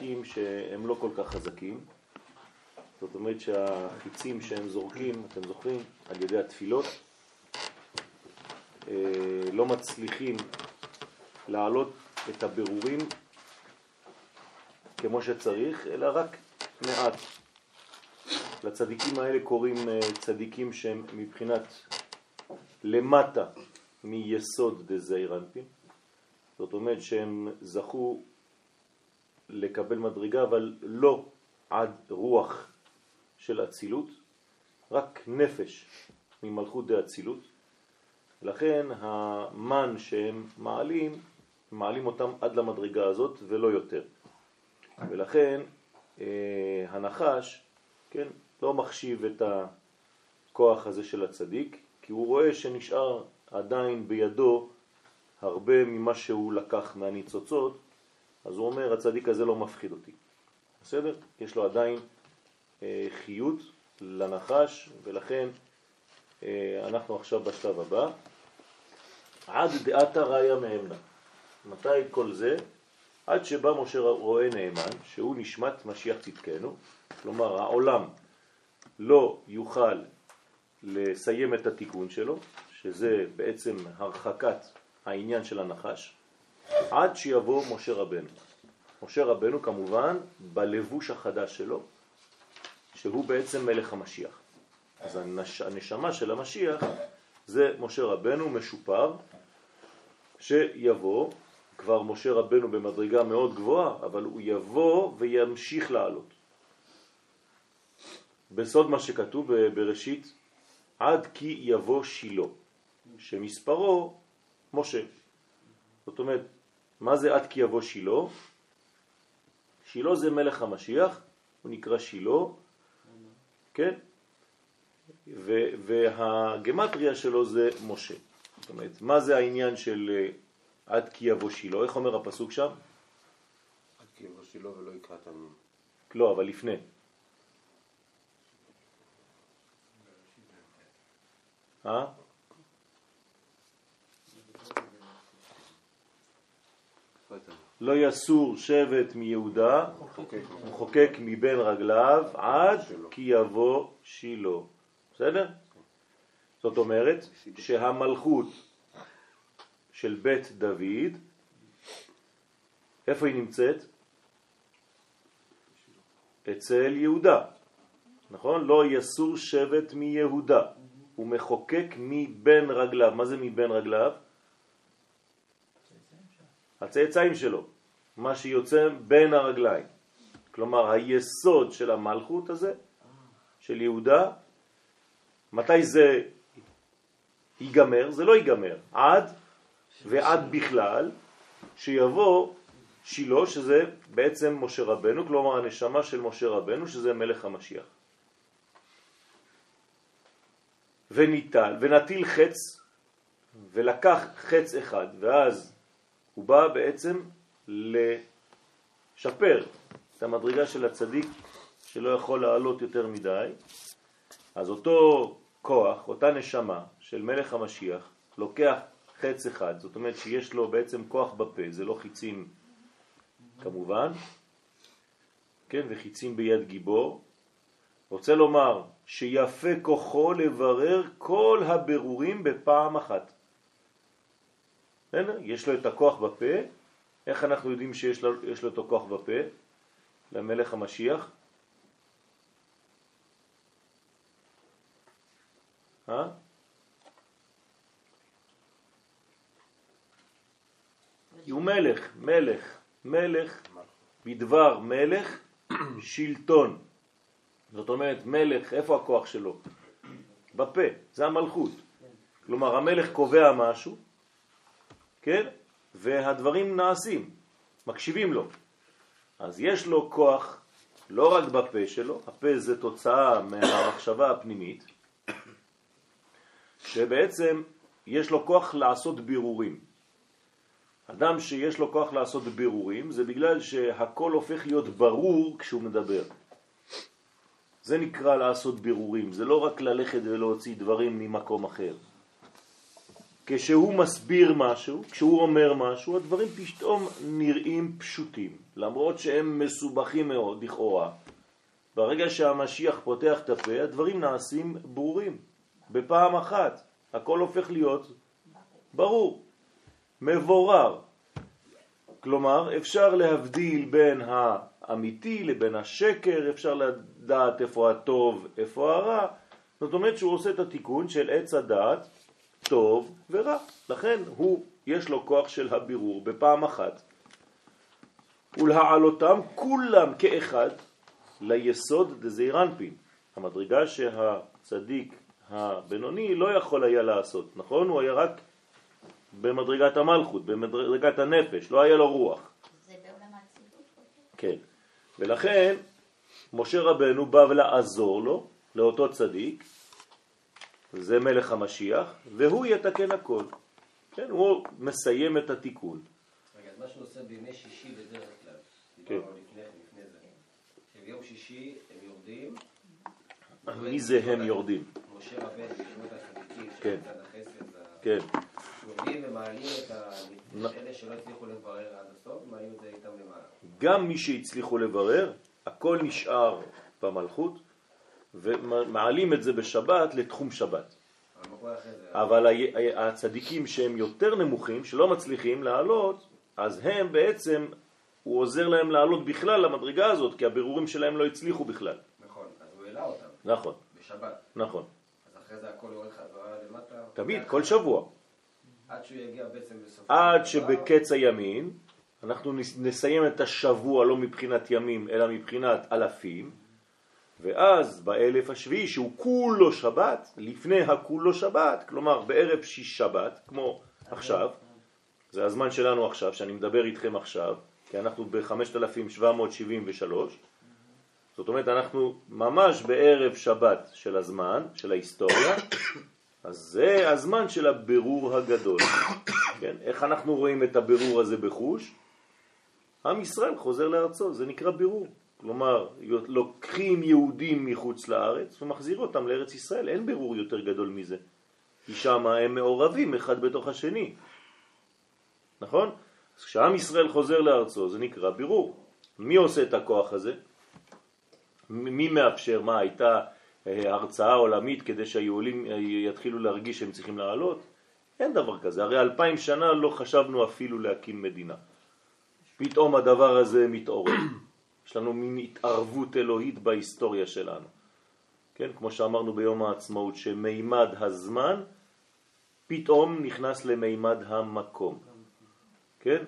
צדיקים שהם לא כל כך חזקים. זאת אומרת שהחיצים שהם זורקים, אתם זוכרים, על ידי התפילות, אה, לא מצליחים להעלות את הבירורים כמו שצריך, אלא רק מעט. לצדיקים האלה קוראים אה, צדיקים שהם מבחינת למטה מיסוד דזעיר אנפין. זאת אומרת שהם זכו לקבל מדרגה, אבל לא עד רוח של אצילות, רק נפש ממלכות דאצילות. לכן המן שהם מעלים, מעלים אותם עד למדרגה הזאת ולא יותר. ולכן אה, הנחש, כן, לא מחשיב את הכוח הזה של הצדיק, כי הוא רואה שנשאר עדיין בידו הרבה ממה שהוא לקח מהניצוצות, אז הוא אומר, הצדיק הזה לא מפחיד אותי. בסדר? יש לו עדיין אה, חיות לנחש, ולכן אה, אנחנו עכשיו בשלב הבא. עד דעתה ראיה מהמנה. מתי כל זה? עד שבא משה רואה נאמן, שהוא נשמת משיח צדקנו, כלומר העולם לא יוכל לסיים את התיקון שלו, שזה בעצם הרחקת העניין של הנחש, עד שיבוא משה רבנו. משה רבנו כמובן בלבוש החדש שלו, שהוא בעצם מלך המשיח. אז הנש... הנשמה של המשיח זה משה רבנו משופר, שיבוא, כבר משה רבנו במדרגה מאוד גבוהה, אבל הוא יבוא וימשיך לעלות. בסוד מה שכתוב בראשית, עד כי יבוא שילה, שמספרו משה. זאת אומרת, מה זה עד כי יבוא שילה? שילה זה מלך המשיח, הוא נקרא שילה, כן? והגמטריה שלו זה משה. זאת אומרת, מה זה העניין של אה, עד כי יבוא שילה? איך אומר הפסוק שם? עד כי יבוא שילה ולא יקרא את תמים. לא, אבל לפני. אה? לא יסור שבט מיהודה, מחוקק מבין רגליו, עד כי יבוא שילה. בסדר? זאת אומרת שהמלכות של בית דוד, איפה היא נמצאת? אצל יהודה, נכון? לא יסור שבט מיהודה, הוא מחוקק מבין רגליו. מה זה מבין רגליו? הצאצאים שלו, מה שיוצא בין הרגליים. כלומר, היסוד של המלכות הזה, של יהודה, מתי זה ייגמר? זה לא ייגמר. עד ועד בכלל, שיבוא שילה, שזה בעצם משה רבנו, כלומר הנשמה של משה רבנו, שזה מלך המשיח. וניטל, ונטיל חץ, ולקח חץ אחד, ואז הוא בא בעצם לשפר את המדרגה של הצדיק שלא יכול לעלות יותר מדי. אז אותו כוח, אותה נשמה של מלך המשיח, לוקח חץ אחד, זאת אומרת שיש לו בעצם כוח בפה, זה לא חיצים כמובן, כן, וחיצים ביד גיבור. רוצה לומר שיפה כוחו לברר כל הבירורים בפעם אחת. יש לו את הכוח בפה, איך אנחנו יודעים שיש לו, לו את הכוח בפה? למלך המשיח? אה? הוא מלך, מלך, מלך, בדבר מלך, שלטון. זאת אומרת, מלך, איפה הכוח שלו? בפה, זה המלכות. כלומר, המלך קובע משהו, כן? והדברים נעשים, מקשיבים לו. אז יש לו כוח לא רק בפה שלו, הפה זה תוצאה מהמחשבה הפנימית, שבעצם יש לו כוח לעשות בירורים. אדם שיש לו כוח לעשות בירורים זה בגלל שהכל הופך להיות ברור כשהוא מדבר. זה נקרא לעשות בירורים, זה לא רק ללכת ולהוציא דברים ממקום אחר. כשהוא מסביר משהו, כשהוא אומר משהו, הדברים פתאום נראים פשוטים, למרות שהם מסובכים מאוד, לכאורה. ברגע שהמשיח פותח את הפה, הדברים נעשים ברורים, בפעם אחת. הכל הופך להיות ברור, מבורר. כלומר, אפשר להבדיל בין האמיתי לבין השקר, אפשר לדעת איפה הטוב, איפה הרע. זאת אומרת שהוא עושה את התיקון של עץ הדעת, טוב ורע. לכן הוא, יש לו כוח של הבירור בפעם אחת. ולהעלותם כולם כאחד ליסוד דזעירנפין, המדרגה שהצדיק הבינוני לא יכול היה לעשות, נכון? הוא היה רק במדרגת המלכות, במדרגת הנפש, לא היה לו רוח. זה בעולם הציבור. כן, ולכן משה רבנו בא לעזור לו, לאותו צדיק, זה מלך המשיח, והוא יתקן הכל. כן, הוא מסיים את התיקון. רגע, אז מה שהוא עושה בימי שישי בדרך כלל, כן. דיברנו לפני לפני זה, שביום שישי הם יורדים, מי זה הם יורדים? משה רבנו בשמות הצדיקים, כן. של צד החסד, ה- כן, יורדים ומעלים את אלה שלא הצליחו לברר עד הסוף, מעלים את זה איתם למעלה. גם מי שהצליחו לברר, הכל נשאר במלכות, ומעלים את זה בשבת לתחום שבת. אבל הצדיקים שהם יותר נמוכים, שלא מצליחים לעלות, אז הם בעצם, הוא עוזר להם לעלות בכלל למדרגה הזאת, כי הבירורים שלהם לא הצליחו בכלל. נכון, אז הוא העלה אותם נכון, בשבת, נכון. אז אחרי זה הכל יורד חזרה למטה. תמיד, כל שבוע. עד שהוא יגיע בעצם בסופו עד שבקץ הימין, אנחנו נס- נסיים את השבוע לא מבחינת ימים, אלא מבחינת אלפים, ואז באלף השביעי, שהוא כולו שבת, לפני הכולו שבת, כלומר בערב שיש שבת, כמו עכשיו, זה הזמן שלנו עכשיו, שאני מדבר איתכם עכשיו, כי אנחנו ב-5773, זאת אומרת אנחנו ממש בערב שבת של הזמן, של ההיסטוריה, אז זה הזמן של הבירור הגדול. כן? איך אנחנו רואים את הבירור הזה בחוש? עם ישראל חוזר לארצו, זה נקרא בירור. כלומר, לוקחים יהודים מחוץ לארץ ומחזיר אותם לארץ ישראל, אין בירור יותר גדול מזה. כי שם הם מעורבים אחד בתוך השני. נכון? אז כשעם ישראל חוזר לארצו זה נקרא בירור. מי עושה את הכוח הזה? מי מאפשר? מה, הייתה אה, הרצאה עולמית כדי שהיהודים אה, יתחילו להרגיש שהם צריכים לעלות? אין דבר כזה. הרי אלפיים שנה לא חשבנו אפילו להקים מדינה. פתאום הדבר הזה מתעורר. יש לנו מין התערבות אלוהית בהיסטוריה שלנו. כן, כמו שאמרנו ביום העצמאות, שמימד הזמן פתאום נכנס למימד המקום. כן?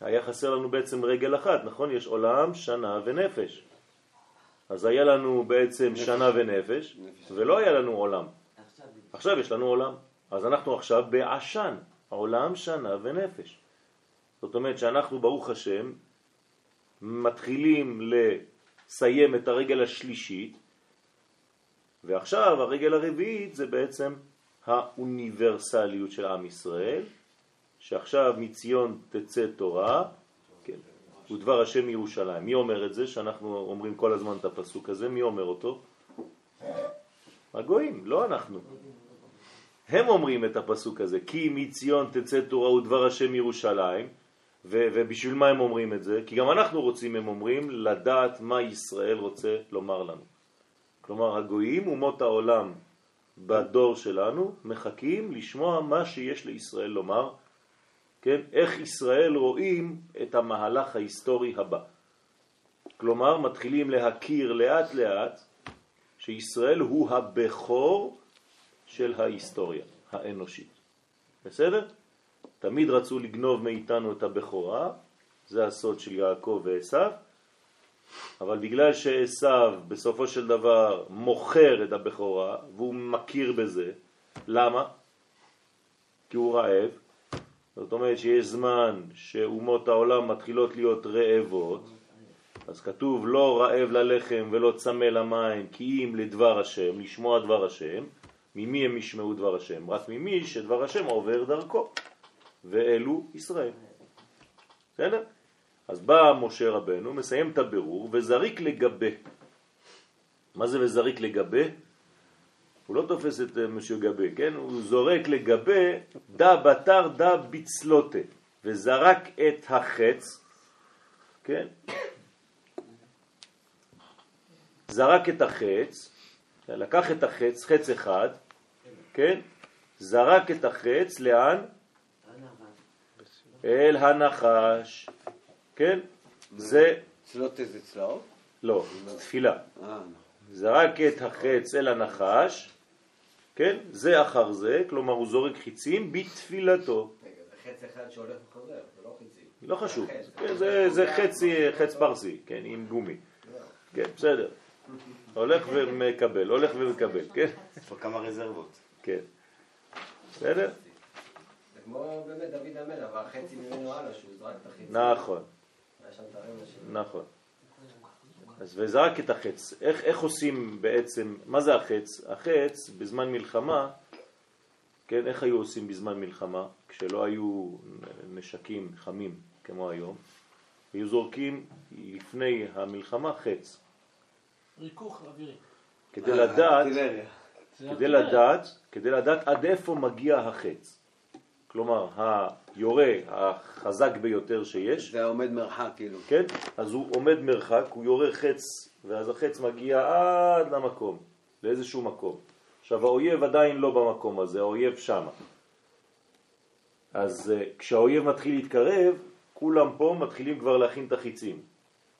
היה חסר לנו בעצם רגל אחת, נכון? יש עולם, שנה ונפש. אז היה לנו בעצם שנה ונפש, ולא היה לנו עולם. עכשיו יש לנו עולם. אז אנחנו עכשיו בעשן, עולם, שנה ונפש. זאת אומרת שאנחנו, ברוך השם, מתחילים לסיים את הרגל השלישית, ועכשיו הרגל הרביעית זה בעצם האוניברסליות של עם ישראל, שעכשיו מציון תצא תורה, כן, ודבר השם מירושלים. מי אומר את זה? שאנחנו אומרים כל הזמן את הפסוק הזה, מי אומר אותו? הגויים, לא אנחנו. הם אומרים את הפסוק הזה, כי מציון תצא תורה ודבר השם מירושלים, ו- ובשביל מה הם אומרים את זה? כי גם אנחנו רוצים, הם אומרים, לדעת מה ישראל רוצה לומר לנו. כלומר, הגויים, אומות העולם בדור שלנו, מחכים לשמוע מה שיש לישראל לומר, כן? איך ישראל רואים את המהלך ההיסטורי הבא. כלומר, מתחילים להכיר לאט לאט שישראל הוא הבכור של ההיסטוריה האנושית. בסדר? תמיד רצו לגנוב מאיתנו את הבכורה, זה הסוד של יעקב ועשיו, אבל בגלל שעשיו בסופו של דבר מוכר את הבכורה והוא מכיר בזה, למה? כי הוא רעב, זאת אומרת שיש זמן שאומות העולם מתחילות להיות רעבות, אז כתוב לא רעב ללחם ולא צמא למים כי אם לדבר השם, לשמוע דבר השם, ממי הם ישמעו דבר השם? רק ממי שדבר השם עובר דרכו, ואלו ישראל. בסדר? אז בא משה רבנו, מסיים את הבירור וזריק לגבה. מה זה וזריק לגבה? הוא לא תופס את אה, משה גבי, כן? הוא זורק לגבי דה בתר דה בצלוטה, וזרק את החץ, כן? זרק את החץ, לקח את החץ, חץ אחד, כן? זרק את החץ, לאן? אל הנחש, כן? זה... צלות איזה צלעות? לא, תפילה. אה, נכון. זרק את החץ אל הנחש, כן? זה אחר זה, כלומר הוא זורק חיצים בתפילתו. רגע, זה חץ אחד שהולך וחוזר, זה לא חיצי. לא חשוב. כן, זה, זה חצי, חץ פרסי, כן, עם גומי. כן, בסדר. הולך ומקבל, הולך ומקבל, כן? יש פה כמה רזרבות. כן. בסדר? זה כמו באמת דוד המלך, והחצי ממנו הלאה, שהוא זרק את החיצי. נכון. נכון. אז וזרק את החץ. איך, איך עושים בעצם, מה זה החץ? החץ בזמן מלחמה, כן, איך היו עושים בזמן מלחמה? כשלא היו נשקים חמים כמו היום, היו זורקים לפני המלחמה חץ. ריכוך אווירי. כדי אה, לדעת. זה כדי. לדעת, כדי לדעת עד איפה מגיע החץ. כלומר, היורה החזק ביותר שיש, זה עומד מרחק כאילו. כן? אז הוא עומד מרחק, הוא יורה חץ, ואז החץ מגיע עד למקום, לאיזשהו מקום. עכשיו האויב עדיין לא במקום הזה, האויב שמה. אז uh, כשהאויב מתחיל להתקרב, כולם פה מתחילים כבר להכין את החיצים.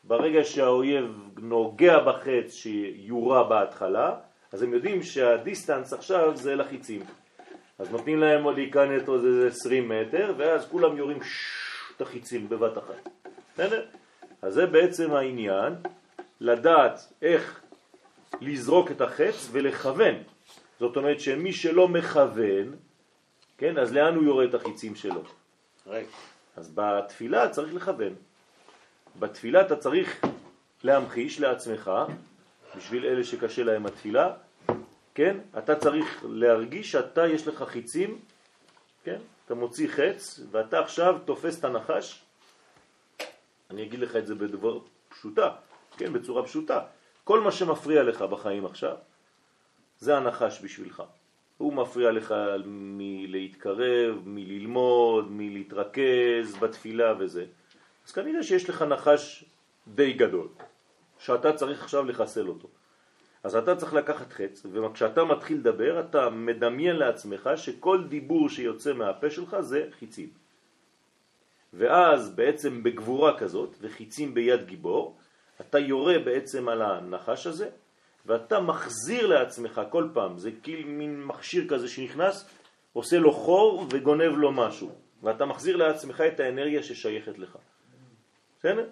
ברגע שהאויב נוגע בחץ שיורה בהתחלה, אז הם יודעים שהדיסטנס עכשיו זה לחיצים. אז נותנים להם עוד להיכנס עוד איזה 20 מטר, ואז כולם יורים את החיצים בבת אחת. בסדר? אז זה בעצם העניין, לדעת איך לזרוק את החץ ולכוון. זאת אומרת שמי שלא מכוון, כן, אז לאן הוא יורה את החיצים שלו? ריק. אז בתפילה צריך לכוון. בתפילה אתה צריך להמחיש לעצמך, בשביל אלה שקשה להם התפילה, כן? אתה צריך להרגיש שאתה יש לך חיצים, כן? אתה מוציא חץ ואתה עכשיו תופס את הנחש. אני אגיד לך את זה בדבר פשוטה, כן? בצורה פשוטה. כל מה שמפריע לך בחיים עכשיו, זה הנחש בשבילך. הוא מפריע לך מלהתקרב, מללמוד, מלהתרכז בתפילה וזה. אז כנראה שיש לך נחש די גדול, שאתה צריך עכשיו לחסל אותו. אז אתה צריך לקחת חץ, וכשאתה מתחיל לדבר, אתה מדמיין לעצמך שכל דיבור שיוצא מהפה שלך זה חיצים. ואז בעצם בגבורה כזאת, וחיצים ביד גיבור, אתה יורה בעצם על הנחש הזה, ואתה מחזיר לעצמך כל פעם, זה כאילו מין מכשיר כזה שנכנס, עושה לו חור וגונב לו משהו, ואתה מחזיר לעצמך את האנרגיה ששייכת לך. בסדר?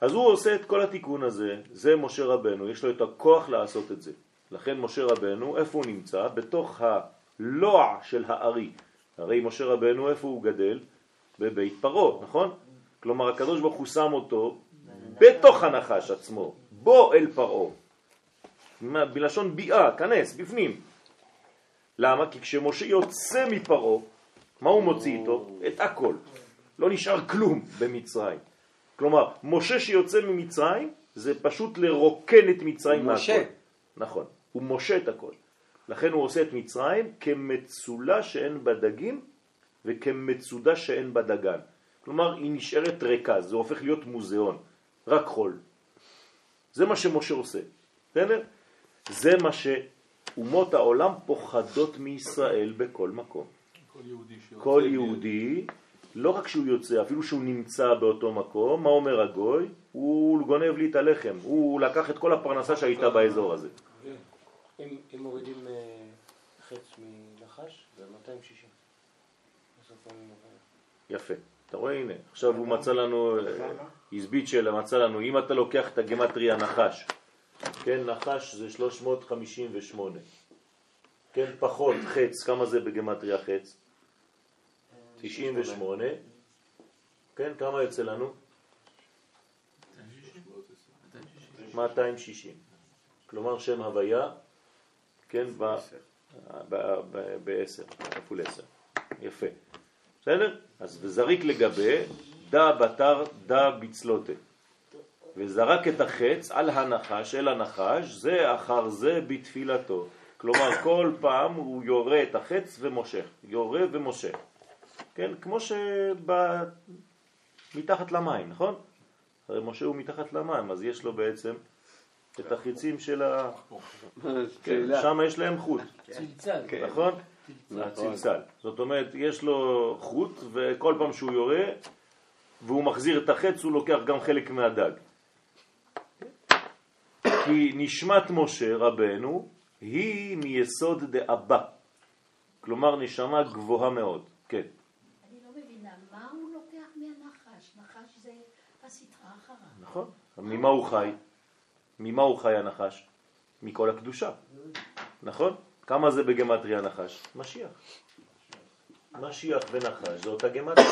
אז הוא עושה את כל התיקון הזה, זה משה רבנו, יש לו את הכוח לעשות את זה. לכן משה רבנו, איפה הוא נמצא? בתוך הלוע של הארי. הרי משה רבנו, איפה הוא גדל? בבית פרו, נכון? כלומר, הקדוש ברוך הוא שם אותו בתוך הנחש עצמו, בו אל. מה- בלשון ביאה, כנס, בפנים. למה? כי כשמשה יוצא מפרעה, מה הוא מוציא איתו? את הכל. לא נשאר כלום במצרים. כלומר, משה שיוצא ממצרים זה פשוט לרוקן את מצרים הוא משה. מהכל. נכון, הוא משה את הכל. לכן הוא עושה את מצרים כמצולה שאין בה דגים וכמצודה שאין בה דגן. כלומר, היא נשארת ריקה, זה הופך להיות מוזיאון, רק חול. זה מה שמשה עושה, בסדר? זה מה שאומות העולם פוחדות מישראל בכל מקום. כל יהודי שיוצא. כל יהודי, לא רק שהוא יוצא, אפילו שהוא נמצא באותו מקום, מה אומר הגוי? הוא גונב לי את הלחם, הוא לקח את כל הפרנסה שהייתה באזור הזה. אם אם מורידים אה, חץ מנחש, זה 260. בסוף אני עובר. יפה. אתה רואה, הנה, עכשיו הוא מצא לנו, הזביצ'ל מצא לנו, אם אתה לוקח את הגמטריה נחש, כן, נחש זה 358, כן, פחות חץ, כמה זה בגמטריה חץ? 98, כן, כמה יוצא לנו? 260. כלומר שם הוויה, כן, ב-10, כפול 10. יפה. בסדר? אז וזריק לגבי דה בתר דה בצלותה. וזרק את החץ על הנחש, אל הנחש, זה אחר זה בתפילתו. כלומר, כל פעם הוא יורה את החץ ומושך, יורה ומושך. כן, כמו שמתחת למים, נכון? הרי משה הוא מתחת למים, אז יש לו בעצם את החיצים של ה... כן, שם יש להם חוט, צלצל. נכון? הצלצל. זאת אומרת, יש לו חוט, וכל פעם שהוא יורה, והוא מחזיר את החץ, הוא לוקח גם חלק מהדג. כי נשמת משה רבנו היא מיסוד דאבא, כלומר נשמה גבוהה מאוד. כן. אני לא מבינה, מה הוא לוקח מהנחש? נחש זה הסטרה אחריו. נכון. ממה הוא חי? ממה הוא חי הנחש? מכל הקדושה. נכון? כמה זה בגמטריה נחש? משיח. משיח ונחש זה אותה גמטריה.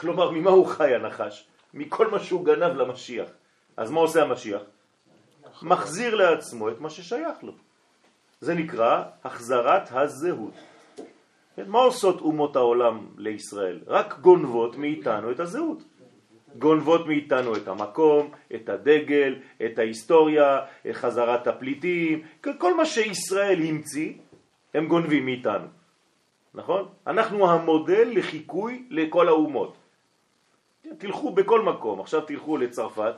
כלומר, ממה הוא חי הנחש? מכל מה שהוא גנב למשיח. אז מה עושה המשיח? מחזיר לעצמו את מה ששייך לו. זה נקרא החזרת הזהות. כן, מה עושות אומות העולם לישראל? רק גונבות מאיתנו את הזהות. גונבות מאיתנו את המקום, את הדגל, את ההיסטוריה, את חזרת הפליטים, כל מה שישראל המציא, הם גונבים מאיתנו. נכון? אנחנו המודל לחיקוי לכל האומות. תלכו בכל מקום, עכשיו תלכו לצרפת,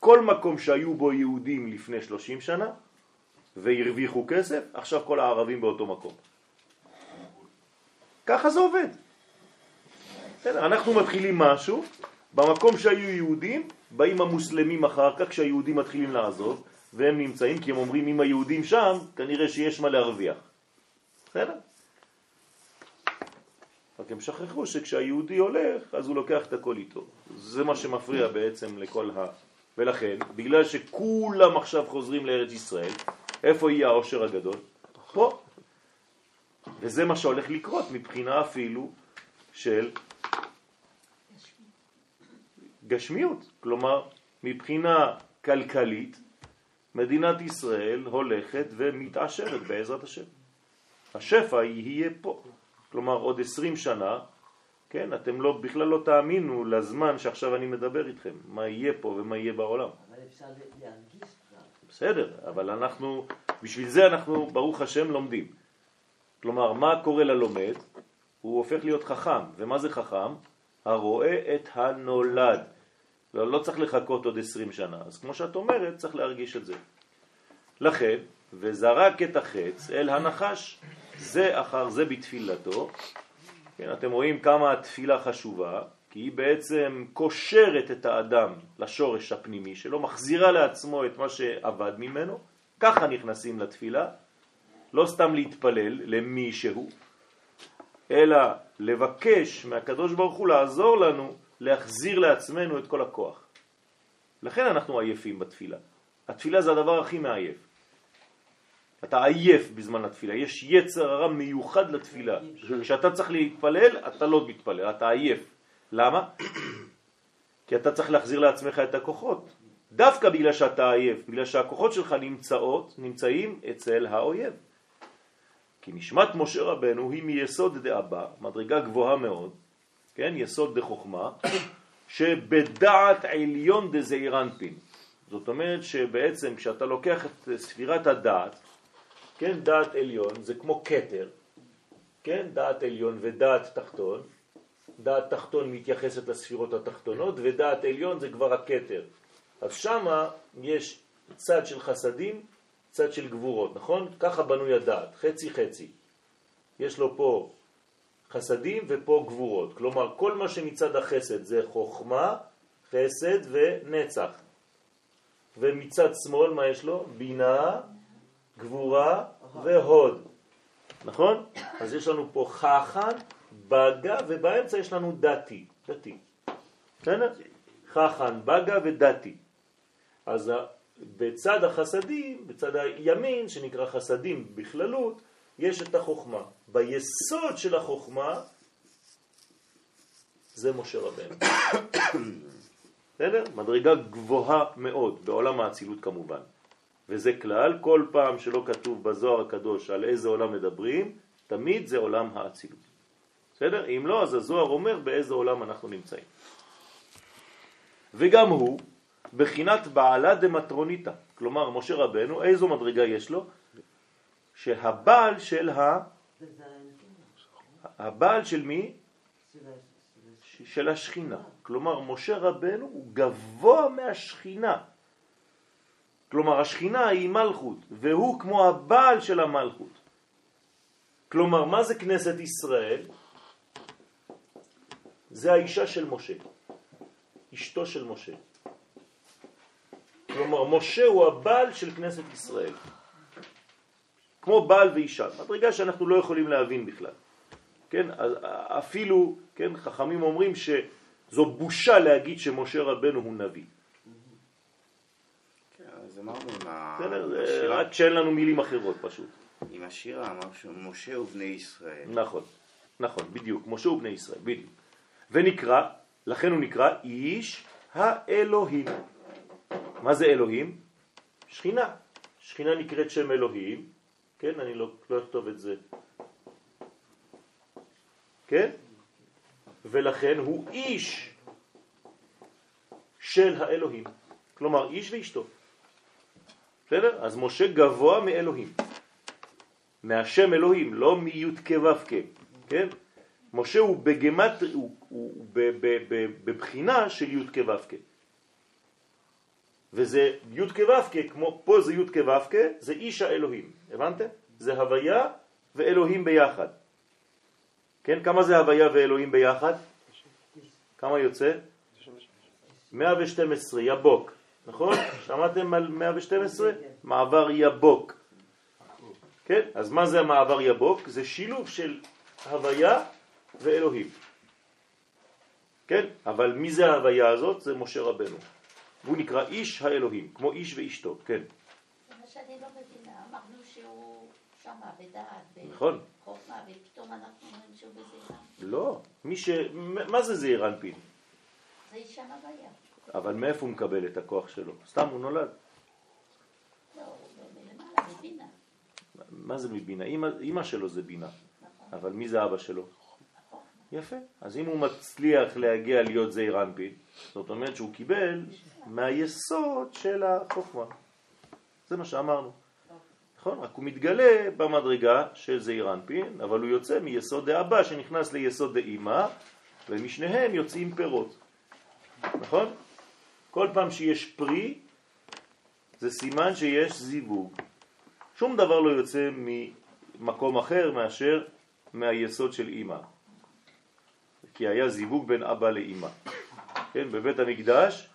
כל מקום שהיו בו יהודים לפני 30 שנה והרוויחו כסף, עכשיו כל הערבים באותו מקום. ככה זה עובד. אנחנו מתחילים משהו, במקום שהיו יהודים, באים המוסלמים אחר כך כשהיהודים מתחילים לעזוב, והם נמצאים כי הם אומרים אם היהודים שם, כנראה שיש מה להרוויח. בסדר? רק הם שכחו שכשהיהודי הולך, אז הוא לוקח את הכל איתו. זה מה שמפריע בעצם לכל ה... ולכן, בגלל שכולם עכשיו חוזרים לארץ ישראל, איפה יהיה העושר הגדול? פה. וזה מה שהולך לקרות מבחינה אפילו של גשמיות. כלומר, מבחינה כלכלית, מדינת ישראל הולכת ומתעשרת בעזרת השם. השפע יהיה פה. כלומר, עוד עשרים שנה, כן, אתם לא, בכלל לא תאמינו לזמן שעכשיו אני מדבר איתכם, מה יהיה פה ומה יהיה בעולם. אבל אפשר להרגיש. בסדר, אבל אנחנו, בשביל זה אנחנו, ברוך השם, לומדים. כלומר, מה קורה ללומד? הוא הופך להיות חכם. ומה זה חכם? הרואה את הנולד. לא, לא צריך לחכות עוד עשרים שנה. אז כמו שאת אומרת, צריך להרגיש את זה. לכן, וזרק את החץ אל הנחש, זה אחר זה בתפילתו. כן, אתם רואים כמה התפילה חשובה, כי היא בעצם קושרת את האדם לשורש הפנימי שלו, מחזירה לעצמו את מה שעבד ממנו, ככה נכנסים לתפילה, לא סתם להתפלל למי שהוא, אלא לבקש מהקדוש ברוך הוא לעזור לנו להחזיר לעצמנו את כל הכוח. לכן אנחנו עייפים בתפילה. התפילה זה הדבר הכי מעייף. אתה עייף בזמן התפילה, יש יצר הרע מיוחד לתפילה. כשאתה צריך להתפלל, אתה לא מתפלל, אתה עייף. למה? כי אתה צריך להחזיר לעצמך את הכוחות. דווקא בגלל שאתה עייף, בגלל שהכוחות שלך נמצאות, נמצאים אצל האויב. כי נשמת משה רבנו היא מיסוד דאבא, מדרגה גבוהה מאוד, כן, יסוד דחוכמה, שבדעת עליון דזעירנפין. זאת אומרת שבעצם כשאתה לוקח את ספירת הדעת, כן, דעת עליון זה כמו קטר, כן, דעת עליון ודעת תחתון, דעת תחתון מתייחסת לספירות התחתונות ודעת עליון זה כבר הקטר. אז שמה יש צד של חסדים, צד של גבורות, נכון? ככה בנוי הדעת, חצי חצי. יש לו פה חסדים ופה גבורות. כלומר, כל מה שמצד החסד זה חוכמה, חסד ונצח. ומצד שמאל מה יש לו? בינה, גבורה והוד. נכון? אז יש לנו פה חכן, בגה, ובאמצע יש לנו דתי. דתי. בסדר? חכן, בגה ודתי. אז בצד החסדים, בצד הימין, שנקרא חסדים בכללות, יש את החוכמה. ביסוד של החוכמה זה משה רבנו. בסדר? מדרגה גבוהה מאוד, בעולם האצילות כמובן. וזה כלל, כל פעם שלא כתוב בזוהר הקדוש על איזה עולם מדברים, תמיד זה עולם האצילות. בסדר? אם לא, אז הזוהר אומר באיזה עולם אנחנו נמצאים. וגם הוא, בחינת בעלה דמטרוניתא, כלומר משה רבנו, איזו מדרגה יש לו? שהבעל של ה... הבעל של מי? של השכינה. כלומר, משה רבנו הוא גבוה מהשכינה. כלומר, השכינה היא מלכות, והוא כמו הבעל של המלכות. כלומר, מה זה כנסת ישראל? זה האישה של משה, אשתו של משה. כלומר, משה הוא הבעל של כנסת ישראל. כמו בעל ואישה, מדרגה שאנחנו לא יכולים להבין בכלל. כן, אפילו, כן, חכמים אומרים שזו בושה להגיד שמשה רבנו הוא נביא. כן, אז אמרנו עם רק שאין לנו מילים אחרות פשוט. עם השירה אמר שמשה ובני ישראל. נכון, נכון, בדיוק, משה ובני ישראל, בדיוק. ונקרא, לכן הוא נקרא איש האלוהים. מה זה אלוהים? שכינה. שכינה נקראת שם אלוהים, כן? אני לא, לא אכתוב את זה. כן? ולכן הוא איש של האלוהים. כלומר, איש ואשתו. בסדר? אז משה גבוה מאלוהים. מהשם אלוהים, לא מי' כו' כ', כן? משה הוא בגמת, הוא, הוא ב, בבחינה של י' כו' כ'. וזה י' כו' כמו פה זה י' כו' זה איש האלוהים, הבנתם? זה הוויה ואלוהים ביחד. כן, כמה זה הוויה ואלוהים ביחד? כמה יוצא? 112, יבוק, נכון? שמעתם על 112? מעבר יבוק. כן? אז מה זה המעבר יבוק? זה שילוב של הוויה ואלוהים. כן? אבל מי זה ההוויה הזאת? זה משה רבנו. הוא נקרא איש האלוהים, כמו איש ואשתו, כן. זה מה שאני לא מבינה, אמרנו שהוא שמה בדעת, נכון. בחוכמה, ופתאום אנחנו אומרים שהוא בזירה. לא. מי ש... מה זה זעיר אנפין? זה אישה הוויה. אבל מאיפה הוא מקבל את הכוח שלו? סתם הוא נולד. לא, הוא מלמעלה, מבינה. מה זה מבינה? אמא, אמא שלו זה בינה. נכון, אבל מי זה אבא שלו? יפה. אז אם הוא מצליח להגיע להיות זעיר אנפין, זאת אומרת שהוא קיבל מהיסוד של החוכמה. זה מה שאמרנו. נכון? רק הוא מתגלה במדרגה של זעיר אנפין, אבל הוא יוצא מיסוד דאבא שנכנס ליסוד דאמא, ומשניהם יוצאים פירות. נכון? כל פעם שיש פרי, זה סימן שיש זיווג. שום דבר לא יוצא ממקום אחר מאשר מהיסוד של אימא. כי היה זיווג בין אבא לאימא. כן, בבית המקדש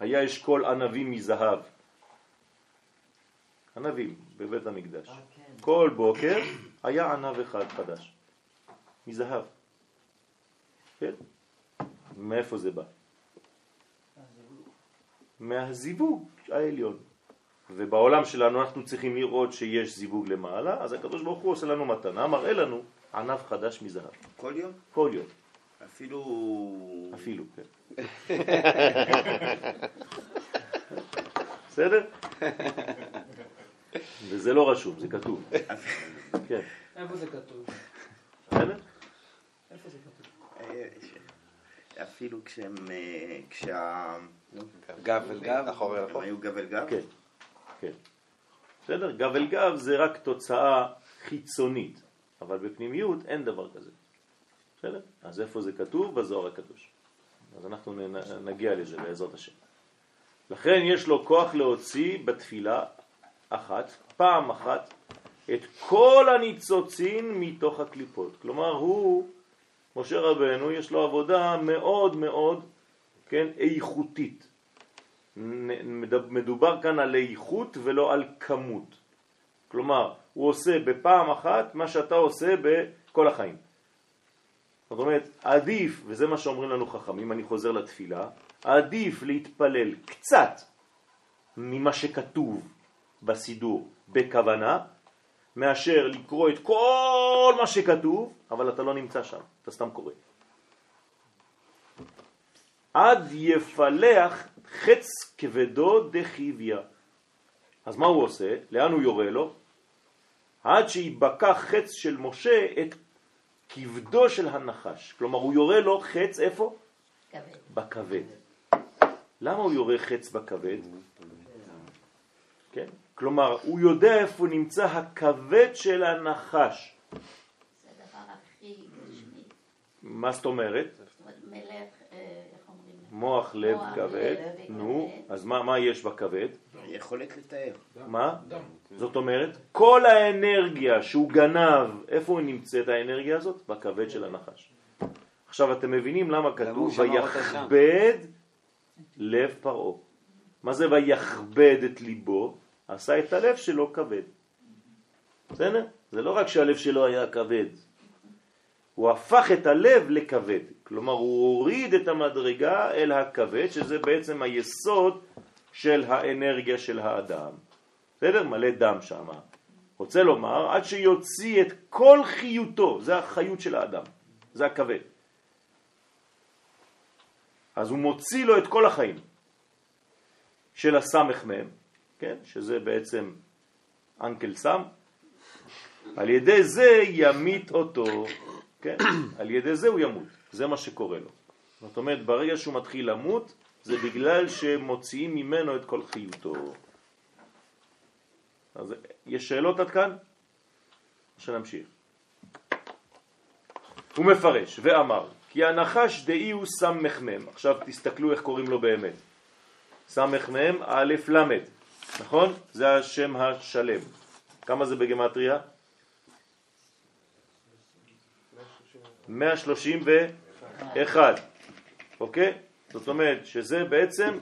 היה אשכול ענבים מזהב. ענבים בבית המקדש. אה, כן. כל בוקר היה ענב אחד חדש, מזהב. כן? מאיפה זה בא? מהזיווג העליון. ובעולם שלנו אנחנו צריכים לראות שיש זיווג למעלה, אז הקדוש ברוך הוא עושה לנו מתנה, מראה לנו ענב חדש מזהב. כל יום? כל יום, אפילו... אפילו, כן. בסדר? וזה לא רשום, זה כתוב. כן, איפה זה כתוב? בסדר? איפה זה כתוב? ש- אפילו כשהם... אה, כשה... גב אל גב. הם. היו גב אל גב? כן, כן. בסדר? גב אל גב זה רק תוצאה חיצונית, אבל בפנימיות אין דבר כזה. בסדר? אז איפה זה כתוב? בזוהר הקדוש. אז אנחנו נגיע לזה בעזרת השם. לכן יש לו כוח להוציא בתפילה אחת, פעם אחת, את כל הניצוצין מתוך הקליפות. כלומר, הוא, משה רבנו, יש לו עבודה מאוד מאוד, כן, איכותית. מדובר כאן על איכות ולא על כמות. כלומר, הוא עושה בפעם אחת מה שאתה עושה בכל החיים. זאת אומרת, עדיף, וזה מה שאומרים לנו חכמים, אני חוזר לתפילה, עדיף להתפלל קצת ממה שכתוב בסידור בכוונה, מאשר לקרוא את כל מה שכתוב, אבל אתה לא נמצא שם, אתה סתם קורא. עד יפלח חץ כבדו דחיביה. אז מה הוא עושה? לאן הוא יורה לו? עד שיבקע חץ של משה את כבדו של הנחש. כלומר, הוא יורה לו חץ איפה? כבד. בכבד. למה הוא יורה חץ בכבד? כן? כלומר, הוא יודע איפה נמצא הכבד של הנחש. זה הדבר הכי גשמי. מה זאת אומרת? מלך, אה, איך אומרים? מוח לב כבד. נו, אז מה, מה יש בכבד? יכולת לתאר. מה? דם. זאת אומרת, כל האנרגיה שהוא גנב, איפה הוא נמצאת האנרגיה הזאת? בכבד של הנחש. עכשיו אתם מבינים למה כתוב? ויכבד לב פרעה. מה זה ויכבד את ליבו? עשה את הלב שלו כבד. בסדר? זה לא רק שהלב שלו היה כבד, הוא הפך את הלב לכבד. כלומר, הוא הוריד את המדרגה אל הכבד, שזה בעצם היסוד של האנרגיה של האדם. בסדר? מלא דם שם. רוצה לומר, עד שיוציא את כל חיותו, זה החיות של האדם, זה הכבד. אז הוא מוציא לו את כל החיים של הסמך מהם, כן? שזה בעצם אנקל סם, על ידי זה ימית אותו, כן? על ידי זה הוא ימות, זה מה שקורה לו. זאת אומרת, ברגע שהוא מתחיל למות, זה בגלל שמוציאים ממנו את כל חיותו. אז יש שאלות עד כאן? שנמשיך. הוא מפרש ואמר כי הנחש דאי הוא סמ"ם, עכשיו תסתכלו איך קוראים לו באמת. סמ"ם א' ל', נכון? זה השם השלם. כמה זה בגמטריה? 131, אוקיי? זאת אומרת שזה בעצם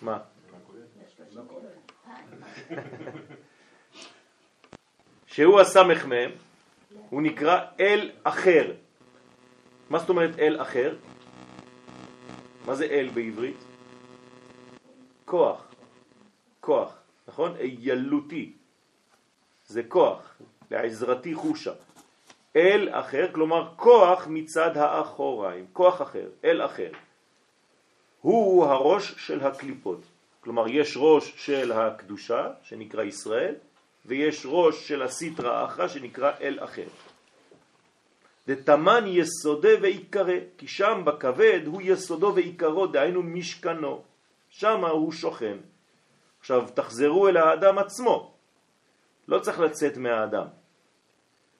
מה? שהוא הסמך מהם, הוא נקרא אל אחר. מה זאת אומרת אל אחר? מה זה אל בעברית? כוח, כוח, נכון? אילותי, זה כוח, לעזרתי חושה. אל אחר, כלומר כוח מצד האחוריים, כוח אחר, אל אחר. הוא הראש של הקליפות. כלומר, יש ראש של הקדושה, שנקרא ישראל, ויש ראש של הסיטרה האחרה, שנקרא אל אחר. דתמן יסודה ועיקרה, כי שם בכבד הוא יסודו ועיקרו, דהיינו משכנו. שם הוא שוכן. עכשיו, תחזרו אל האדם עצמו. לא צריך לצאת מהאדם.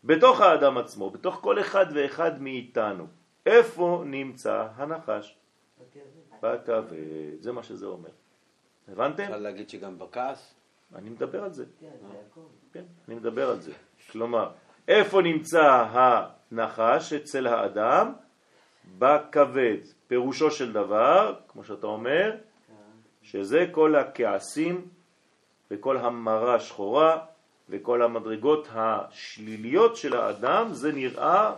בתוך האדם עצמו, בתוך כל אחד ואחד מאיתנו, איפה נמצא הנחש? בכבד, זה מה שזה אומר. הבנתם? אפשר להגיד שגם בכעס? אני מדבר על זה. כן, אני מדבר על זה. כלומר, איפה נמצא הנחש אצל האדם? בכבד. פירושו של דבר, כמו שאתה אומר, שזה כל הכעסים וכל המרה שחורה וכל המדרגות השליליות של האדם, זה נראה,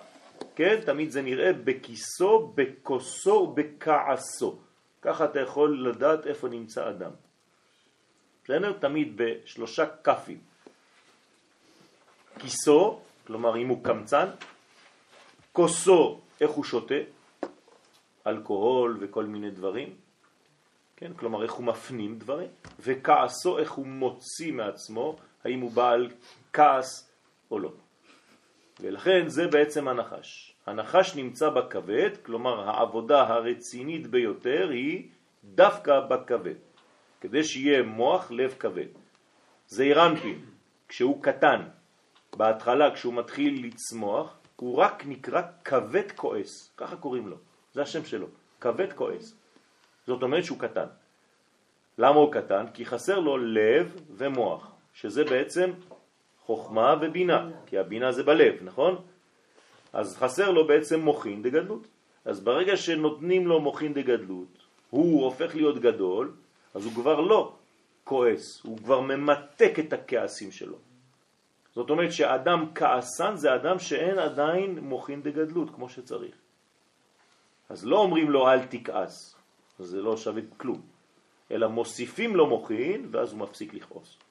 כן, תמיד זה נראה בכיסו, בכוסו, בכעסו. ככה אתה יכול לדעת איפה נמצא אדם. בסדר? תמיד בשלושה כפים. כיסו, כלומר אם הוא קמצן, כוסו, איך הוא שותה, אלכוהול וכל מיני דברים, כן? כלומר איך הוא מפנים דברים, וכעסו, איך הוא מוציא מעצמו, האם הוא בעל כעס או לא. ולכן זה בעצם הנחש. הנחש נמצא בכבד, כלומר העבודה הרצינית ביותר היא דווקא בכבד, כדי שיהיה מוח לב כבד. זעירנפין, כשהוא קטן, בהתחלה כשהוא מתחיל לצמוח, הוא רק נקרא כבד כועס, ככה קוראים לו, זה השם שלו, כבד כועס. זאת אומרת שהוא קטן. למה הוא קטן? כי חסר לו לב ומוח, שזה בעצם חוכמה ובינה, כי הבינה זה בלב, נכון? אז חסר לו בעצם מוכין דגדלות. אז ברגע שנותנים לו מוכין דגדלות, הוא הופך להיות גדול, אז הוא כבר לא כועס, הוא כבר ממתק את הכעסים שלו. זאת אומרת שאדם כעסן זה אדם שאין עדיין מוכין דגדלות כמו שצריך. אז לא אומרים לו אל תכעס, זה לא שווה כלום, אלא מוסיפים לו מוכין ואז הוא מפסיק לכעוס.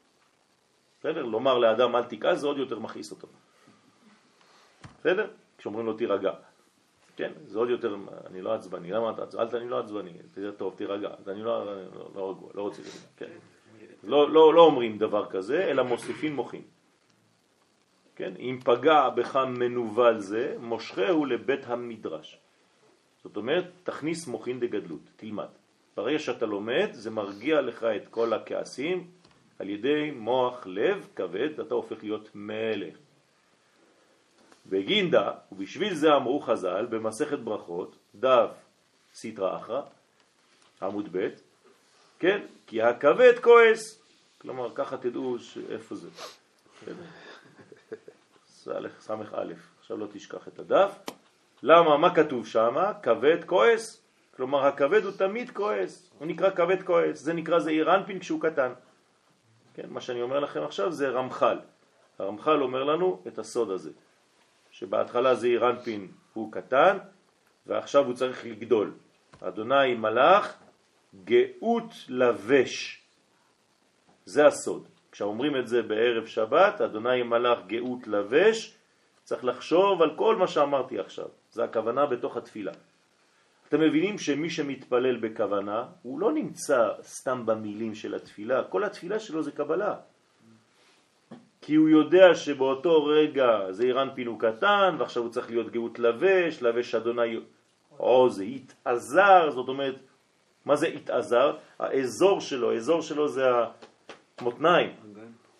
בסדר? לומר לאדם אל תכעס זה עוד יותר מכעיס אותו. בסדר? כשאומרים לו תירגע. כן, זה עוד יותר, אני לא עצבני, למה אתה עצבני? אל אני לא עצבני, תראה טוב, תירגע, אז אני לא, לא, לא רגוע, לא רוצה להגיד, כן. לא, לא, לא אומרים דבר כזה, אלא מוסיפים מוחים. כן, אם פגע בך מנוול זה, מושכהו לבית המדרש. זאת אומרת, תכניס מוכין דגדלות, תלמד. ברגע שאתה לומד, זה מרגיע לך את כל הכעסים על ידי מוח לב כבד, אתה הופך להיות מלך. בגינדה, ובשביל זה אמרו חז"ל במסכת ברכות, דף סטרא אחרא, עמוד ב', כן? כי הכבד כועס. כלומר, ככה תדעו איפה זה. סמך א', עכשיו לא תשכח את הדף. למה? מה כתוב שם? כבד כועס. כלומר, הכבד הוא תמיד כועס, הוא נקרא כבד כועס, זה נקרא זעיר אנפין כשהוא קטן. כן, מה שאני אומר לכם עכשיו זה רמח"ל. הרמח"ל אומר לנו את הסוד הזה, שבהתחלה זעיר אנפין הוא קטן, ועכשיו הוא צריך לגדול. אדוני מלאך גאות לבש. זה הסוד. כשאומרים את זה בערב שבת, אדוני מלאך גאות לבש, צריך לחשוב על כל מה שאמרתי עכשיו. זה הכוונה בתוך התפילה. אתם מבינים שמי שמתפלל בכוונה, הוא לא נמצא סתם במילים של התפילה, כל התפילה שלו זה קבלה. כי הוא יודע שבאותו רגע זה אירן פינו קטן, ועכשיו הוא צריך להיות גאות לבש, לבש אדוני עוז, התעזר, זאת אומרת, מה זה התעזר? האזור שלו, האזור שלו זה המותניים.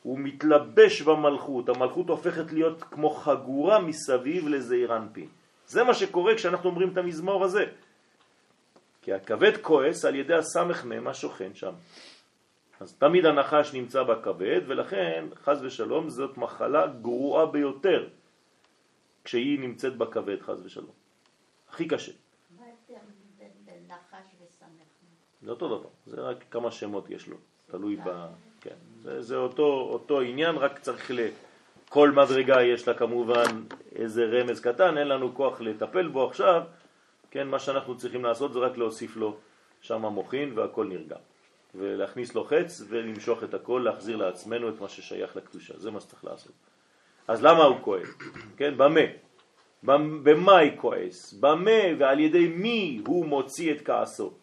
הוא מתלבש במלכות, המלכות הופכת להיות כמו חגורה מסביב לזעיר אנפין. זה מה שקורה כשאנחנו אומרים את המזמור הזה. כי הכבד כועס על ידי הסמך מם השוכן שם. אז תמיד הנחש נמצא בכבד, ולכן, חז ושלום, זאת מחלה גרועה ביותר כשהיא נמצאת בכבד, חז ושלום. הכי קשה. מה ההבדל בין נחש וסמך? זה אותו דבר, זה רק כמה שמות יש לו, תלוי ב... כן, זה, זה אותו, אותו עניין, רק צריך ל... כל מדרגה יש לה כמובן איזה רמז קטן, אין לנו כוח לטפל בו עכשיו, כן, מה שאנחנו צריכים לעשות זה רק להוסיף לו שם מוכין והכל נרגע. ולהכניס לו חץ ולמשוך את הכל, להחזיר לעצמנו את מה ששייך לקדושה, זה מה שצריך לעשות. אז למה הוא כועס? כן, במה? במה היא כועס? במה ועל ידי מי הוא מוציא את כעסו?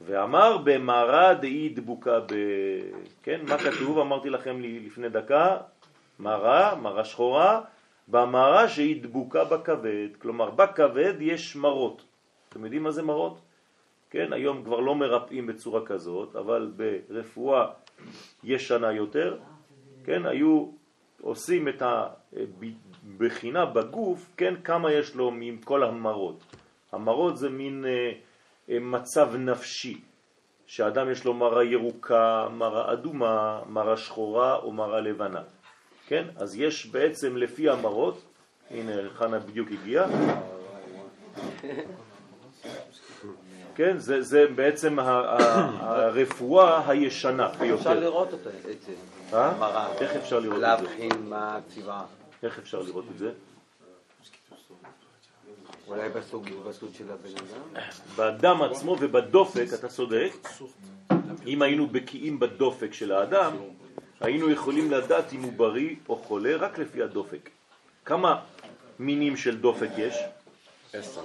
ואמר במרא דאי דבוקה ב... כן, מה כתוב? אמרתי לכם לפני דקה, מרא, מרא שחורה, במרא שהיא דבוקה בכבד, כלומר בכבד יש מרות. אתם יודעים מה זה מרות? כן, היום כבר לא מרפאים בצורה כזאת, אבל ברפואה ישנה יותר, כן, היו עושים את הבחינה בגוף, כן, כמה יש לו מכל המרות. המרות זה מין אה, אה, מצב נפשי, שאדם יש לו מרה ירוקה, מרה אדומה, מרה שחורה או מרה לבנה. כן? אז יש בעצם לפי המרות, הנה חנה בדיוק הגיע, כן? זה, זה בעצם הרפואה הישנה ביותר. אפשר לראות אותה, את זה. אה? איך אפשר לראות את זה? להבחין מה הצבעה. איך אפשר לראות את זה? אולי בסוג של הבן אדם? באדם עצמו ובדופק, אתה צודק, אם היינו בקיאים בדופק של האדם, היינו יכולים לדעת אם הוא בריא או חולה רק לפי הדופק. כמה מינים של דופק יש? עשר.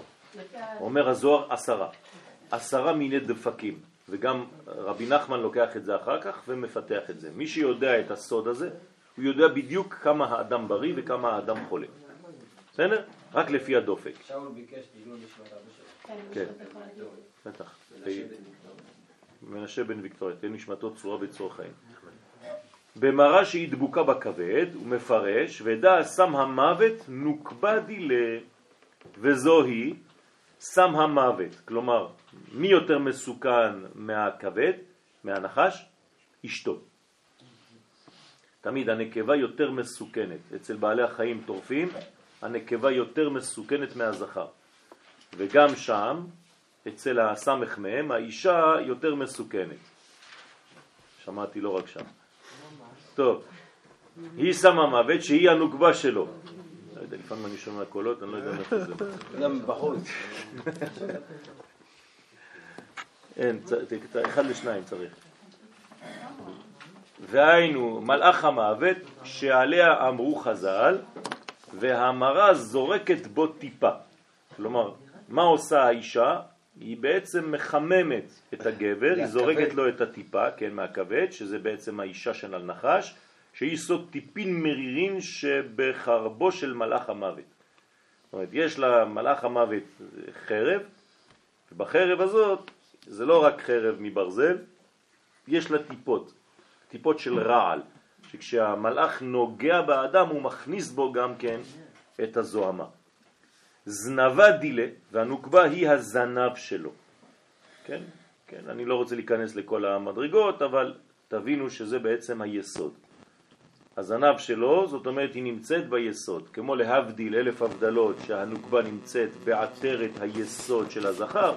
אומר הזוהר עשרה. עשרה מיני דפקים, וגם רבי נחמן לוקח את זה אחר כך ומפתח את זה. מי שיודע את הסוד הזה, הוא יודע בדיוק כמה האדם בריא וכמה האדם חולה. בסדר? רק לפי הדופק. שאול ביקש לעילוי נשמת אבא שלו. כן, בטח. מנשה בן ויקטוריה, תהיה נשמתו צורה בצור חיים. במראה שהיא דבוקה בכבד, הוא מפרש, ודע שם המוות נוקבה דילה, וזוהי שם המוות. כלומר, מי יותר מסוכן מהכבד, מהנחש? אשתו. תמיד הנקבה יותר מסוכנת. אצל בעלי החיים טורפים, הנקבה יותר מסוכנת מהזכר. וגם שם, אצל הסמך מהם, האישה יותר מסוכנת. שמעתי לא רק שם. טוב, היא שמה מוות שהיא הנוקבה שלו. לא יודע, לפעמים אני שומע קולות, אני לא יודע מאיפה זה. גם בחוץ. אין, אחד לשניים צריך. והיינו מלאך המוות שעליה אמרו חז"ל והמרה זורקת בו טיפה. כלומר, מה עושה האישה? היא בעצם מחממת את הגבר, היא זורקת לו את הטיפה, כן, מהכבד, שזה בעצם האישה של הנחש, שהיא סוד טיפין מרירים שבחרבו של מלאך המוות. זאת אומרת, יש למלאך המוות חרב, ובחרב הזאת זה לא רק חרב מברזל, יש לה טיפות, טיפות של רעל, שכשהמלאך נוגע באדם הוא מכניס בו גם כן את הזוהמה. זנבה דילה, והנוקבה היא הזנב שלו. כן? כן, אני לא רוצה להיכנס לכל המדרגות, אבל תבינו שזה בעצם היסוד. הזנב שלו, זאת אומרת, היא נמצאת ביסוד, כמו להבדיל אלף הבדלות שהנוקבה נמצאת בעטרת היסוד של הזכר,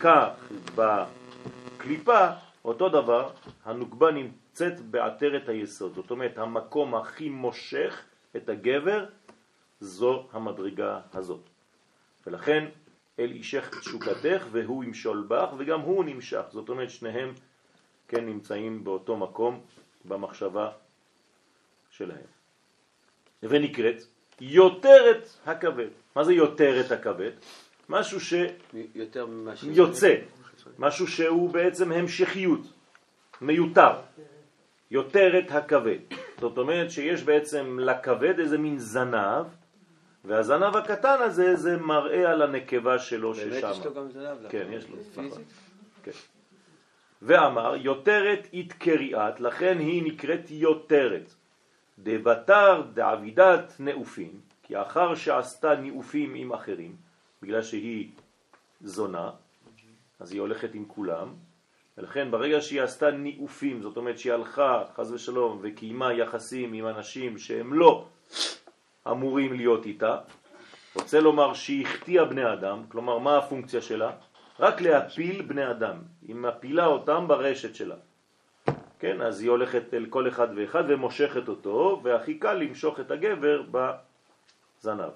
כך בקליפה, אותו דבר, הנוקבה נמצאת בעטרת היסוד, זאת אומרת, המקום הכי מושך את הגבר זו המדרגה הזאת. ולכן אל אישך תשוקתך והוא ימשול בך וגם הוא נמשך, זאת אומרת שניהם כן נמצאים באותו מקום במחשבה שלהם. ונקראת יותרת הכבד. מה זה יותרת הכבד? משהו יותר ממה ש... שיוצא, משהו שהוא בעצם המשכיות, מיותר. יותרת הכבד. זאת אומרת שיש בעצם לכבד איזה מין זנב, והזנב הקטן הזה זה מראה על הנקבה שלו ששם. באמת יש לו גם זנב? כן, יש לו. נכון. כן. ואמר, יותרת התקריאת, לכן היא נקראת יותרת. דבתר דעבידת נאופים, כי אחר שעשתה נאופים עם אחרים, בגלל שהיא זונה, אז היא הולכת עם כולם, ולכן ברגע שהיא עשתה נאופים, זאת אומרת שהיא הלכה, חז ושלום, וקיימה יחסים עם אנשים שהם לא אמורים להיות איתה, רוצה לומר שהיא החטיאה בני אדם, כלומר מה הפונקציה שלה? רק להפיל בני אדם, היא מפילה אותם ברשת שלה. כן, אז היא הולכת אל כל אחד ואחד ומושכת אותו, והכי קל למשוך את הגבר בזנב.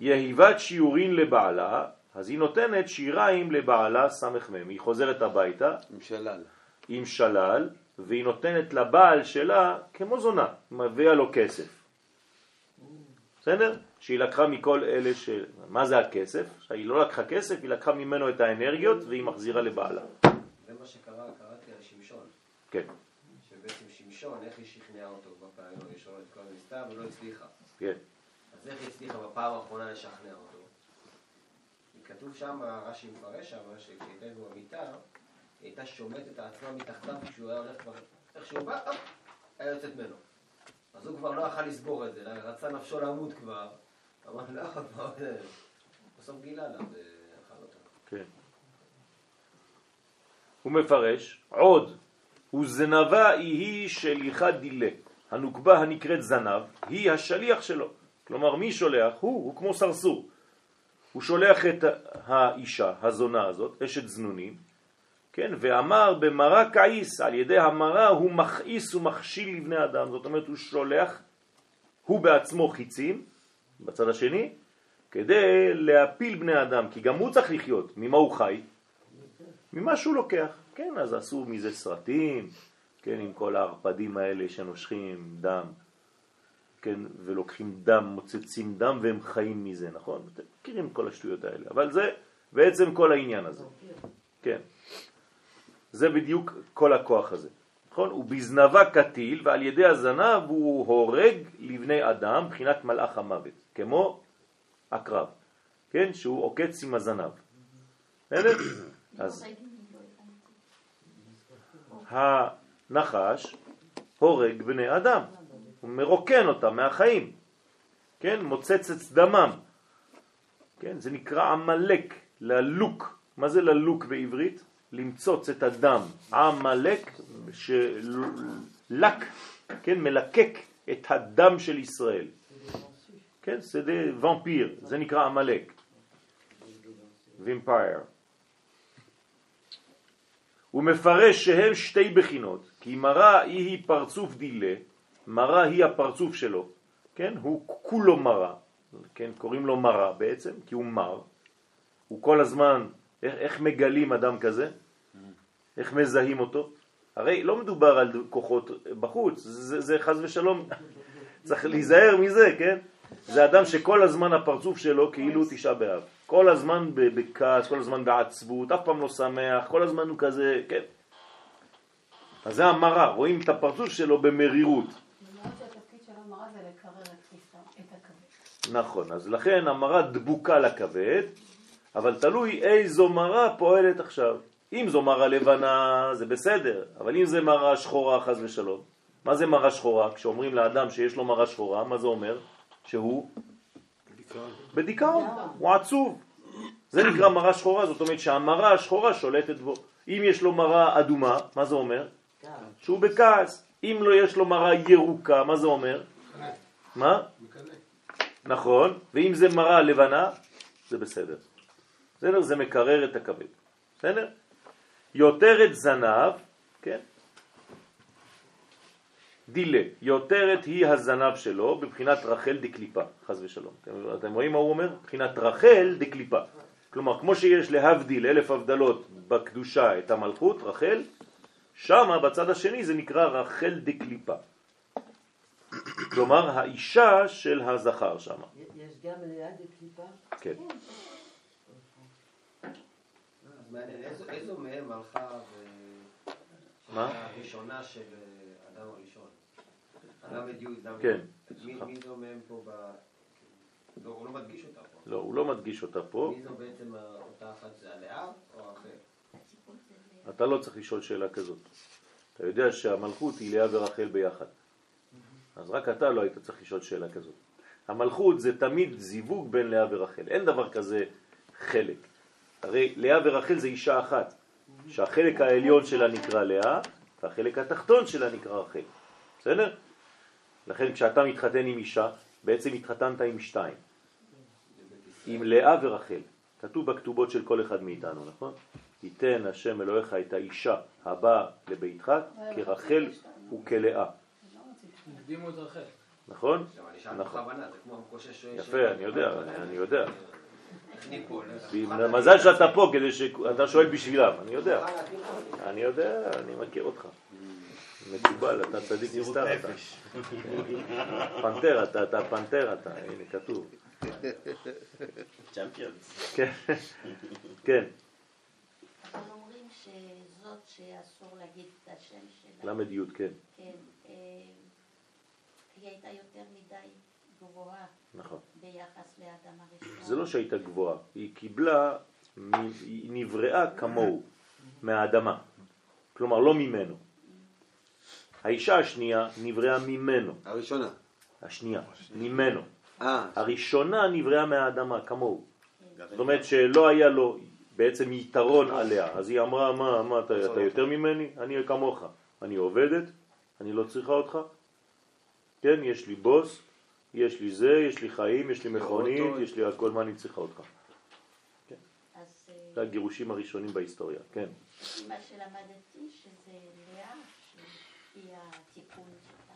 יהיבת שיעורין לבעלה, אז היא נותנת שיריים לבעלה סמך מם. היא חוזרת הביתה עם שלל. עם שלל, והיא נותנת לבעל שלה כמו זונה, מביאה לו כסף. בסדר? שהיא לקחה מכל אלה ש... מה זה הכסף? היא לא לקחה כסף, היא לקחה ממנו את האנרגיות והיא מחזירה לבעלה. זה מה שקרה, קראתי על שמשון. כן, שבעצם שמשון, איך היא שכנעה אותו בפעם הראשונה את כל המסתר ולא הצליחה. כן. אז איך היא הצליחה בפעם האחרונה לשכנע אותו? כתוב שם, רש"י מפרש שם, שכשהייתה בו במיטה, היא הייתה שומטת את עצמה מתחתיו כשהוא היה הולך כבר, איך שהוא בא, היה יוצאת ממנו. אז הוא כבר לא יכל לסבור את זה, רצה נפשו למות כבר. אמר, לא, כבר, בסוף גילה לה ואכל אותה. כן. הוא מפרש, עוד, וזנבה היא שליחה דילה. הנוקבה הנקראת זנב היא השליח שלו. כלומר, מי שולח? הוא, הוא כמו סרסור. הוא שולח את האישה, הזונה הזאת, אשת זנונים, כן, ואמר במראה קעיס, על ידי המראה הוא מכעיס ומכשיל לבני אדם, זאת אומרת הוא שולח, הוא בעצמו חיצים, בצד השני, כדי להפיל בני אדם, כי גם הוא צריך לחיות, ממה הוא חי? ממה שהוא לוקח, כן, אז עשו מזה סרטים, כן, עם כל הערפדים האלה שנושכים דם, כן, ולוקחים דם, מוצצים דם והם חיים מזה, נכון? אתם מכירים כל השטויות האלה, אבל זה בעצם כל העניין הזה, כן. זה בדיוק כל הכוח הזה, נכון? הוא בזנבה קטיל ועל ידי הזנב הוא הורג לבני אדם, מבחינת מלאך המוות, כמו הקרב, כן? שהוא עוקץ עם הזנב. בסדר? אז הנחש הורג בני אדם, הוא מרוקן אותם מהחיים, כן? מוצץ את דמם, כן? זה נקרא עמלק, ללוק. מה זה ללוק בעברית? למצוץ את הדם. עמלק שלק, כן? מלקק את הדם של ישראל. כן? זה ומפיר, זה נקרא עמלק. וימפייר. הוא מפרש שהם שתי בחינות, כי מראה היא פרצוף דילה, מראה היא הפרצוף שלו, כן? הוא כולו מראה, כן? קוראים לו מראה בעצם, כי הוא מר. הוא כל הזמן, איך, איך מגלים אדם כזה? איך מזהים אותו? הרי לא מדובר על כוחות בחוץ, זה, זה חז ושלום, צריך להיזהר מזה, כן? זה אדם שכל הזמן הפרצוף שלו כאילו תשעה באב. כל הזמן בכעס, כל הזמן בעצבות, אף פעם לא שמח, כל הזמן הוא כזה, כן. אז זה המראה, רואים את הפרצוף שלו במרירות. המראה. נכון, אז לכן המרה דבוקה לכבד, אבל תלוי איזו מרה פועלת עכשיו. אם זו מרה לבנה זה בסדר, אבל אם זה מרה שחורה חס ושלום, מה זה מרה שחורה? כשאומרים לאדם שיש לו מרה שחורה, מה זה אומר? שהוא בדיכאון, הוא עצוב. זה נקרא מרה שחורה, זאת אומרת שהמרה השחורה שולטת בו. אם יש לו מרה אדומה, מה זה אומר? שהוא בכעס. אם לא יש לו מרה ירוקה, מה זה אומר? מה? נכון, ואם זה מרה לבנה, זה בסדר. בסדר? זה מקרר את הכבד. בסדר? יותרת זנב, כן? דילה, יותרת היא הזנב שלו בבחינת רחל דקליפה, חז ושלום. אתם, אתם רואים מה הוא אומר? בבחינת רחל דקליפה. כלומר, כמו שיש להבדיל אלף הבדלות בקדושה את המלכות, רחל, שמה בצד השני זה נקרא רחל דקליפה. כלומר, האישה של הזכר שמה. יש גם ליד הקליפה? כן. מעניין, איזו- מהם הלכה? הראשונה של אדם הראשון. כן, מי זו מהם פה ב... לא, הוא לא מדגיש אותה פה. לא, הוא לא מדגיש אותה פה. מי זו בעצם אותה אחת, זה הלאה או זה אתה לא צריך לשאול שאלה כזאת. אתה יודע שהמלכות היא לאה ורחל ביחד. אז רק אתה לא היית צריך לשאול שאלה כזאת. המלכות זה תמיד זיווג בין לאה ורחל. אין דבר כזה חלק. הרי לאה ורחל זה אישה אחת, שהחלק העליון שלה נקרא לאה, והחלק התחתון שלה נקרא רחל. בסדר? לכן כשאתה מתחתן עם אישה, בעצם התחתנת עם שתיים. עם לאה ורחל. כתוב בכתובות של כל אחד מאיתנו, נכון? ייתן השם אלוהיך את האישה הבאה לביתך כרחל וכלאה, הקדימו את רחל. נכון? נכון. יפה, אני יודע, אני יודע. מזל שאתה פה כדי שאתה שואל בשבילם, אני יודע. אני יודע, אני מכיר אותך. מקובל, אתה צדיק נסתר אתה. פנתר, אתה, אתה פנתר אתה, הנה כתוב. צ'מפיונס. כן, כן, אבל אומרים שזאת שאסור להגיד את השם שלה, למד י', כן, כן, אה, היא הייתה יותר מדי גבוהה נכון. ביחס לאדם הראשון. זה לא שהייתה גבוהה, היא קיבלה, היא נבראה כמוהו, מהאדמה. כלומר, לא ממנו. האישה השנייה נבראה ממנו, הראשונה. השנייה, ממנו. אה, הראשונה נבראה מהאדמה, כמוהו. זאת אומרת שלא היה לו בעצם יתרון עליה. אז היא אמרה, מה, מה אתה, אתה יותר ממני? אני כמוך. אני עובדת, אני לא צריכה אותך. כן, יש לי בוס, יש לי זה, יש לי חיים, יש לי מכונית. יש לי הכל, מה אני צריכה אותך? אז אה, זה הגירושים הראשונים בהיסטוריה, כן. מה שלמדתי שזה לאה, שהיא התיקון שלה.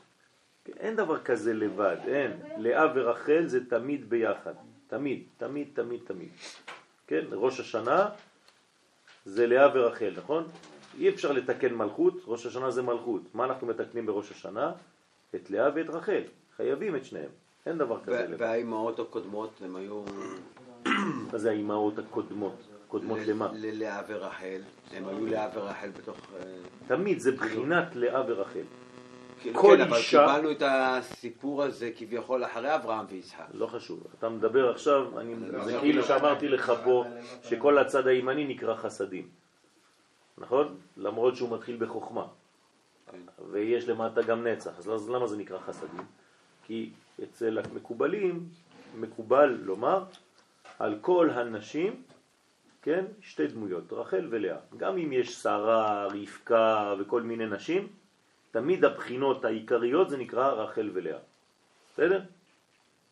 כן, אין דבר כזה לבד, אין. לאה ורחל זה תמיד ביחד. תמיד, תמיד, תמיד, תמיד. כן, ראש השנה זה לאה ורחל, נכון? אי אפשר לתקן מלכות, ראש השנה זה מלכות. מה אנחנו מתקנים בראש השנה? את לאה ואת רחל. חייבים את שניהם. אין דבר כזה. והאימהות הקודמות הם היו מה זה האימהות הקודמות? קודמות למה? ללאה ורחל, הם היו לאה ורחל בתוך... אה, תמיד זה בחינת לאה ורחל. כאילו, כל כן, אבל קיבלנו את הסיפור הזה כביכול אחרי אברהם ויצחק. לא חשוב. אתה מדבר עכשיו, אני, זה כאילו שאמרתי לך פה שכל הצד הימני נקרא חסדים. נכון? למרות שהוא מתחיל בחוכמה. כן. ויש למטה גם נצח. אז למה זה נקרא חסדים? כי אצל המקובלים מקובל לומר על כל הנשים, כן, שתי דמויות, רחל ולאה. גם אם יש שרה, רבקה וכל מיני נשים, תמיד הבחינות העיקריות זה נקרא רחל ולאה. בסדר?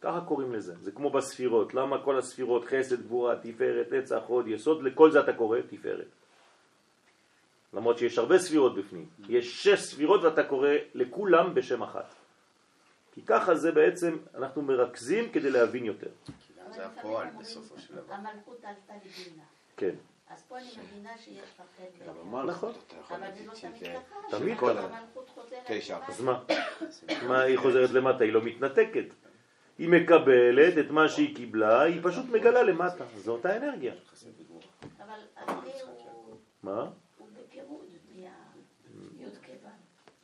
ככה קוראים לזה. זה כמו בספירות. למה כל הספירות, חסד, גבורה, תפארת, נצח, הוד, יסוד, לכל זה אתה קורא תפארת. למרות שיש הרבה ספירות בפנים. יש שש ספירות ואתה קורא לכולם בשם אחת. כי ככה זה בעצם, אנחנו מרכזים כדי להבין יותר. זה הפועל בסופו של דבר. המלכות עלתה לבינה. כן. אז פה אני מבינה שיש גם ולאה. המלכות, נכון. אבל זה לא. תמיד ככה, תמיד ככה. המלכות חוזרת. אז מה? מה היא חוזרת למטה? היא לא מתנתקת. היא מקבלת את מה שהיא קיבלה, היא פשוט מגלה למטה. זו אותה אנרגיה. אבל הפה הוא מה? הוא בפירוד מהיוד כיוון. זאת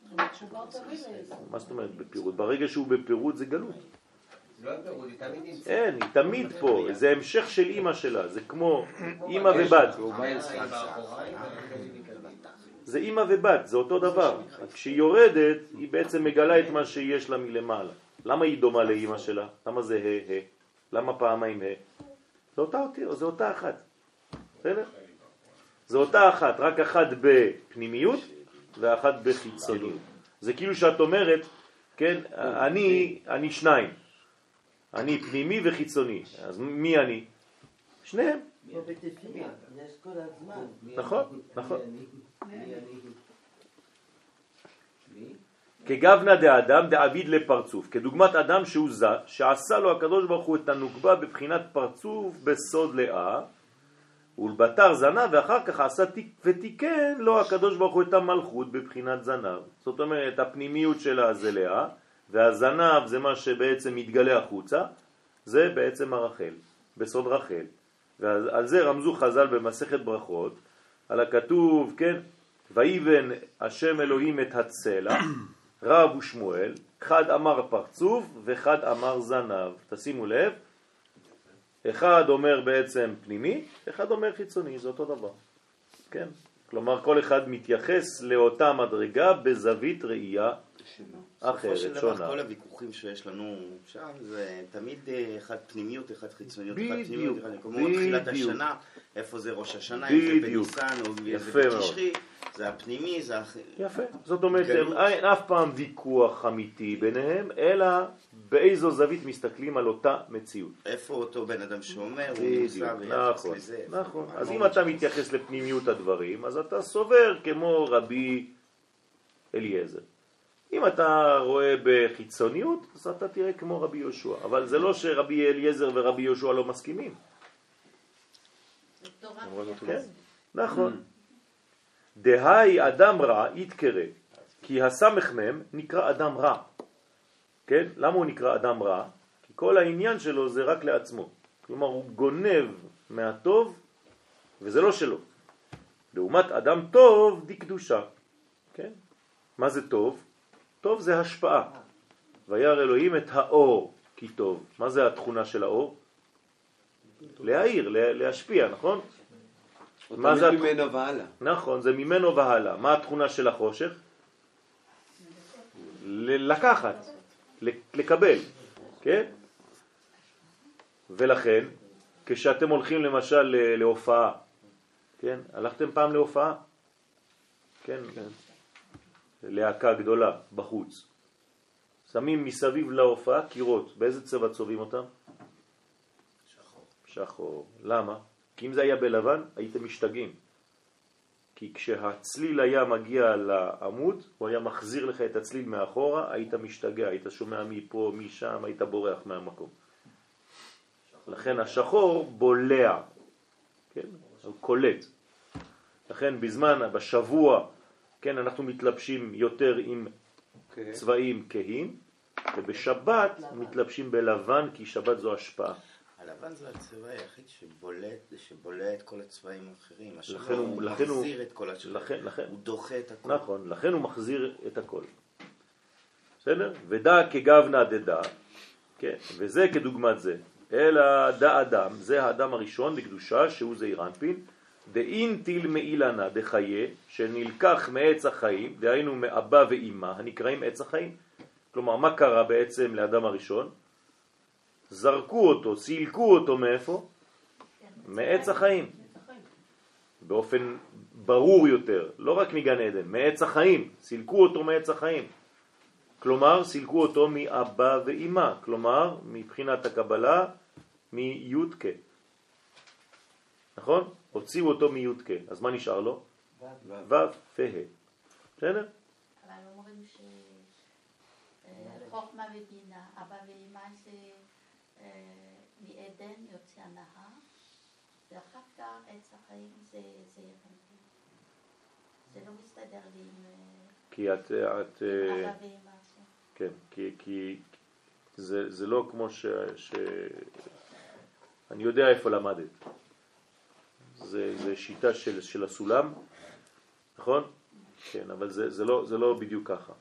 אומרת שהוא כבר תמיד היה. מה זאת אומרת בפירוט? ברגע שהוא בפירוט זה גלות. לא אין היא תמיד פה, זה המשך של אימא שלה, זה כמו אימא ובת. זה אימא ובת, זה אותו דבר. כשהיא יורדת, היא בעצם מגלה את מה שיש לה מלמעלה. למה היא דומה לאימא שלה? למה זה ה' ה'? למה פעמיים ה'? זה אותה אותי, זה אותה אחת. בסדר? זה אותה אחת, רק אחת בפנימיות ואחת בחיצוניות. זה כאילו שאת אומרת, כן, אני, אני שניים. אני פנימי וחיצוני. אז מי אני? שניהם. נכון? נכון. כגוונה דאדם דעביד לפרצוף, כדוגמת אדם שהוא זה, שעשה לו הקדוש ברוך הוא את הנוקבה בבחינת פרצוף בסוד לאה, ולבתר זנב, ואחר כך עשה תיק ותיקן לו הקדוש ברוך הוא את המלכות בבחינת זנב. זאת אומרת, הפנימיות שלה זה לאה, והזנב זה מה שבעצם מתגלה החוצה, זה בעצם הרחל, בסוד רחל. ועל זה רמזו חז"ל במסכת ברכות, על הכתוב, כן, ויבן השם אלוהים את הצלע, רב ושמואל, אחד אמר פרצוף ואחד אמר זנב. תשימו לב, אחד אומר בעצם פנימי, אחד אומר חיצוני, זה אותו דבר. כן? כלומר, כל אחד מתייחס לאותה מדרגה בזווית ראייה בסופו של אחרת, דבר, שונה. כל הוויכוחים שיש לנו שם, זה תמיד אה, אחד פנימיות, אחד חיצוניות, אחד פנימיות, אחד כמו תחילת. השנה, איפה זה ראש השנה, אם זה. בניסן או יפה זה מאוד. בתשרי, זה הפנימי, זה. יפה. זאת אומרת. אין אף פעם ויכוח אמיתי ביניהם, אלא באיזו זווית מסתכלים על אותה מציאות. איפה אותו בן אדם שאומר, הוא נמצא ביחס נכון, לזה. נכון. מה אז אם אתה? מתייחס לפנימיות הדברים, אז אתה סובר כמו רבי אליעזר. אם אתה רואה בחיצוניות, אז אתה תראה כמו רבי יהושע. אבל זה לא שרבי אליעזר ורבי יהושע לא מסכימים. תורה כן, נכון. דהי אדם רע יתקרא, כי הסמ"ם נקרא אדם רע. כן? למה הוא נקרא אדם רע? כי כל העניין שלו זה רק לעצמו. כלומר, הוא גונב מהטוב, וזה לא שלו. לעומת אדם טוב, דקדושה. כן? מה זה טוב? טוב זה השפעה. וירא אלוהים את האור כי טוב. מה זה התכונה של האור? להעיר, לה- להשפיע, נכון? מה זה? ממנו והלאה. נכון, זה ממנו והלאה. מה התכונה של החושך? לקחת, לקבל, כן? ולכן, כשאתם הולכים למשל להופעה, כן? הלכתם פעם להופעה? כן, להקה גדולה בחוץ. שמים מסביב להופעה קירות, באיזה צבע צובעים אותם? שחור. שחור. למה? כי אם זה היה בלבן, הייתם משתגעים. כי כשהצליל היה מגיע לעמוד, הוא היה מחזיר לך את הצליל מאחורה, היית משתגע, היית שומע מפה, משם, היית בורח מהמקום. לכן השחור בולע, כן? הוא קולט. לכן בזמן, בשבוע, כן, אנחנו מתלבשים יותר עם אוקיי. צבעים כהים, ובשבת מתלבשים בלבן, כי שבת זו השפעה. הלבן זה הצבע היחיד שבולט, שבולע את כל הצבעים האחרים. לכן הוא- לכן הוא- מחזיר את כל הצבעים. לכן, לכן. הוא דוחה את הכל. נכון, לכן הוא מחזיר את הכל. בסדר? ודע כגוונה דדע, כן, וזה כדוגמת זה. אלא דע אדם, זה האדם הראשון בקדושה שהוא זעיר אנפין, דאינטיל מאילנה דחיה, שנלקח מעץ החיים, דהיינו מאבא ואימא, הנקראים עץ החיים. כלומר, מה קרה בעצם לאדם הראשון? זרקו אותו, סילקו אותו מאיפה? מעץ החיים. באופן ברור יותר, לא רק מגן עדן, מעץ החיים, סילקו אותו מעץ החיים. כלומר, סילקו אותו מאבא ואימא, כלומר, מבחינת הקבלה, מי"ק. נכון? הוציאו אותו מי"ק, אז מה נשאר לו? ו' וה'. בסדר? אבל אומרים שחוכמה ובינה, אבא ואמא זה אה, מעדן יוצא הנהר, ואחר כך עץ החיים זה זה ירנטי. זה לא מסתדר לי עם אה, כי את, את אה, אבא ואמא. זה. כן, כי, כי זה, זה לא כמו ש, ש... אני יודע איפה למדת. זה, זה שיטה של, של הסולם, נכון? כן, אבל זה, זה, לא, זה לא בדיוק ככה.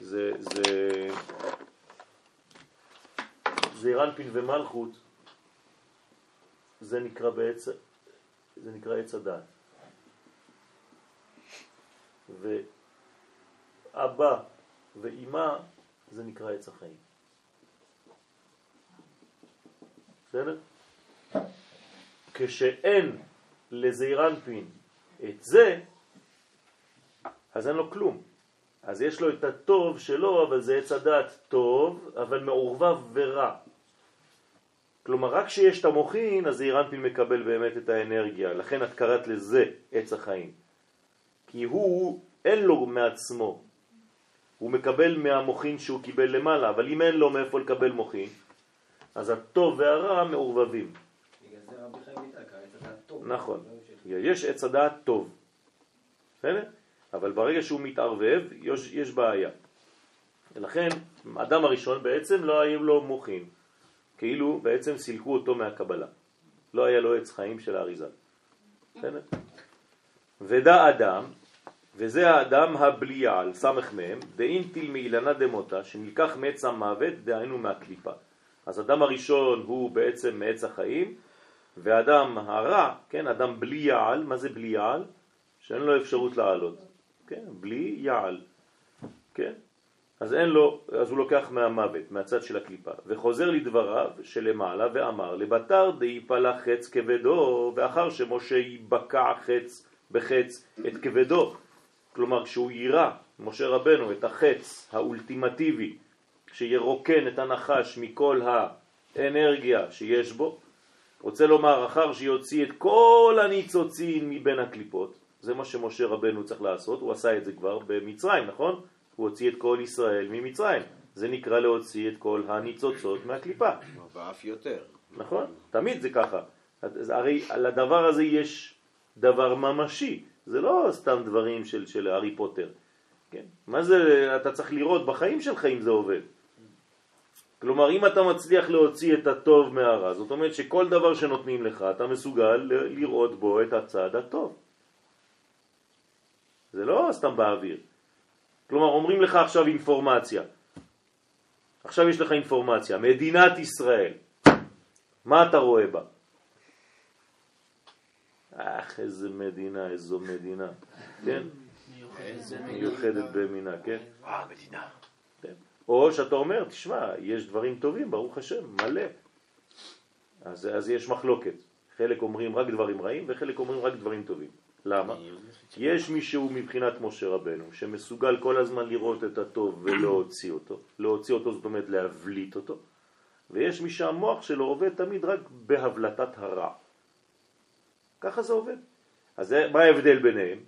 זה, זה, זעירנפין ומלכות, זה נקרא בעץ, זה נקרא עץ הדעת. ואבא ואימא זה נקרא עץ החיים. בסדר? כשאין לזעירנפין את זה, אז אין לו כלום. אז יש לו את הטוב שלו, אבל זה עץ הדעת טוב, אבל מעורבב ורע. כלומר, רק כשיש את המוחין, אז זעירנפין מקבל באמת את האנרגיה. לכן את קראת לזה עץ החיים. כי הוא, אין לו מעצמו. הוא מקבל מהמוחין שהוא קיבל למעלה, אבל אם אין לו מאיפה לקבל מוחין, אז הטוב והרע מעורבבים. נכון. לא. יש עץ הדעת טוב. בסדר? אבל ברגע שהוא מתערבב, יש, יש בעיה. ולכן, האדם הראשון בעצם לא היו לו מוחין. כאילו בעצם סילקו אותו מהקבלה. לא היה לו עץ חיים של האריזה. ודע אדם, וזה האדם הבליעל, סמך מהם, דאינטיל מאילנה דמותה, שנלקח מעץ המוות, דהיינו מהקליפה. אז אדם הראשון הוא בעצם מעץ החיים, ואדם הרע, כן, אדם בלי יעל, מה זה בלי יעל? שאין לו אפשרות לעלות, כן, בלי יעל, כן, אז אין לו, אז הוא לוקח מהמוות, מהצד של הקליפה, וחוזר לדבריו שלמעלה ואמר, לבתר דיפלה חץ כבדו, ואחר שמשה יבקע חץ בחץ את כבדו, כלומר כשהוא יירה, משה רבנו, את החץ האולטימטיבי, שירוקן את הנחש מכל האנרגיה שיש בו, רוצה לומר, אחר שיוציא את כל הניצוצין מבין הקליפות, זה מה שמשה רבנו צריך לעשות, הוא עשה את זה כבר במצרים, נכון? הוא הוציא את כל ישראל ממצרים. זה נקרא להוציא את כל הניצוצות מהקליפה, ואף יותר. נכון? תמיד זה ככה. אז הרי לדבר הזה יש דבר ממשי, זה לא סתם דברים של, של הארי פוטר. כן? מה זה, אתה צריך לראות בחיים שלך אם זה עובד. כלומר, אם אתה מצליח להוציא את הטוב מהרע, זאת אומרת שכל דבר שנותנים לך, אתה מסוגל לראות בו את הצד הטוב. זה לא סתם באוויר. כלומר, אומרים לך עכשיו אינפורמציה. עכשיו יש לך אינפורמציה, מדינת ישראל. מה אתה רואה בה? אך, איזה מדינה, איזו מדינה, כן? מיוחדת במינה, כן? אה, מדינה. כן. או שאתה אומר, תשמע, יש דברים טובים, ברוך השם, מלא. אז, אז יש מחלוקת. חלק אומרים רק דברים רעים וחלק אומרים רק דברים טובים. למה? יש מישהו מבחינת משה רבנו שמסוגל כל הזמן לראות את הטוב ולהוציא אותו. להוציא אותו זאת אומרת להבליט אותו. ויש מי שהמוח שלו עובד תמיד רק בהבלטת הרע. ככה זה עובד. אז מה ההבדל ביניהם?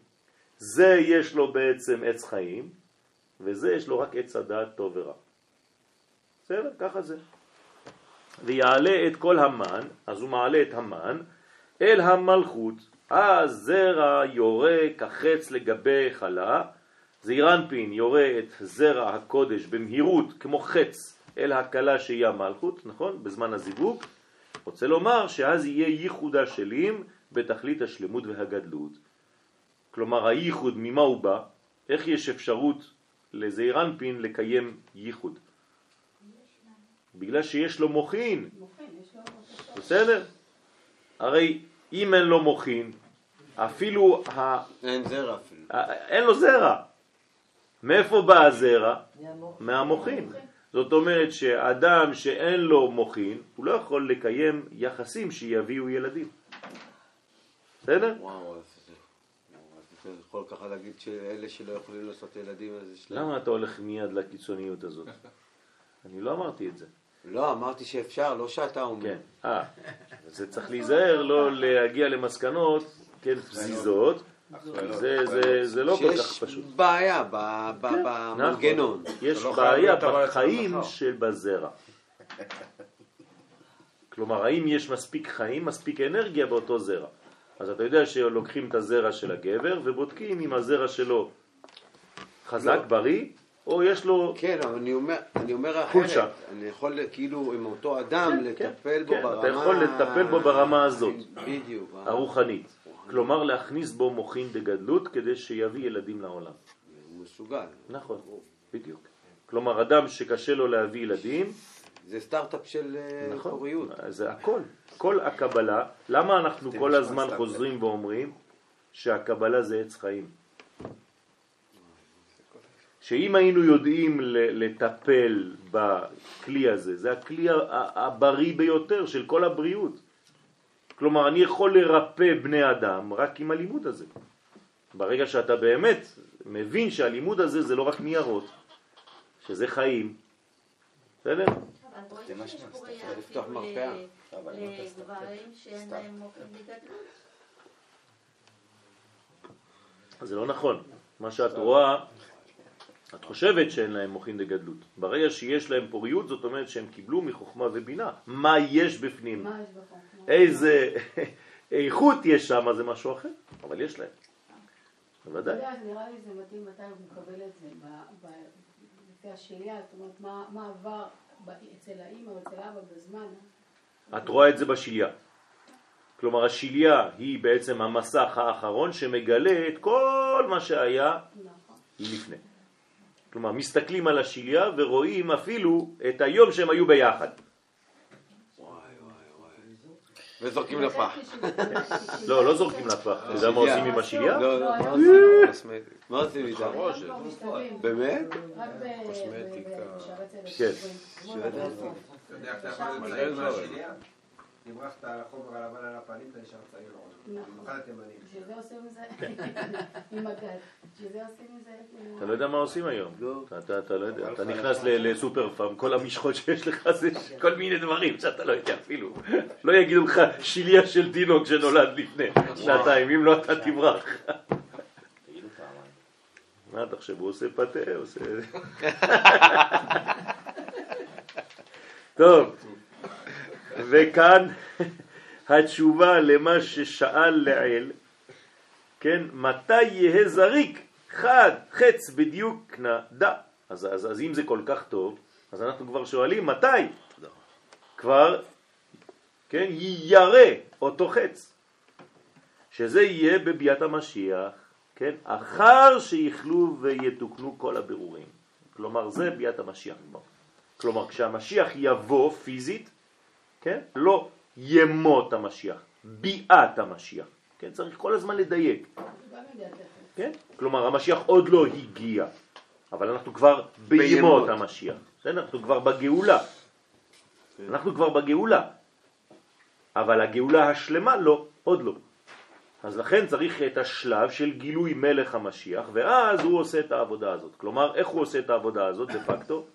זה יש לו בעצם עץ חיים, וזה יש לו רק עץ הדעת טוב ורע. בסדר? ככה זה. ויעלה את כל המן, אז הוא מעלה את המן, אל המלכות, אז זרע יורה כחץ לגבי חלה, זעירנפין יורה את זרע הקודש במהירות כמו חץ אל הקלה שהיא המלכות, נכון? בזמן הזיווג. רוצה לומר שאז יהיה ייחוד השלים בתכלית השלמות והגדלות. כלומר הייחוד ממה הוא בא? איך יש אפשרות לזעירנפין לקיים ייחוד? בגלל שיש לו מוחין, בסדר? הרי אם אין לו מוחין, אפילו ה... אין זרע אפילו. אין לו זרע. מאיפה בא הזרע? מהמוח. מהמוחין. זאת אומרת שאדם שאין לו מוחין, הוא לא יכול לקיים יחסים שיביאו ילדים. בסדר? וואו, אז יכול ככה להגיד שאלה שלא יכולים לעשות ילדים, אז יש להם... למה אתה הולך מיד לקיצוניות הזאת? אני לא אמרתי את זה. לא, אמרתי שאפשר, לא שאתה אומר. כן. אה, זה צריך להיזהר לא להגיע למסקנות, כן, פזיזות. זה, זה, זה לא כל כך שיש פשוט. בעיה ב- ב- כן, במנגנון. נכון. יש אתה לא בעיה בחיים של בזרע. כלומר, האם יש מספיק חיים, מספיק אנרגיה באותו זרע. אז אתה יודע שלוקחים את הזרע של הגבר ובודקים אם הזרע שלו חזק, לא. בריא, או יש לו... כן, אבל אני אומר, אני אומר חולשה. אחרת. אני יכול כאילו עם אותו אדם כן, כן, לטפל בו כן, אתה ברמה... יכול לטפל בו ברמה הזאת. בדיוק. הרוחנית. כלומר, להכניס בו מוחין בגדלות כדי שיביא ילדים לעולם. הוא מסוגל. נכון, בדיוק. כלומר, אדם שקשה לו להביא ילדים, זה סטארט-אפ של אה, נכון, פוריות. זה הכל, כל הקבלה, למה אנחנו כל הזמן חוזרים ואומרים שהקבלה זה עץ חיים? שאם היינו יודעים לטפל בכלי הזה, זה הכלי הבריא ביותר של כל הבריאות. כלומר, אני יכול לרפא בני אדם רק עם הלימוד הזה. ברגע שאתה באמת מבין שהלימוד הזה זה לא רק ניירות, שזה חיים, בסדר? לא לגדלות. זה לא נכון. מה שאת רואה, את חושבת שאין להם מוחין דגדלות. ברגע שיש להם פוריות, זאת אומרת שהם קיבלו מחוכמה ובינה. מה יש בפנים? מה יש בחוכמה? איזה איכות יש שם, זה משהו אחר, אבל יש להם. אתה בוודאי. יודע, נראה לי זה מתאים מתי הוא מקבל את זה, לפי השליה, זאת אומרת, מה- עבר אצל האימא או אצל האבא בזמן. את רואה את זה בשיליה. כלומר, השיליה היא בעצם המסך האחרון שמגלה את כל מה שהיה נכון. לפני. כלומר, מסתכלים על השיליה ורואים אפילו את היום שהם היו ביחד. וזורקים לפח. לא, לא זורקים לפח. אתה יודע מה עושים עם השיליה? לא, לא, מה עושים- עושים? מה עושים איתה? משתלבים. באמת? קוסמטיקה. כן. נמרחת על החומר הלבן על הפנים, אתה נשאר צעיר לא נכון. במיוחד התימנים. בשביל זה עושים את זה עם הגל. בשביל זה עושים את זה... אתה לא יודע מה עושים היום. לא. אתה- לא יודע. אתה נכנס לסופר פארם, כל המשחות שיש לך זה כל מיני דברים שאתה לא יודע אפילו. לא יגידו לך שיליה של תינוק שנולד לפני שנתיים, אם לא אתה תברח. מה תחשב, הוא עושה פתה, עושה... טוב, וכאן התשובה למה ששאל לעיל, כן, מתי יהא זריק, חד, חץ בדיוק נדע. אז, אז, אז אם זה כל כך טוב, אז אנחנו כבר שואלים מתי כבר, כן, יירא אותו חץ, שזה יהיה בביאת המשיח, כן, אחר שיכלו ויתוקנו כל הבירורים. כלומר, זה ביאת המשיח. כלומר, כשהמשיח יבוא פיזית, כן, לא ימות המשיח, ביאת המשיח. כן, צריך כל הזמן לדייק. כן? כלומר, המשיח עוד לא הגיע, אבל אנחנו כבר בימות. המשיח. אנחנו כבר בגאולה. אנחנו כבר בגאולה. אבל הגאולה השלמה לא, עוד לא. אז לכן צריך את השלב של גילוי מלך המשיח, ואז הוא עושה את העבודה הזאת. כלומר, איך הוא עושה את העבודה הזאת דה פקטו?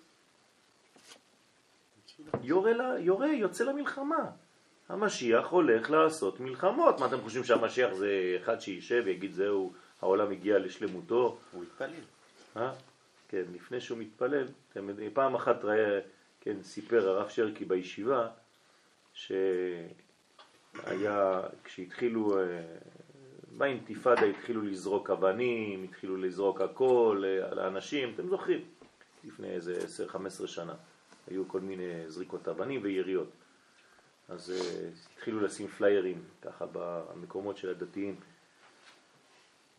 יורה, לה, יורה, יוצא למלחמה. המשיח הולך לעשות מלחמות. מה אתם חושבים שהמשיח זה אחד שישב ויגיד זהו, העולם הגיע לשלמותו? הוא התפלל. אה? כן, לפני שהוא מתפלל, אתם פעם אחת ראה, כן, סיפר הרב שרקי בישיבה, שהיה, כשהתחילו, אה, באינתיפאדה התחילו לזרוק אבנים, התחילו לזרוק הכל אה, על האנשים, אתם זוכרים, לפני איזה 10-15 שנה, היו כל מיני זריקות אבנים ויריות. אז אה, התחילו לשים פליירים ככה במקומות של הדתיים.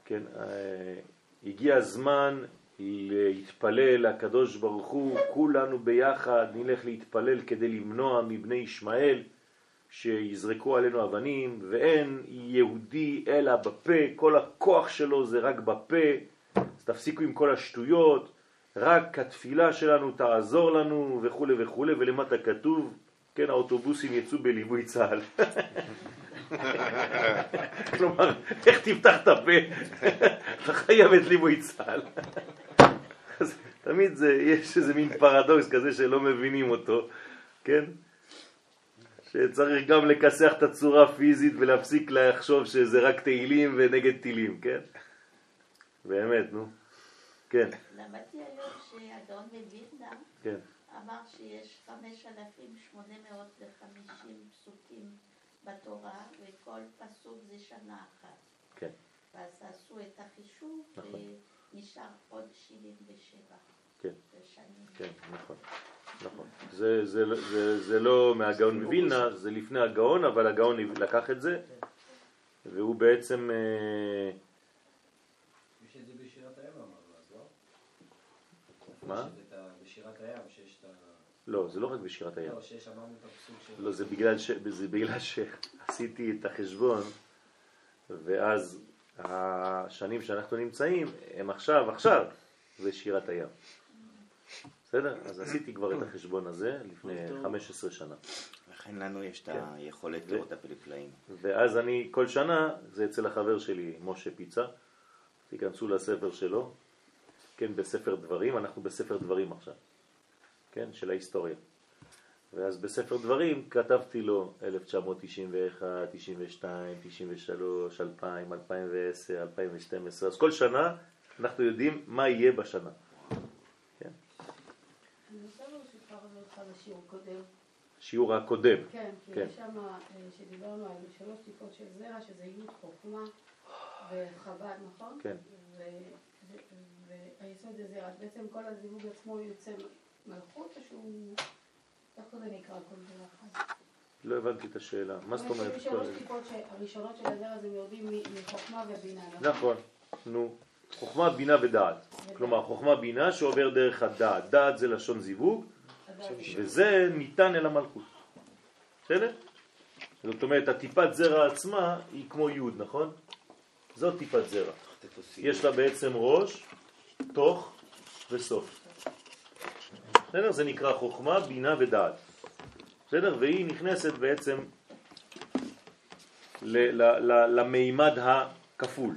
כן, אה, הגיע הזמן להתפלל לקדוש ברוך הוא, כולנו ביחד נלך להתפלל כדי למנוע מבני ישמעאל שיזרקו עלינו אבנים, ואין יהודי אלא בפה, כל הכוח שלו זה רק בפה, אז תפסיקו עם כל השטויות, רק התפילה שלנו תעזור לנו וכו' וכו', ולמטה כתוב, כן, האוטובוסים יצאו בליווי צה"ל. כלומר, איך תפתח את הפה? אתה חייב את ליווי צה"ל. אז תמיד זה, יש איזה מין פרדוקס כזה שלא מבינים אותו, כן? שצריך גם לכסח את הצורה הפיזית ולהפסיק לחשוב שזה רק תהילים ונגד טילים, כן? באמת, נו. כן, למדתי היום שהגאון מווילנה כן. אמר שיש 5,850 פסוקים בתורה, וכל פסוק זה שנה אחת. כן. ואז עשו את החישוב, נכון. ונשאר עוד 77 כן. שנים. כן, נכון, נכון. זה, זה, זה, זה לא מהגאון מווילנה, זה לפני הגאון, אבל הגאון לקח את זה, והוא בעצם, אה, יש את זה בשירת הים אמרנו אז, לא? מה? בשירת הים, שיש את ה... לא, זה לא רק בשירת הים. לא, ששמענו את הפסוק של... לא, זה בגלל, ש... זה בגלל שעשיתי את החשבון, ואז השנים שאנחנו נמצאים הם עכשיו, עכשיו, זה שירת הים. בסדר? אז עשיתי כבר את החשבון הזה לפני 15 שנה. לכן לנו יש את כן. היכולת לראות את הפלפלאים. ואז אני, כל שנה, זה אצל החבר שלי, משה פיצה, תיכנסו לספר שלו, כן, בספר דברים, אנחנו בספר דברים עכשיו, כן, של ההיסטוריה. ואז בספר דברים כתבתי לו 1991, 92, 93, 2000, 2010, 2012, אז כל שנה אנחנו יודעים מה יהיה בשנה. כן? אני רוצה ברשותך לחזור אותך לשיעור קודם. שיעור הקודם, כן, כי כן. שם, אה, שדיברנו על שלוש טיפות של זרע, שזה י' חוכמה וחב"ד, נכון? כן. ו- והיסוד זה זרע. אז בעצם כל הזיווג עצמו יוצא מלכות, או שהוא... איך זה נקרא כל זרע אחד? לא הבנתי את השאלה, מה זאת אומרת? יש שלוש טיפות שהראשונות של הזרע זה יורדים מ- מחוכמה ובינה, נכון? נכון, נו, חוכמה, בינה ודעת. כלומר, חוכמה, בינה שעובר דרך הדעת. דעת זה לשון זיווג. וזה ניתן אל המלכות. בסדר? זאת אומרת, הטיפת זרע עצמה היא כמו יוד, נכון? זאת טיפת זרע. יש לה בעצם ראש, תוך וסוף. בסדר? זה נקרא חוכמה, בינה ודעת. בסדר? והיא נכנסת בעצם למימד הכפול.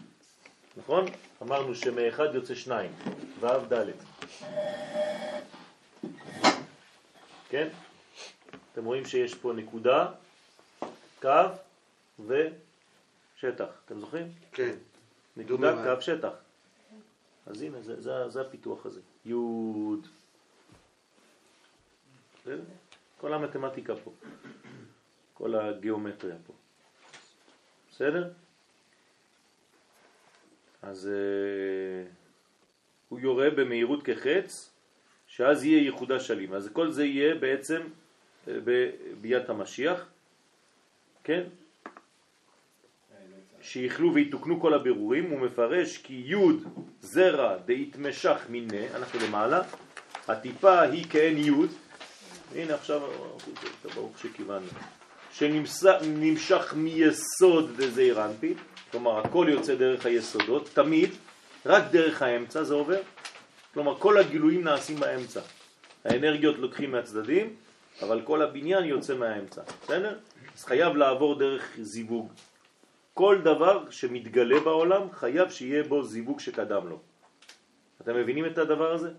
נכון? אמרנו שמאחד יוצא שניים, ו' ד'. כן? אתם רואים שיש פה נקודה, קו ושטח. אתם זוכרים? כן. נקודה. קו, שטח. אז הנה, זה, זה, זה הפיתוח הזה. בסדר? כל המתמטיקה פה. כל הגיאומטריה פה. בסדר? אז אה, הוא יורה במהירות כחץ, שאז יהיה ייחודה שלים. אז כל זה יהיה בעצם אה, בביאת המשיח, כן? שיכלו ויתוקנו כל הבירורים, הוא מפרש כי יוד זרע דהתמשך מיני, אנחנו למעלה, הטיפה היא כאין יוד, הנה עכשיו, ברוך שכיוונו, שנמשך מיסוד דזעיר אנפין, כלומר הכל יוצא דרך היסודות, תמיד, רק דרך האמצע זה עובר, כלומר כל הגילויים נעשים באמצע, האנרגיות לוקחים מהצדדים, אבל כל הבניין יוצא מהאמצע, בסדר? אז חייב לעבור דרך זיווג. כל דבר שמתגלה בעולם חייב שיהיה בו זיווג שקדם לו. אתם מבינים את הדבר הזה?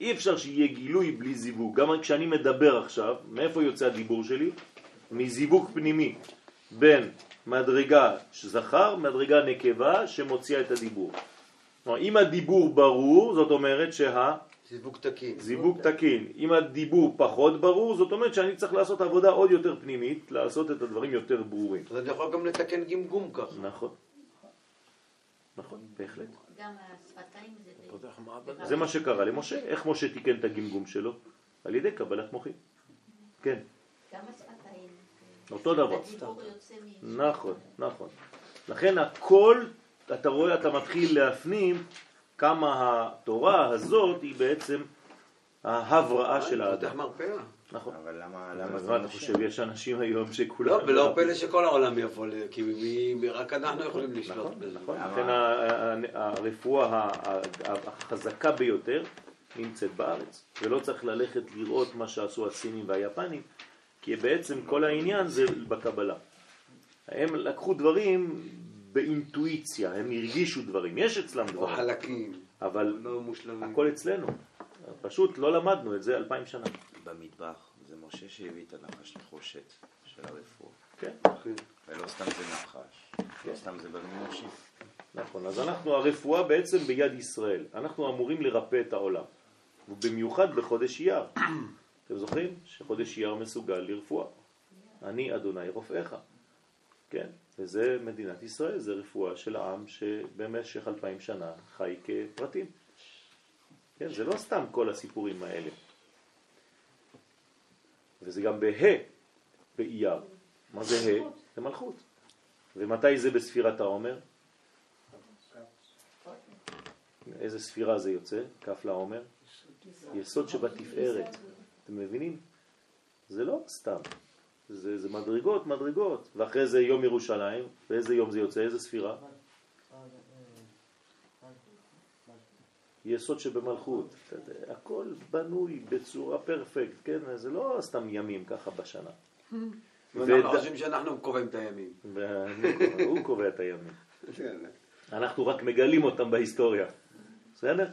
אי אפשר שיהיה גילוי בלי זיווג. גם כשאני מדבר עכשיו, מאיפה יוצא הדיבור שלי? מזיווג פנימי בין מדרגה זכר, מדרגה נקבה שמוציאה את הדיבור. כלומר, אם הדיבור ברור, זאת אומרת שה... זיווג תקין. זיווג תקין. אם הדיבור פחות ברור, זאת אומרת שאני צריך לעשות עבודה עוד יותר פנימית, לעשות את הדברים יותר ברורים. אז אני יכול גם לתקן גמגום ככה. נכון. נכון, בהחלט. גם השפתיים זה... זה מה שקרה למשה. איך משה תיקן את הגמגום שלו? על ידי קבלת מוחין. כן, גם השפתיים. אותו דבר. הדיבור יוצא מ... נכון, נכון. לכן הכל, אתה רואה, אתה מתחיל להפנים כמה התורה הזאת היא בעצם ההבראה של פותח האדם. מרפאה. נכון. אבל למה, למה זה אתה? חושב, יש אנשים היום שכולם... לא, ולא פלא שכל העולם יבוא, כי רק אנחנו יכולים לשלוט נכון, בזה. נכון. לכן הרפואה החזקה ביותר נמצאת בארץ, ולא צריך ללכת לראות מה שעשו הסינים והיפנים, כי בעצם כל העניין זה בקבלה. הם לקחו דברים באינטואיציה, הם הרגישו דברים, יש אצלם או דברים, חלקים, אבל לא מושלמים. הכל אצלנו. פשוט לא למדנו את זה אלפיים שנה. במטבח, זה משה שהביא את הנחש נחושת של הרפואה. כן, ולא סתם זה נחש, לא סתם זה בנים אנושי. נכון. אז אנחנו, הרפואה בעצם ביד ישראל. אנחנו אמורים לרפא את העולם. ובמיוחד בחודש אייר. אתם זוכרים? שחודש אייר מסוגל לרפואה. אני אדוני רופאיך. כן? וזה מדינת ישראל, זה רפואה של העם שבמשך אלפיים שנה חי כפרטים. כן? זה לא סתם כל הסיפורים האלה. וזה גם בה' באייר. מה זה ה'? זה מלכות. ומתי זה בספירת העומר? איזה ספירה זה יוצא? כף לעומר? יסוד שבתפארת. אתם מבינים? זה לא סתם. זה, זה מדרגות, מדרגות. ואחרי זה יום ירושלים, ואיזה יום זה יוצא? איזה ספירה? יסוד שבמלכות. הכל בנוי בצורה פרפקט, כן? זה לא סתם ימים ככה בשנה. ואנחנו חושבים שאנחנו קובעים את הימים. הוא קובע את הימים. אנחנו רק מגלים אותם בהיסטוריה. בסדר?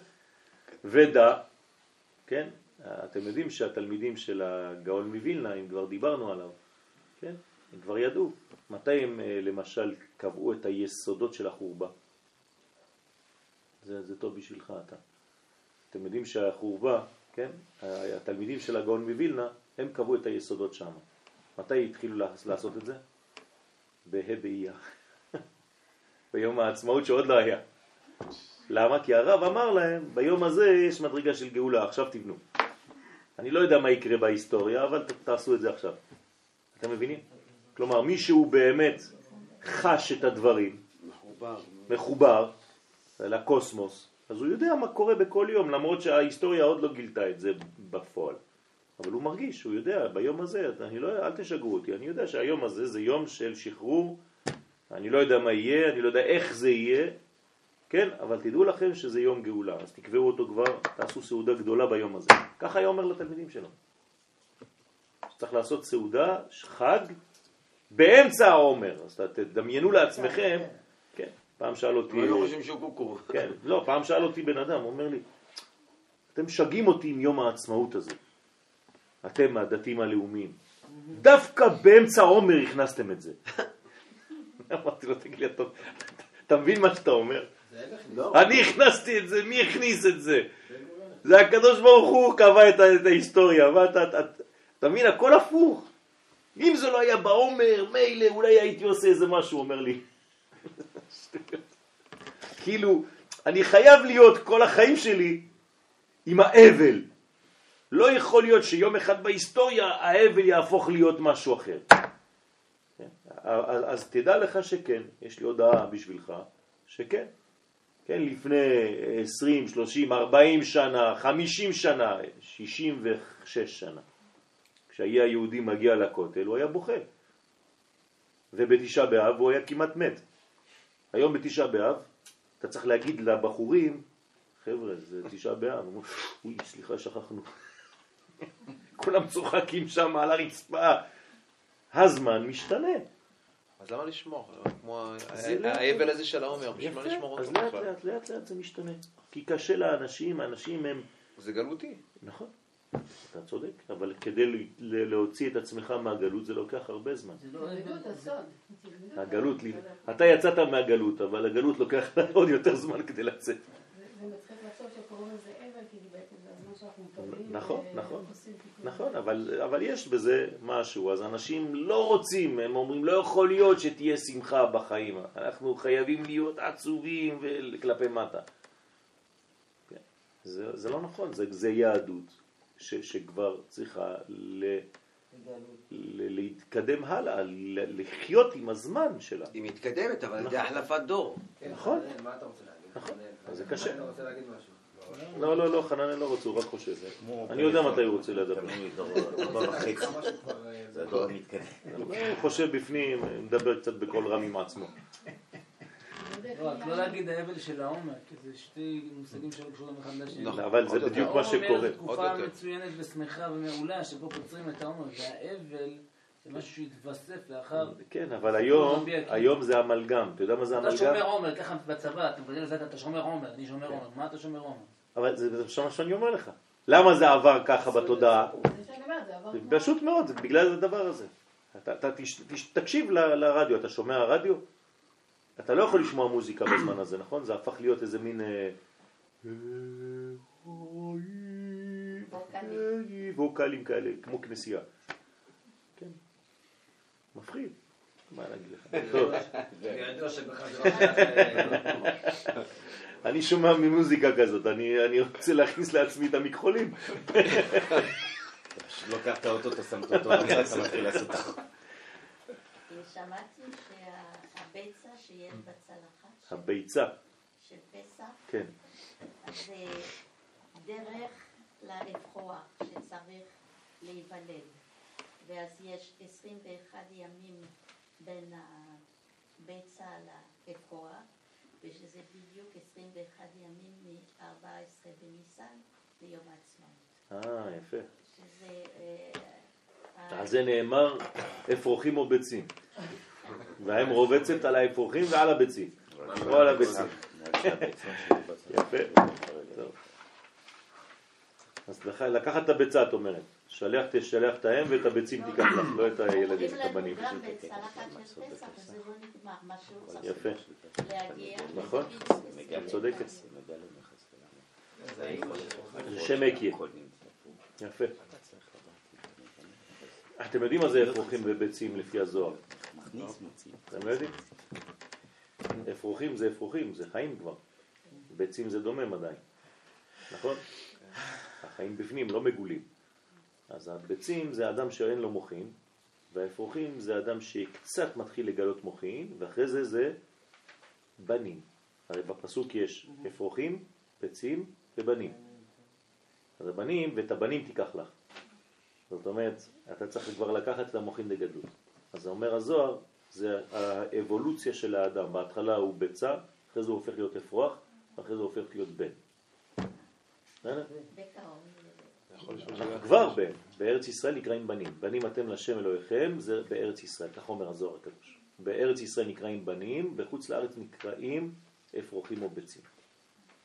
ודע, כן? אתם יודעים שהתלמידים של הגאון מווילנה, אם כבר דיברנו עליו, כן? הם כבר ידעו. מתי הם אה, למשל קבעו את היסודות של החורבה? זה, זה טוב בשבילך אתה. אתם יודעים שהחורבה, כן? התלמידים של הגאון מווילנה, הם קבעו את היסודות שם. מתי התחילו לעש- לעשות את זה? בה' באייר. ביום העצמאות שעוד לא היה. למה? כי הרב אמר להם, ביום הזה יש מדרגה של גאולה, עכשיו תבנו. אני לא יודע מה יקרה בהיסטוריה, אבל תעשו את זה עכשיו. אתם מבינים? כלומר, מי שהוא באמת חש את הדברים, מחובר. מחובר לקוסמוס, אז הוא יודע מה קורה בכל יום, למרות שההיסטוריה עוד לא גילתה את זה בפועל. אבל הוא מרגיש, הוא יודע, ביום הזה, אני לא, אל תשגעו אותי, אני יודע שהיום הזה זה יום של שחרור, אני לא יודע מה יהיה, אני לא יודע איך זה יהיה, כן, אבל תדעו לכם שזה יום גאולה, אז תקבעו אותו כבר, תעשו סעודה גדולה ביום הזה. ככה היה אומר לתלמידים שלו. צריך לעשות סעודה, חג, באמצע העומר. אז תדמיינו לעצמכם, כן, פעם שאל אותי... הם לא חושבים שהוא קוקו. כן, לא, פעם שאל אותי בן אדם, הוא אומר לי, אתם משגעים אותי עם יום העצמאות הזה. אתם הדתיים הלאומיים. דווקא באמצע עומר הכנסתם את זה. אמרתי לו, תגיד לי, אתה, מבין מה שאתה אומר? לא. אני הכנסתי את זה, מי הכניס את זה? זה הקדוש ברוך הוא קבע את ההיסטוריה, ואתה, אתה, מבין, הכל הפוך. אם זה לא היה בעומר, מילא, אולי הייתי עושה איזה משהו, אומר לי. כאילו, אני חייב להיות כל החיים שלי עם האבל. לא יכול להיות שיום אחד בהיסטוריה האבל יהפוך להיות משהו אחר. אז תדע לך שכן, יש לי הודעה בשבילך, שכן. כן, לפני 20, 30, 40 שנה, 50 שנה, 66 שנה, כשהיה יהודי מגיע לכותל, הוא היה בוכה. ובתשעה באב הוא היה כמעט מת. היום בתשעה באב, אתה צריך להגיד לבחורים, חבר'ה, זה תשעה באב. אוי, סליחה, שכחנו. כולם צוחקים שם על הרצפה. הזמן משתנה. אז למה לשמור? כמו לא- האבל הזה של העומר, בשביל מה לשמור אז אותו בכלל? לאט לאט לאט זה משתנה. כי קשה לאנשים, האנשים הם... זה גלותי. נכון, אתה צודק, אבל כדי להוציא את עצמך מהגלות זה לוקח הרבה זמן. זה לא הסוד. הגלות, לי- אתה יצאת מהגלות, אבל הגלות לוקח עוד יותר זמן כדי לצאת. זה זה מצחיק לחשוב שקוראים לזה אבל, כי בעצם זה הזמן שאנחנו מקבלים. נכון, נכון. נכון, אבל, אבל יש בזה משהו, אז אנשים לא רוצים, הם אומרים לא יכול להיות שתהיה שמחה בחיים, אנחנו חייבים להיות עצובים וכלפי מטה. כן. זה, זה לא נכון, זה, זה יהדות ש, שכבר צריכה ל, ל, להתקדם הלאה, ל, לחיות עם הזמן שלה. היא מתקדמת, אבל על ידי נכון. החלפת דור. כן, נכון. חנן, מה אתה רוצה להגיד? נכון. חנן, אז זה קשה. אתה רוצה להגיד משהו? לא, לא, לא, חנן לא רוצה, הוא רק חושב. אני יודע מתי הוא רוצה לדבר. אה, זה המתקדם. הוא חושב בפנים, מדבר קצת בקול רם עם עצמו. לא, רק לא להגיד האבל של העומר, כי זה שתי מושגים שלא קשורים אחד לשני. נכון. אבל זה בדיוק. מה שקורה. העומר עוד תקופה. מצוינת ושמחה ומעולה שבו קוצרים את העומר, והאבל זה משהו שהתווסף לאחר. כן, אבל היום. היום זה המלגם. אתה יודע מה זה אתה שומר המלגם? עומר, ככה בצבא, אתה מבין לזה, אתה שומר עומר, אני שומר כן. עומר, מה אתה שומר עומר? אבל זה מה שאני אומר לך. למה זה עבר ככה בתודעה? זה. פשוט מאוד, זה בגלל הדבר הזה. אתה, תקשיב לרדיו, אתה שומע רדיו? אתה לא יכול לשמוע מוזיקה בזמן הזה, נכון? זה הפך להיות איזה מין... אה, ווקלים. ווקלים כאלה, כמו כנסייה. כן. מפחיד. מה להגיד לך? טוב, לא אני שומע ממוזיקה כזאת, אני, אני רוצה להכניס לעצמי את המכחולים. פשוט לוקח את האוטו, אתה שם האוטו בצד, אתה מתחיל לעשות. שמעתי שהביצה שיש בצלחת הביצה, של פסח, כן. אז זה דרך לרפואה, שצריך להיוולד. ואז יש 21 ימים בין הביצה לאפרוח, ושזה בדיוק 21 ימים מ-14 בניסן ליום העצמאות. אה, יפה. שזה... אה, על זה נאמר אפרוחים או ביצים. והאם רובצת על האפרוחים ועל הביצים. או על הביצים. יפה. אז לקחת את הביצה, את אומרת. שלח תשלח את האם ואת הביצים תיקח לך, לא את הילדים, את הבנים. לא יפה. נכון. את צודקת. זה שם אקיה. יפה. אתם יודעים מה זה אפרוחים וביצים לפי הזוהר? אתם לא יודעים? אפרוחים זה אפרוחים, זה חיים כבר. ביצים זה דומם עדיין, נכון? החיים בפנים לא מגולים. אז הביצים זה אדם שאין לו מוחין, והאפרוחים זה אדם שקצת מתחיל לגלות מוחין, ואחרי זה זה בנים. הרי בפסוק יש אפרוחים, ביצים ובנים. אז הבנים, ואת הבנים תיקח לך. זאת אומרת, אתה צריך כבר לקחת את המוחין לגדלות. אז אומר הזוהר, זה האבולוציה של האדם. בהתחלה הוא ביצה, אחרי זה הוא הופך להיות אפרוח, ואחרי זה הוא הופך להיות בן. כבר בן. בארץ ישראל נקראים בנים. בנים אתם לשם אלוהיכם, זה בארץ ישראל, כך אומר הזוהר הקדוש. בארץ ישראל נקראים בנים, בחוץ לארץ נקראים אפרוחים או ביצים.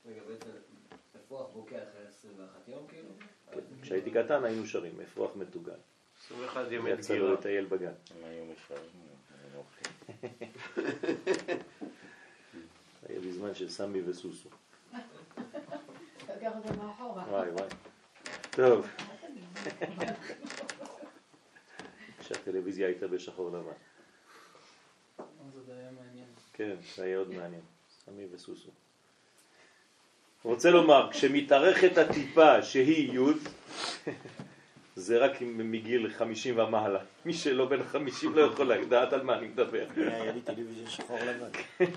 רגע, בעצם אפרוח בוקע אחרי 21 יום, כאילו? כשהייתי קטן היינו שרים, אפרוח מתוגל. 21 ימי יצא דגירה. לו לטייל בגן. הם היו אוכלים. היה בזמן של סמי וסוסו. וואי וואי. טוב. כשהטלוויזיה הייתה בשחור לבן. אז עוד היה מעניין. כן, זה היה עוד מעניין. סמי וסוסו. רוצה לומר, כשמתארכת הטיפה שהיא י' זה רק מגיל 50 ומעלה. מי שלא בן 50 לא יכול לדעת על מה אני מדבר. היה לי טלוויזיה שחור לבן.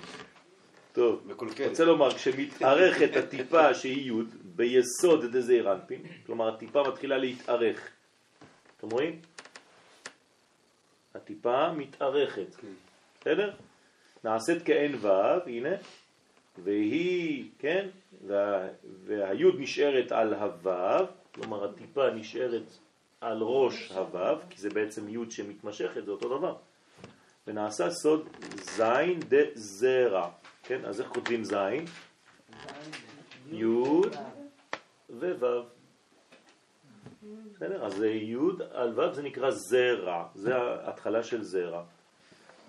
טוב, מקולקל. רוצה לומר, כשמתארכת הטיפה שהיא י' ביסוד דזעיר אנפין, כלומר הטיפה מתחילה להתארך. אתם רואים? הטיפה מתארכת. בסדר? נעשית כעין ו', הנה, והיא, כן, וה, והיוד נשארת על הו', כלומר הטיפה נשארת על ראש הו', כי זה בעצם יוד שמתמשכת, זה אותו דבר. ונעשה סוד זין דזרע, כן, אז איך כותבים זין? יוד וו'. בסדר? אז יוד על ו' זה נקרא זרע, זה ההתחלה של זרע.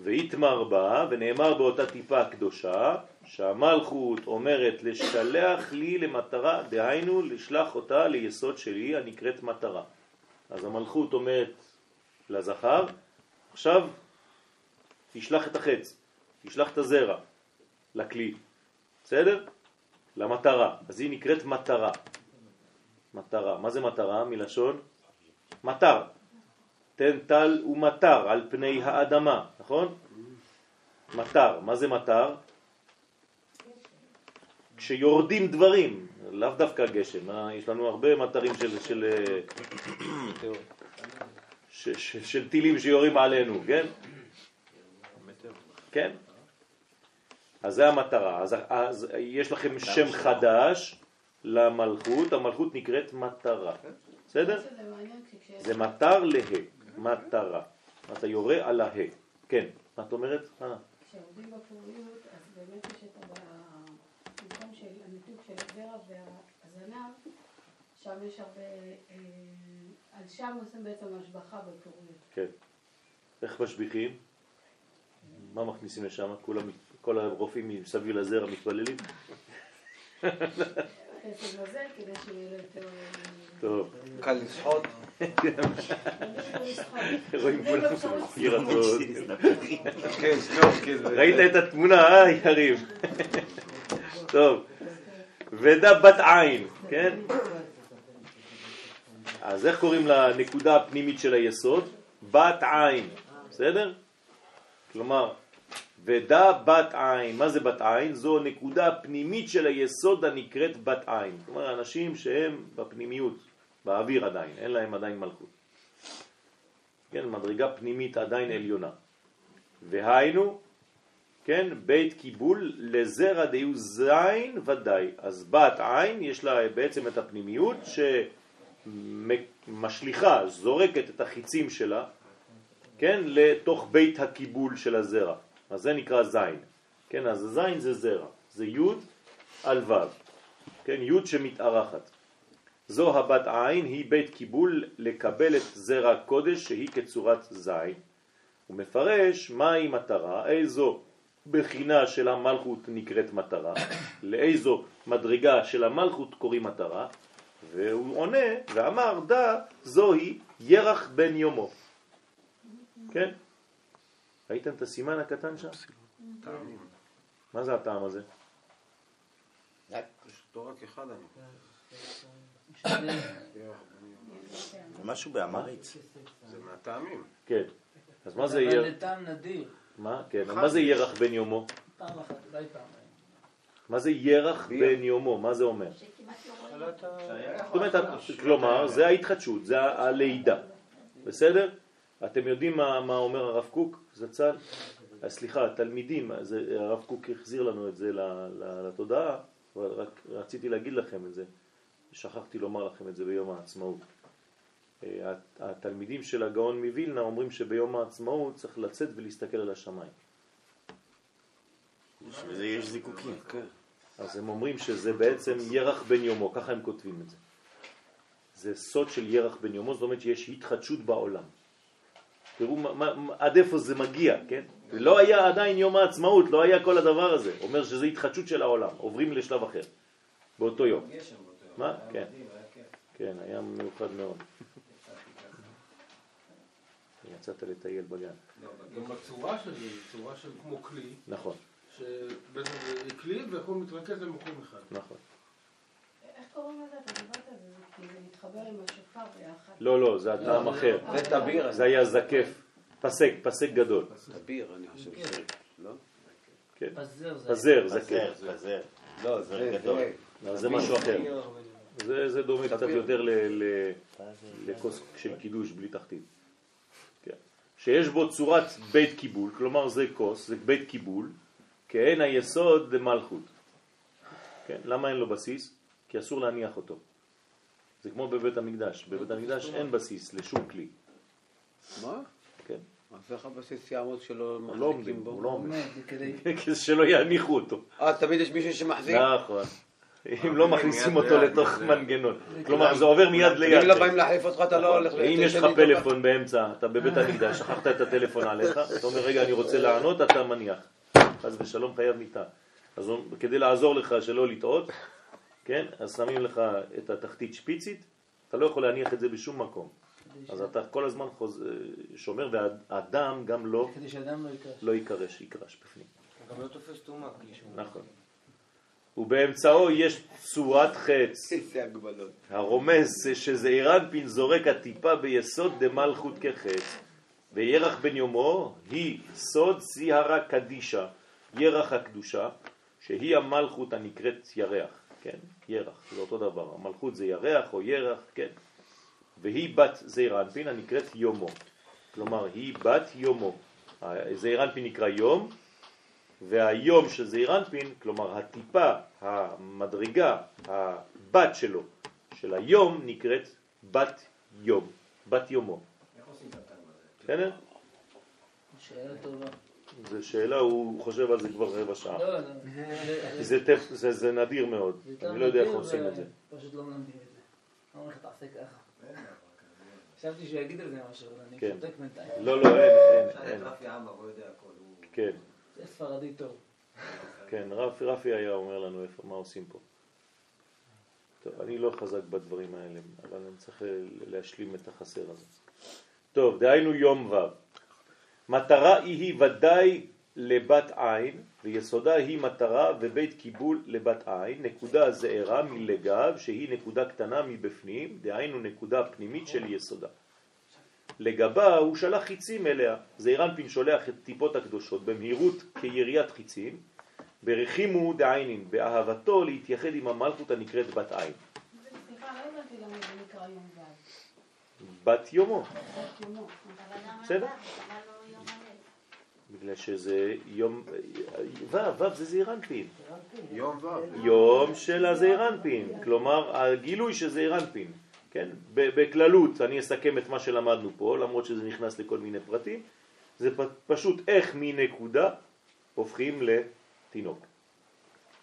ויתמר בה, ונאמר באותה טיפה הקדושה, שהמלכות אומרת לשלח לי למטרה, דהיינו לשלח אותה ליסוד שלי הנקראת מטרה. אז המלכות אומרת לזכר, עכשיו תשלח את החץ, תשלח את הזרע לכלי, בסדר? למטרה. אז היא נקראת מטרה. מטרה. מה זה מטרה? מלשון מטר. תן טל ומטר על פני האדמה, נכון? מטר. מה זה מטר? כשיורדים דברים, לאו דווקא גשם, אה, יש לנו הרבה מטרים של, של, אה, ש, ש, של טילים שיורים עלינו, כן? כן? אז זה המטרה. אז, אז יש לכם שם חדש למלכות, המלכות נקראת מטרה. בסדר? זה מטר לה, מטרה. אתה יורה על הה. כן, מה את אומרת? חנה? כשיורדים בפוריות, אז באמת יש את המקום של הזרע והזנב, שם יש הרבה, אה, על שם עושים בעצם השבחה בפוריות. כן. איך משביחים? מה מכניסים לשם? כולם, כל הרופאים מסביב לזרע מתפללים? חסד מזל כדי שיהיה לו יותר... טוב. קל לשחוט. רואים כולם ירצות. כן, סנורקל. ראית את התמונה, אה, יריב? טוב. ודה בת עין, כן? אז איך קוראים לנקודה הפנימית של היסוד? בת עין, בסדר? כלומר, ודה בת עין, מה זה בת עין? זו הנקודה הפנימית של היסוד הנקראת בת עין. כלומר, אנשים שהם בפנימיות, באוויר עדיין, אין להם עדיין מלכות. כן, מדרגה פנימית עדיין עליונה. והיינו, כן, בית קיבול לזרע דיו זין ודאי. אז בת עין יש לה בעצם את הפנימיות שמשליכה, זורקת את החיצים שלה, כן, לתוך בית הקיבול של הזרע. אז זה נקרא זין. כן, אז זין זה זרע, זה י' על ו', כן, י' שמתארחת. זו הבת עין היא בית קיבול לקבל את זרע קודש שהיא כצורת זין. הוא מפרש מהי מטרה, איזו בחינה של המלכות נקראת מטרה, לאיזו מדרגה של המלכות קוראים מטרה, והוא עונה ואמר דה זוהי ירח בן יומו. כן? ראיתם את הסימן הקטן שם? מה זה הטעם הזה? רק אחד אני. זה משהו באמרית. זה מהטעמים. כן. אז מה זה אבל ירח? לטעם נדיר. מה? כן. מה זה ירח בן יומו? פעם אחת, אולי פעמיים. מה זה ירח בן יומו? מה זה אומר? זאת אומרת, כלומר, זה ההתחדשות, זה הלידה, בסדר? אתם יודעים מה, מה אומר הרב קוק זצ"ל? אה, סליחה, התלמידים, זה, הרב קוק החזיר לנו את זה ל- ל- לתודעה, אבל רק רציתי להגיד לכם את זה, שכחתי לומר לכם את זה ביום העצמאות. אה, הת- התלמידים של הגאון מווילנה אומרים שביום העצמאות צריך לצאת ולהסתכל על השמיים. בשביל זה יש זיקוקים. אז הם אומרים שזה בעצם ירח בן יומו, ככה הם כותבים את זה. זה סוד של ירח בן יומו, זאת אומרת שיש התחדשות בעולם. תראו מה, מה, עד איפה זה מגיע, כן? לא היה עדיין יום העצמאות, לא היה כל הדבר הזה. אומר שזה התחדשות של העולם, עוברים לשלב אחר, באותו יום. גשם באותו יום. מה? היה כן. מדהים, היה כיף. כן, היה מיוחד מאוד. ככה. יצאת לטייל בגן. לא, גם. בצורה של זה, צורה של כמו כלי, נכון, שבעצם זה כלי והכל מתרכז למקום אחד. נכון. איך קוראים לזה? אתה דיברת על זה, כי זה מתחבר עם השופר ביחד. לא, לא, זה הטעם אחר. זה תביר. זה היה זקף, פסק, פסק גדול. תביר, אני חושב כן. שזה. לא? כן. פזר זה... פזר, פזר, זקף. פזר. לא, זה גדול. זה. לא, משהו אחר. זה, דומה קצת. יותר לכוס של קידוש בלי תחתית. כן. שיש בו צורת בית קיבול, כלומר זה כוס, זה בית קיבול, כאין היסוד למלכות. כן, למה אין לו בסיס? כי אסור להניח אותו. זה כמו בבית המקדש. בבית המקדש אין בסיס לשום כלי. מה? כן. אז איך הבסיס יעמוד שלא הוא לא מחזיקים בו? הוא לא עומד. עומד, זה כדי... כדי שלא יניחו אותו. אה, תמיד יש מישהו שמחזיק? נכון. אם לא מכניסים אותו לתוך מנגנון. כלומר, זה עובר מיד ליד. אם לא באים להחליף אותך, אתה לא הולך... ואם יש לך פלאפון באמצע, אתה בבית המקדש, שכחת את הטלפון עליך, אתה אומר, רגע, אני רוצה לענות, אתה מניח. חס ושלום חייב מיטה. אז כדי לעזור לך שלא לטעות, כן, אז שמים לך את התחתית שפיצית, אתה לא יכול להניח את זה בשום מקום. אז אתה כל הזמן חוז... שומר, והאדם גם לא, כדי שאדם לא יקרש. לא יקרש, יקרש בפנים. גם לא תופס טומאה. נכון. ובאמצעו יש צורת חץ, איזה הגבלות. הרומז שזעיר אנפין זורק הטיפה ביסוד דמלכות כחץ, וירח בן יומו היא סוד סיהרה קדישה, ירח הקדושה, שהיא המלכות הנקראת ירח, כן? ירח, זה אותו דבר, המלכות זה ירח או ירח, כן? והיא בת זעיר אנפין הנקראת יומו, כלומר היא בת יומו, זעיר אנפין נקרא יום, והיום של זעיר אנפין, כלומר הטיפה, המדרגה, הבת שלו, של היום נקראת בת יום, בת יומו. איך עושים את הטעם הזה? בסדר? שאלה טובה. זו שאלה, הוא חושב על זה כבר רבע שעה. לא, לא. זה, טף, זה, זה נדיר מאוד, אני לא יודע איך עושים את זה. פשוט לא מלמדים את זה. לא אומר לך תעשה ככה. חשבתי שהוא יגיד על זה משהו, אבל אני כן. שותק בינתיים. לא, לא, אין, אין, כן, זה ספרדי טוב. כן, רפי, היה אומר לנו מה עושים פה. טוב, אני לא חזק בדברים האלה, אבל אני צריך להשלים את החסר הזה. טוב, דהיינו יום ו'. מטרה היא ודאי לבת עין, ויסודה היא מטרה ובית קיבול לבת עין, נקודה זעירה מלגב, שהיא נקודה קטנה מבפנים, דהיינו נקודה פנימית של יסודה. לגבה הוא שלח חיצים אליה, זעיר אנפין שולח את טיפות הקדושות במהירות כיריית חיצים, ברחימו דעיינין, באהבתו להתייחד עם המלכות הנקראת בת עין. לא. בת יומו. בסדר. לא? בגלל שזה יום, ו', ו' זה זעיר אנפין. יום ו'. יום של הזעיר אנפין, כלומר הגילוי של זעיר אנפין. כן? בכללות אני אסכם את מה שלמדנו פה, למרות שזה נכנס לכל מיני פרטים. זה פשוט איך מנקודה הופכים לתינוק.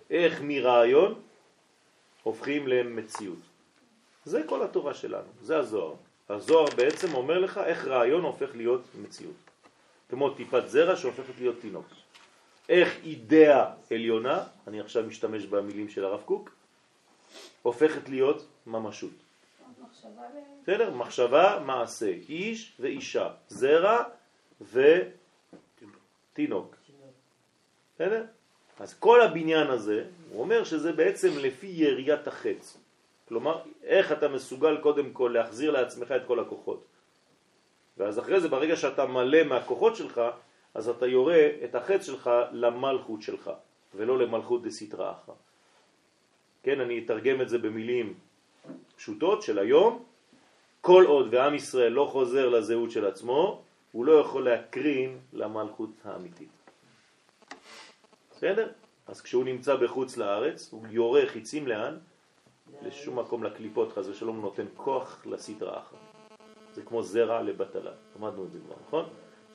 איך מרעיון הופכים למציאות. זה כל התורה שלנו, זה הזוהר. הזוהר בעצם אומר לך איך רעיון הופך להיות מציאות. כמו טיפת זרע שהופכת להיות תינוק. איך אידאה עליונה, אני עכשיו משתמש במילים של הרב קוק, הופכת להיות ממשות. בסדר? מחשבה, מעשה, איש ואישה, זרע ותינוק. בסדר? אז כל הבניין הזה, הוא אומר שזה בעצם לפי יריית החץ. כלומר, איך אתה מסוגל קודם כל להחזיר לעצמך את כל הכוחות. ואז אחרי זה, ברגע שאתה מלא מהכוחות שלך, אז אתה יורה את החץ שלך למלכות שלך, ולא למלכות דסיטרא אחרא. כן, אני אתרגם את זה במילים פשוטות של היום. כל עוד ועם ישראל לא חוזר לזהות של עצמו, הוא לא יכול להקרין למלכות האמיתית. בסדר? אז כשהוא נמצא בחוץ לארץ, הוא יורה חיצים לאן? לשום מקום לקליפות, חס ושלום, נותן כוח לסדרה אחת. זה כמו זרע לבטלה, למדנו את זה כבר, נכון?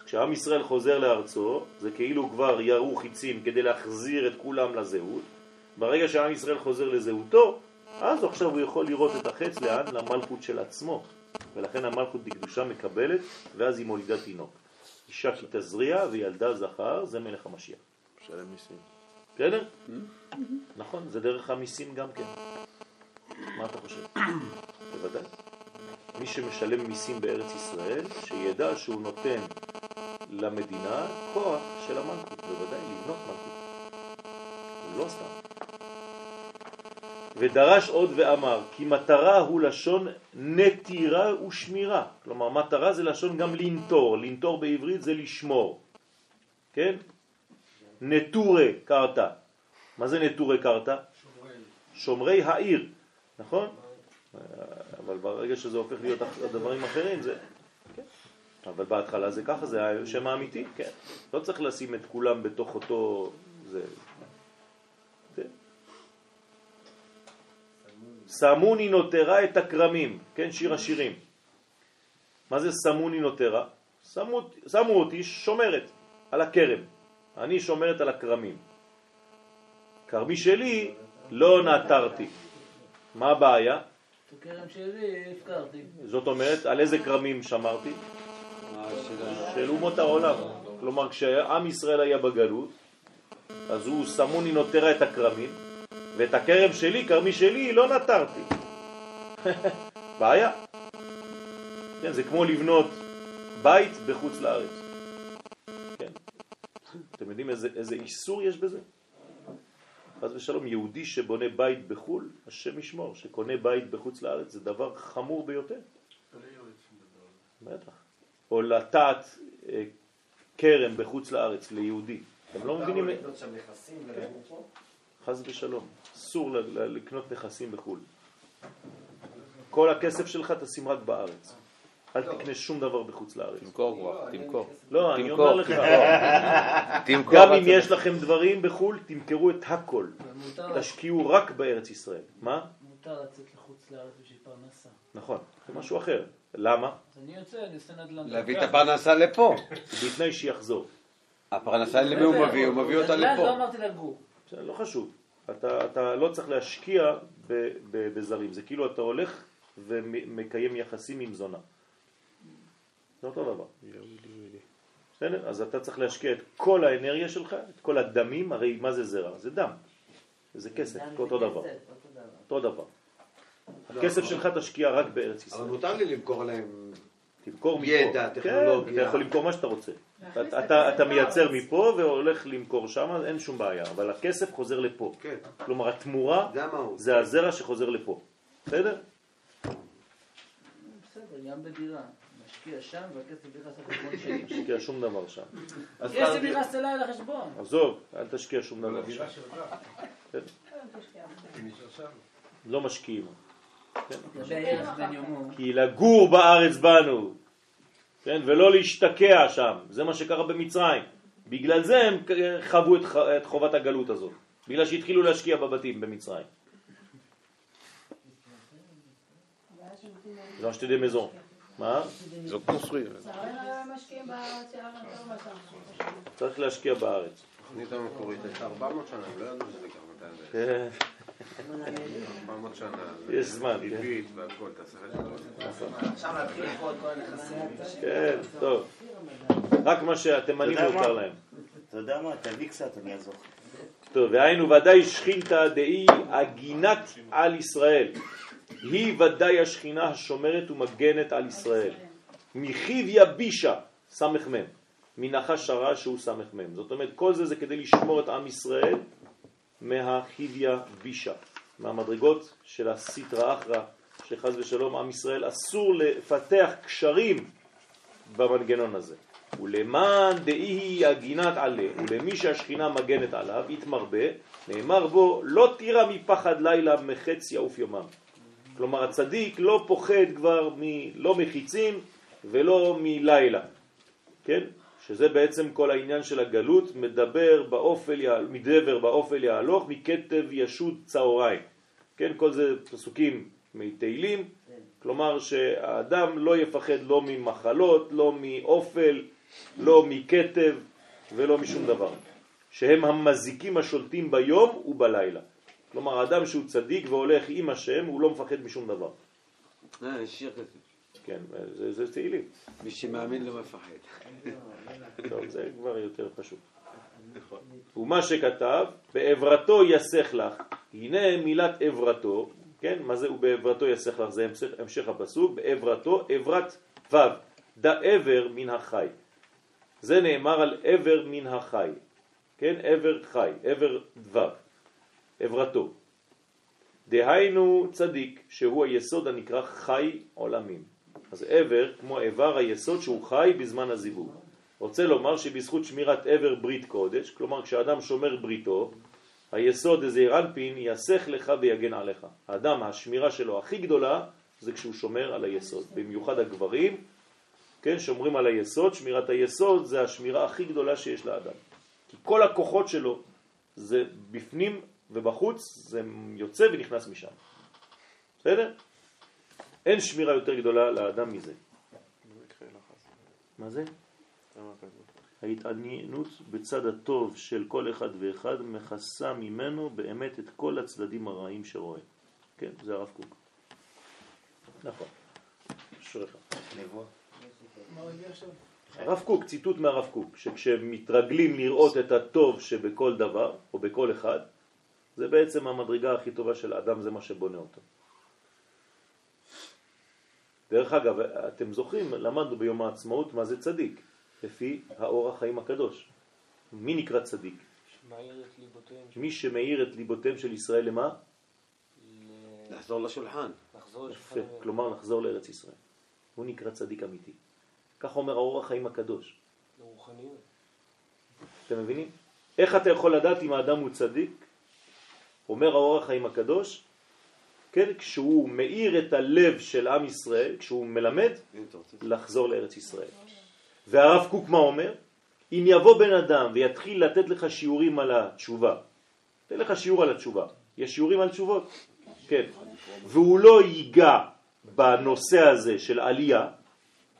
כשעם ישראל חוזר לארצו, זה כאילו כבר ירו חיצים כדי להחזיר את כולם לזהות. ברגע שעם ישראל חוזר לזהותו, אז עכשיו הוא יכול לראות את החץ לאן? למלכות של עצמו. ולכן המלכות בקדושה מקבלת, ואז היא מולידה תינוק. אישה כי תזריע וילדה זכר, זה מלך המשיח. משלם מיסים. בסדר? נכון, זה דרך המיסים גם כן. מה אתה חושב? בוודאי. מי שמשלם מיסים בארץ ישראל, שידע שהוא נותן למדינה כוח של המלכות, בוודאי, לבנות מלכות. לא סתם. ודרש עוד ואמר, כי מטרה הוא לשון נטירה ושמירה. כלומר, מטרה זה לשון גם לנטור. לנטור בעברית זה לשמור. כן? נטורי קרתא. מה זה נטורי קרתא? שומרי העיר, נכון? אבל ברגע שזה הופך להיות דברים אחרים זה... כן. אבל בהתחלה זה ככה, זה השם האמיתי, כן. לא צריך לשים את כולם בתוך אותו... זה... סמוני נותרה את הקרמים, כן, שיר השירים. מה זה סמוני נותרה? שמו, שמו אותי שומרת על הקרם. אני שומרת על הקרמים. קרמי שלי לא נטרתי. מה הבעיה? את הכרם שלי הפקרתי. זאת אומרת, על איזה קרמים שמרתי? של אומות העולם. כלומר, כשעם ישראל היה בגלות, אז הוא סמוני נותרה את הקרמים, ואת הקרם שלי, קרמי שלי, לא נטרתי. בעיה. כן, זה כמו לבנות בית בחוץ לארץ. כן. אתם יודעים איזה, איזה איסור יש בזה? חס ושלום, יהודי שבונה בית בחו"ל, השם ישמור, שקונה בית בחוץ לארץ, זה דבר חמור ביותר. בטח. או לטעת אה, קרם בחוץ לארץ ליהודי. אתם לא מבינים... חס ושלום. אסור ל- ל- לקנות נכסים בחו"ל. כל הכסף שלך תשים רק בארץ. אל תקנה שום דבר בחוץ לארץ. תמכור כבר, תמכור. לא, אני אומר לך. גם אם יש לכם דברים בחו"ל, תמכרו את הכל. תשקיעו רק בארץ ישראל. מה? מותר לצאת לחוץ לארץ בשביל פרנסה. נכון, זה משהו אחר. למה? אני יוצא, אני עושה נדל"ן. להביא את הפרנסה לפה. בתנאי שיחזור. הפרנסה למי הוא מביא? הוא מביא אותה נדל"ן, לא לפה. אמרתי לגור. לא חשוב. אתה, אתה לא צריך להשקיע ב, ב, בזרים. זה כאילו אתה הולך ומקיים יחסים עם זונה. זה אותו דבר. בסדר? אז אתה צריך להשקיע את כל האנרגיה שלך, את כל הדמים, הרי מה זה זרע? זה דם. זה כסף, אותו דבר. אותו דבר. הכסף שלך תשקיע רק בארץ אבל ישראל. מותר לי למכור להם. ידע, כן, טכנולוגיה. אתה יכול למכור מה שאתה רוצה. אתה, את אתה, מייצר. מפה והולך למכור שם, אין שום בעיה. אבל הכסף חוזר לפה. כן, כלומר, התמורה זה הזרע שחוזר לפה. בסדר? בסדר, גם בדירה. משקיע שם והכסף נכנס לחשבון שלי. תשקיע שום דבר שם. כסף נכנס אליי לחשבון. עזוב, אל תשקיע שום דבר שם. נשאר שם. לא משקיעים. יומו, כי לגור בארץ בנו, כן, ולא להשתקע שם, זה מה שקרה במצרים. בגלל זה הם חוו את, ח- את חובת הגלות הזאת, בגלל שהתחילו להשקיע בבתים במצרים. זה אשתי דה מזון. מה? זו שאנחנו חושבים. צריך להשקיע בארץ. התוכנית המקורית הייתה 400 שנה, הם לא ידעו שזה ייקח 200 כן, 400 שנה. יש זמן, כן. כן, טוב. רק מה שהתימנים מותר? להם. אתה יודע מה? תביא קצת, אני אעזור. טוב, והיינו ודאי שכינתא דאי הגינת על ישראל. היא ודאי השכינה השומרת ומגנת על ישראל. מחיב יבישה, סמך מם. מנחש הרע שהוא סמך מם. זאת אומרת, כל זה זה כדי לשמור את עם ישראל מהחיביה בישה, מהמדרגות של הסיטרא אחרא, שחז ושלום עם ישראל אסור לפתח קשרים במנגנון הזה. ולמען דאי הגינת עלה, ולמי שהשכינה מגנת עליו, יתמרבה, נאמר בו, לא תירא מפחד לילה מחץ יעוף יומם. כלומר, הצדיק לא פוחד כבר מ... לא מחיצים ולא מלילה, כן? שזה בעצם כל העניין של הגלות, מדבר באופל, מדבר באופל יהלוך, מכתב ישוד צהריים. כן, כל זה פסוקים מתהילים, כלומר שהאדם לא יפחד לא ממחלות, לא מאופל, לא מכתב ולא משום דבר, שהם המזיקים השולטים ביום ובלילה. כלומר, האדם שהוא צדיק והולך עם השם, הוא לא מפחד משום דבר. אה, יש שיר כזה. כן, זה, זה תהילים. מי שמאמין לא מפחד. טוב, זה כבר יותר פשוט. ומה שכתב, בעברתו יסך לך, הנה מילת עברתו, כן, מה זה ובעברתו יסך לך, זה המשך, המשך הפסוק, בעברתו, עברת ו', דא עבר מן החי. זה נאמר על עבר מן החי, כן, עבר חי, עבר ו', עברתו. דהיינו צדיק, שהוא היסוד הנקרא חי עולמים. אז עבר, כמו איבר היסוד שהוא חי בזמן הזיווג. רוצה לומר שבזכות שמירת עבר ברית קודש, כלומר כשאדם שומר בריתו, היסוד איזה אנפין יסך לך ויגן עליך. האדם, השמירה שלו הכי גדולה זה כשהוא שומר על היסוד. במיוחד הגברים, כן, שומרים על היסוד, שמירת היסוד זה השמירה הכי גדולה שיש לאדם. כי כל הכוחות שלו זה בפנים ובחוץ, זה יוצא ונכנס משם. בסדר? אין שמירה יותר גדולה לאדם מזה. מה זה? ההתעניינות בצד הטוב של כל אחד ואחד מכסה ממנו באמת את כל הצדדים הרעים שרואה. כן, זה הרב קוק. נכון. אשריך. הרב קוק, ציטוט מהרב קוק, שכשמתרגלים לראות את הטוב שבכל דבר, או בכל אחד, זה בעצם המדרגה הכי טובה של האדם, זה מה שבונה אותו. דרך אגב, אתם זוכרים, למדנו ביום העצמאות מה זה צדיק, לפי האור החיים הקדוש. מי נקרא צדיק? מי שמאיר את ליבותיהם של ישראל למה? לחזור לשולחן. לחזור לשולחן כלומר לחזור לארץ ישראל. הוא נקרא צדיק אמיתי. כך אומר האור החיים הקדוש. לרוחניות. אתם מבינים? איך אתה יכול לדעת אם האדם הוא צדיק? אומר האור החיים הקדוש, כן, כשהוא מאיר את הלב של עם ישראל, כשהוא מלמד. לחזור לארץ ישראל. והרב קוק מה אומר? אם יבוא בן אדם ויתחיל לתת לך שיעורים על התשובה, תן לך שיעור על התשובה, יש שיעורים על תשובות, כן, והוא לא ייגע בנושא הזה של עלייה,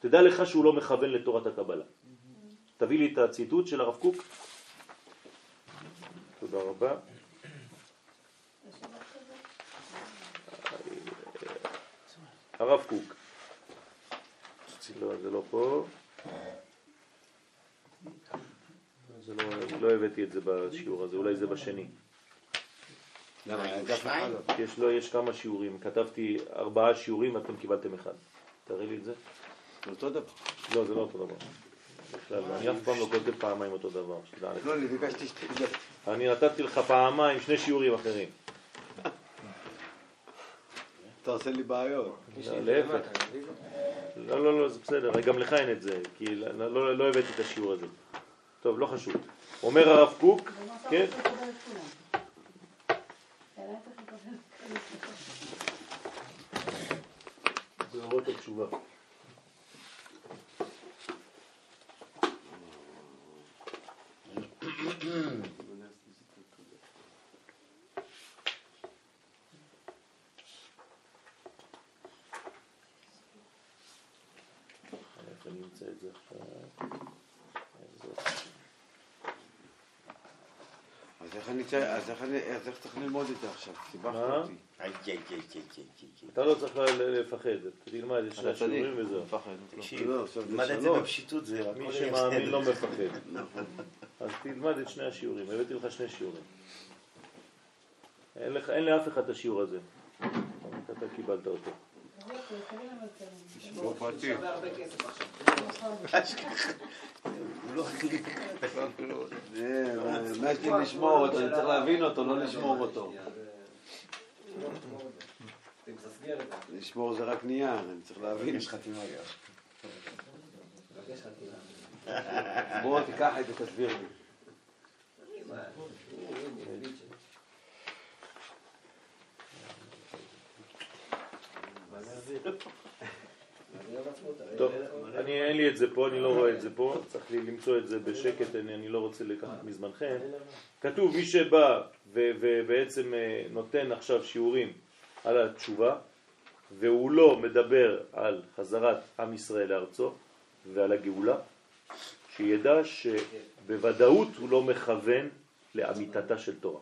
תדע לך שהוא לא מכוון לתורת הקבלה. תביא לי את הציטוט של הרב קוק. תודה רבה. הרב קוק. לא, זה לא פה. זה לא, לא הבאתי את זה בשיעור הזה, אולי זה בשני. יש, לא, יש כמה שיעורים, כתבתי ארבעה שיעורים ואתם קיבלתם אחד. תראה לי את זה. זה אותו דבר. לא, זה לא אותו דבר. בכלל, אני אף פעם לא כותב פעמיים אותו דבר, שתדע לך. לא, אני ביקשתי שתי דף. אני נתתי לך פעמיים שני שיעורים אחרים. אתה עושה לי בעיות. להפך. לא, לא, לא, זה בסדר, גם לך אין את זה, כי לא, לא, לא, לא הבאתי את השיעור הזה. טוב, לא חשוב. אומר הרב קוק, כן? להראות את התשובה. אז איך צריך- ללמוד את זה עכשיו? סיבכת? אותי. אתה לא צריך לפחד, תלמד את שני. השיעורים וזהו. תקשיב, לא, עכשיו זה למד את זה. בפשיטות, זה מי שמאמין. לא מפחד. אז תלמד את שני השיעורים, הבאתי לך שני שיעורים. אין לאף אחד את השיעור הזה. אתה קיבלת אותו. פרטי. הוא לא. אה, מה יש לי לשמור אותו? אני צריך להבין אותו, לא לשמור אותו. לשמור זה רק נייר, אני צריך להבין. יש חתימה גם. בוא תיקח את זה, תסביר לי. מה, הוא, הנה, ידיד שלי. אני אוהב עצמות, הרי טוב. אני, אין לי את זה פה, אני לא רואה את זה פה, צריך לי למצוא את זה בשקט, אני, אני לא רוצה לקחת מזמנכם. כתוב, מי שבא ובעצם אה, נותן עכשיו שיעורים על התשובה, והוא לא מדבר על חזרת עם ישראל לארצו ועל הגאולה, שידע שבוודאות הוא לא מכוון לאמיתתה של תורה.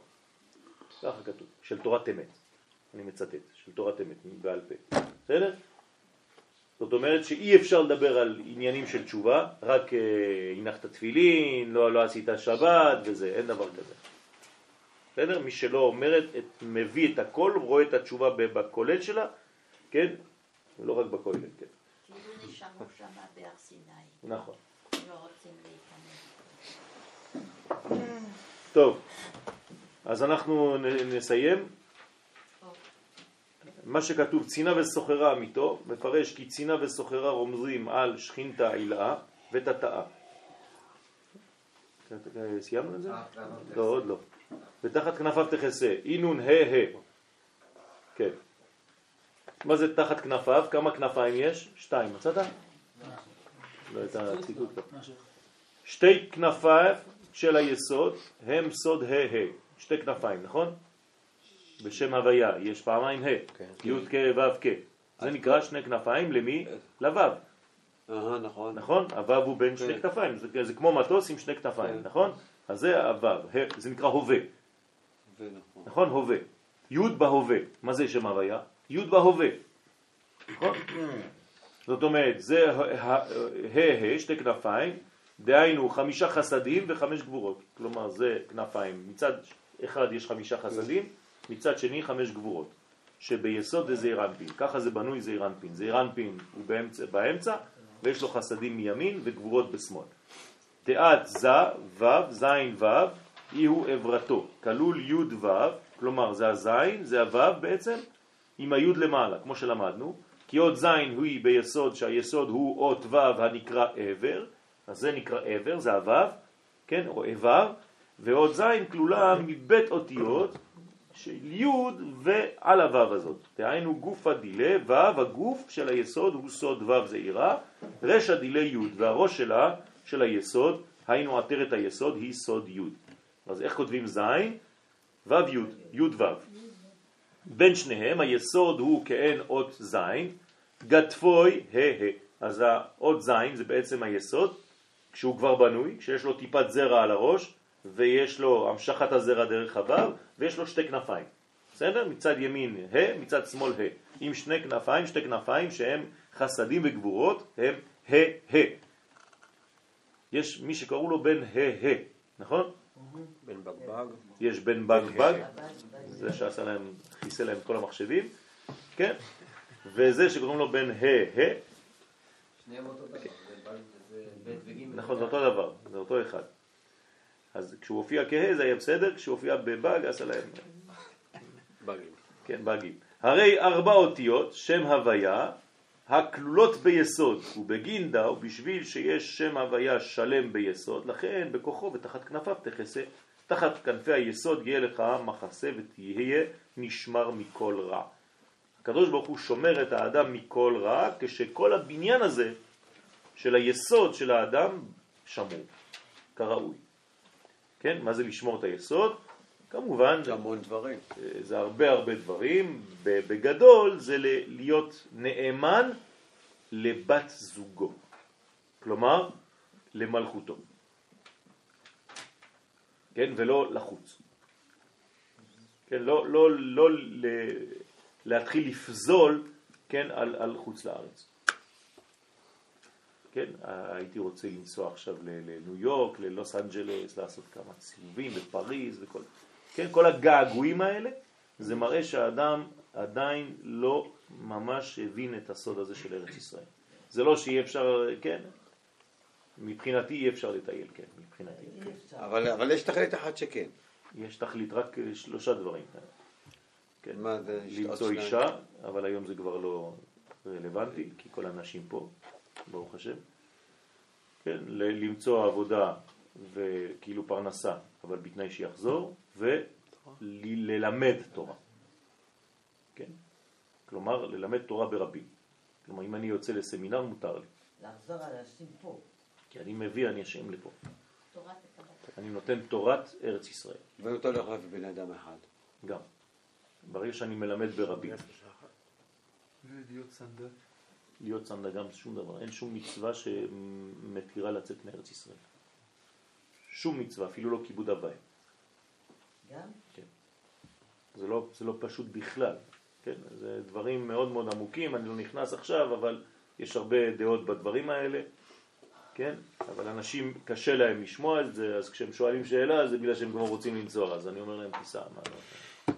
ככה כתוב, של תורת אמת. אני מצטט, של תורת אמת, בעל פה. בסדר? זאת אומרת שאי אפשר לדבר על עניינים של תשובה, רק אה, הנחת תפילין, לא, לא עשית שבת וזה, אין דבר כזה. בסדר? מי שלא אומר, את, מביא את הכל, רואה את התשובה בכולל שלה, כן? ולא רק בכולל, כן. כאילו נשארנו שם בהר סיני, נכון. לא רוצים להיכנס. טוב, אז אנחנו נסיים. מה שכתוב צינה וסוחרה אמיתו, מפרש כי צינה וסוחרה רומזים על שכינתה עילאה ותתאה. סיימנו את זה? אה? לא, עוד לא. ותחת כנפיו תכסה, אינון ה' ה'. כן. מה זה תחת כנפיו? כמה כנפיים יש? שתיים. מצאת? לא הייתה ציטוט פה. משהו. שתי כנפיו של היסוד הם סוד ה' ה'. שתי כנפיים, נכון? בשם הוויה יש פעמיים ה', י' כ' ו' כ'. זה נקרא שני כנפיים למי? לו'. אהה, נכון. נכון? הוו הוא בין שני כן. כנפיים, זה, כמו מטוס עם שני כנפיים, כן. נכון? אז זה הוו, זה נקרא הווה, ונכון. נכון? הווה. י' בהווה, מה זה שם הוויה? י' בהווה, נכון? זאת אומרת, זה ה', שתי כנפיים, דהיינו חמישה חסדים וחמש גבורות. כלומר, זה כנפיים. מצד אחד יש חמישה חסדים, מצד שני חמש גבורות. שביסוד זה זעיר אנפין. ככה זה בנוי זעיר אנפין. זעיר אנפין הוא באמצע, באמצע, ויש לו חסדים מימין וגבורות בשמאל. תיאת ז, ו', זין ו', אי הוא עברתו. כלול י' ו', כלומר זה הזין, זה הו' בעצם, עם הי' למעלה, כמו שלמדנו. כי אות זין היא ביסוד, שהיסוד הוא אות ו' הנקרא עבר, אז זה נקרא עבר, זה הו', כן, או איבר, ואות זין כלולה מבית אותיות של י' ועל הו' הזאת. דהיינו גופה דילה, ו' הגוף של היסוד הוא סוד ו' זעירה, רשע דילה י' והראש שלה, של היסוד, היינו עטרת היסוד, היא סוד י'. אז איך כותבים זין? ו' י', י' ו'. בין שניהם היסוד הוא כאין אות זין, גטפוי ה' ה'. אז האות זין זה בעצם היסוד, כשהוא כבר בנוי, כשיש לו טיפת זרע על הראש, ויש לו המשכת הזרע דרך הוו, ויש לו שתי כנפיים. בסדר? מצד ימין ה', מצד שמאל ה'. עם שני כנפיים, שתי כנפיים שהם חסדים וגבורות, הם ה' ה'. יש מי שקראו לו בן ה' ה', נכון? בן בגבג. יש בן בג בג, זה שעשה להם, חיסל להם את כל המחשבים, כן? וזה שקוראים לו בן ה' ה', שניהם אותו דבר. נכון, זה אותו דבר, זה אותו אחד. אז כשהוא הופיע כה' זה היה בסדר, כשהוא הופיע בבג עשה להם, בגים. כן, בגים. הרי ארבע אותיות, שם הוויה, הכלולות ביסוד ובגינדה, ובשביל שיש שם הוויה שלם ביסוד, לכן בכוחו ותחת כנפיו תכסה. תחת כנפי היסוד יהיה לך מחסה ותהיה נשמר מכל רע. הקדוש ברוך הוא שומר את האדם מכל רע, כשכל הבניין הזה של היסוד של האדם שמור, כראוי. כן, מה זה לשמור את היסוד? כמובן, זה המון דברים. זה הרבה הרבה דברים. בגדול זה להיות נאמן לבת זוגו, כלומר למלכותו, כן, ולא לחוץ. כן, לא, לא, לא ל, להתחיל לפזול, כן, על, על חוץ לארץ. כן, הייתי רוצה לנסוע עכשיו לניו יורק, ללוס אנג'לס, לעשות כמה סיבובים בפריז וכל... כן, כל הגעגועים האלה, זה מראה שהאדם עדיין לא ממש הבין את הסוד הזה של ארץ ישראל. זה לא שיהיה אפשר, כן, מבחינתי אי אפשר לטייל, כן, מבחינתי. כן. אבל, אבל יש תכלית אחת שכן. יש תכלית רק שלושה דברים. כן. מה זה? למצוא אישה, אבל היום זה כבר לא רלוונטי, כי כל הנשים פה, ברוך השם. כן, למצוא עבודה וכאילו פרנסה, אבל בתנאי שיחזור, וללמד תורה. כן? כלומר, ללמד תורה ברבים. כלומר, אם אני יוצא לסמינר, מותר לי. לחזור על אנשים פה. כי אני מביא אנשים לפה. אני נותן תורת ארץ ישראל. ואותו לא יכול בן אדם אחד. גם. ברגע שאני מלמד ברבים. להיות סנדק. להיות סנדק גם שום דבר. אין שום מצווה שמתירה לצאת מארץ ישראל. שום מצווה, אפילו לא כיבוד אביים. גם? כן. זה לא, זה לא פשוט בכלל. כן, זה דברים מאוד מאוד עמוקים, אני לא נכנס עכשיו, אבל יש הרבה דעות בדברים האלה, כן? אבל אנשים קשה להם לשמוע את זה, אז כשהם שואלים שאלה זה בגלל שהם כבר רוצים לנצור, אז אני אומר להם תיסע, מה לא...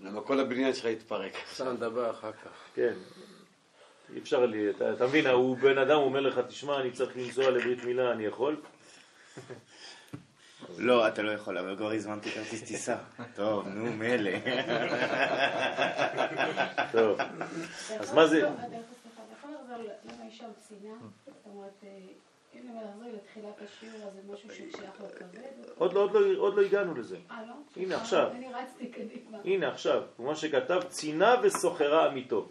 למה כל הבניין שלך יתפרק. אפשר לדבר אחר כך. כן, אי אפשר לי, אתה, אתה מבין, הוא בן אדם, הוא אומר לך, תשמע, אני צריך לנסוע לברית מילה, אני יכול? לא, אתה לא יכול, אבל כבר הזמנתי כרטיס טיסה. טוב, נו, מילא. טוב, אז מה זה... אז זה משהו ששייך לכבד? עוד לא הגענו לזה. אה, לא? הנה עכשיו. אני רצתי קדימה. הנה עכשיו, כמו שכתב, צינה וסוחרה אמיתו.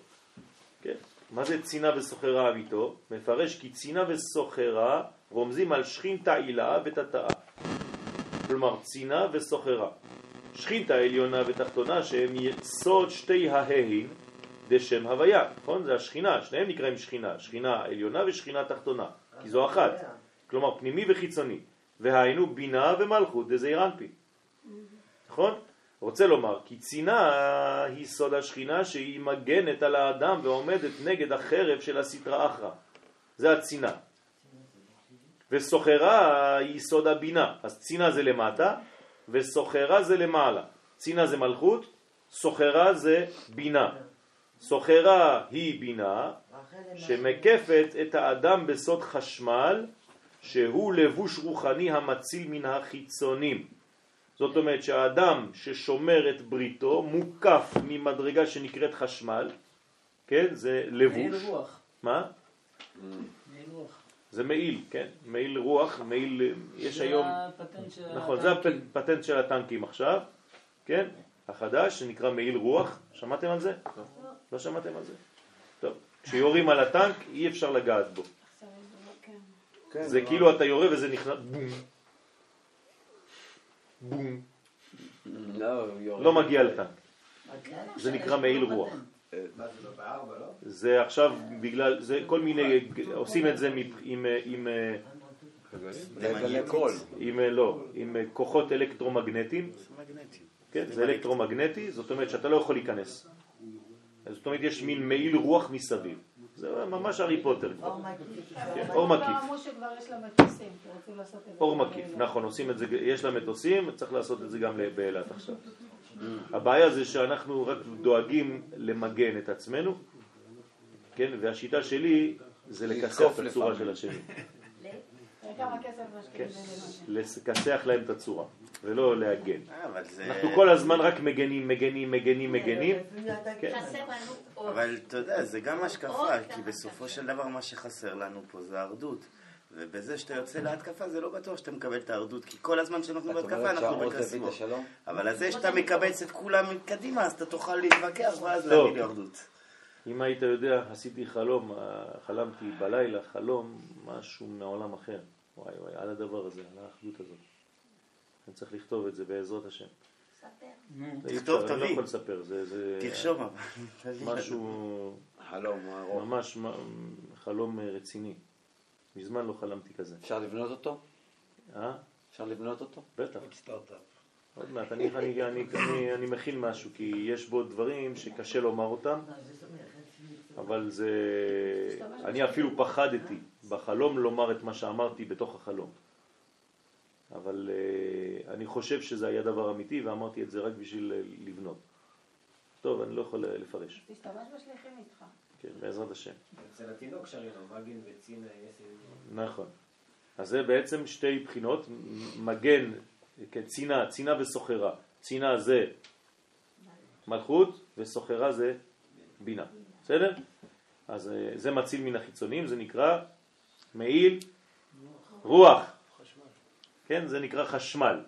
כן? מה זה צינה וסוחרה אמיתו? מפרש כי צינה וסוחרה רומזים על שכינתא עילה ותתאה. כלומר צינה וסוחרה. שכינתא עליונה ותחתונה שהם יסוד שתי ההין דשם הוויה, נכון? זה השכינה, שניהם נקראים שכינה, שכינה עליונה ושכינה תחתונה, כי זו אחת, כלומר פנימי וחיצוני, והיינו בינה ומלכות דזעיר אנפין, נכון? רוצה לומר, כי צינה היא סוד השכינה שהיא מגנת על האדם ועומדת נגד החרב של הסטרה אחרא, זה הצינה. וסוחרה היא סוד הבינה, אז צינה זה למטה וסוחרה זה למעלה. צינה זה מלכות, סוחרה זה בינה. סוחרה היא בינה שמקפת את האדם בסוד חשמל שהוא לבוש רוחני המציל מן החיצונים. זאת אומרת שהאדם ששומר את בריתו מוקף ממדרגה שנקראת חשמל, כן? זה לבוש. מעיל רוח. מה? מעיל רוח. זה מעיל, כן? מעיל רוח, מעיל, יש היום... זה הפטנט של נכון, זה. הפטנט של הטנקים עכשיו, כן? החדש, שנקרא מעיל רוח. שמעתם על זה? לא שמעתם על זה? טוב. כשיורים על הטנק אי אפשר לגעת בו. כן. זה כאילו אתה יורה וזה נכנס בום. בום. לא. לא מגיע לטנק. זה נקרא מעיל רוח. זה לא לא? זה עכשיו בגלל, זה כל מיני, עושים את זה עם, עם, עם, קול. עם, לא, עם כוחות אלקטרומגנטיים, כן, זה אלקטרומגנטי, זאת אומרת שאתה לא יכול להיכנס. זאת אומרת יש מין מעיל רוח מסביב. זה ממש הארי פוטר. אור מקיף. כן, אור מקיף. אמרו שכבר יש לה מטוסים, כי רוצים לעשות את זה. אור מקיף, נכון, עושים את זה, יש לה מטוסים, צריך לעשות את זה גם באילת עכשיו. הבעיה זה שאנחנו רק דואגים למגן את עצמנו, כן, והשיטה שלי זה לכסח את הצורה. של השני. משקיעים כן. לכסח להם את הצורה, ולא להגן. אה, אבל זה... אנחנו כל הזמן רק מגנים, מגנים, מגנים, מגנים. כן. אבל אתה יודע, זה גם השקפה, כי בסופו של דבר מה שחסר לנו פה זה אחדות. ובזה שאתה יוצא להתקפה זה לא בטוח שאתה מקבל את האחדות, כי כל הזמן שאנחנו בהתקפה אנחנו. השלום? אבל על זה שאתה מקבץ את כולם מקדימה, אז אתה תוכל להתווכח ואז טוב. להביא לאחדות. אם היית יודע, עשיתי חלום, חלמתי בלילה חלום, משהו מעולם אחר. וואי וואי, על הדבר הזה, על האחדות הזאת. אני צריך לכתוב את זה בעזרת השם. ספר. תכתוב, אפשר, אני לא תביא. יכול לספר, זה, זה תרשום אבל. תביא. משהו, חלום ארוך. ממש חלום אה, רציני. מזמן לא חלמתי כזה. אפשר לבנות אותו? אה? אפשר לבנות אותו? בטח. עוד מעט, אני, אני, אני, אני, אני מכין משהו, כי יש בו דברים שקשה לומר אותם, אבל זה... אני אפילו פחדתי בחלום לומר את מה שאמרתי בתוך החלום. אבל uh, אני חושב שזה היה דבר אמיתי, ואמרתי את זה רק בשביל אה, לבנות. טוב, אני לא יכול אה, לפרש. תשתמש בשליחים איתך. כן, בעזרת השם. אצל התינוק שרים מגן וצין יסי. נכון. אז זה בעצם שתי בחינות, מגן, כן, צינה, צינה וסוחרה. צינה זה מלכות וסוחרה זה בינה. בסדר? אז אה, זה מציל מן החיצונים, זה נקרא מעיל רוח. כן, זה נקרא חשמל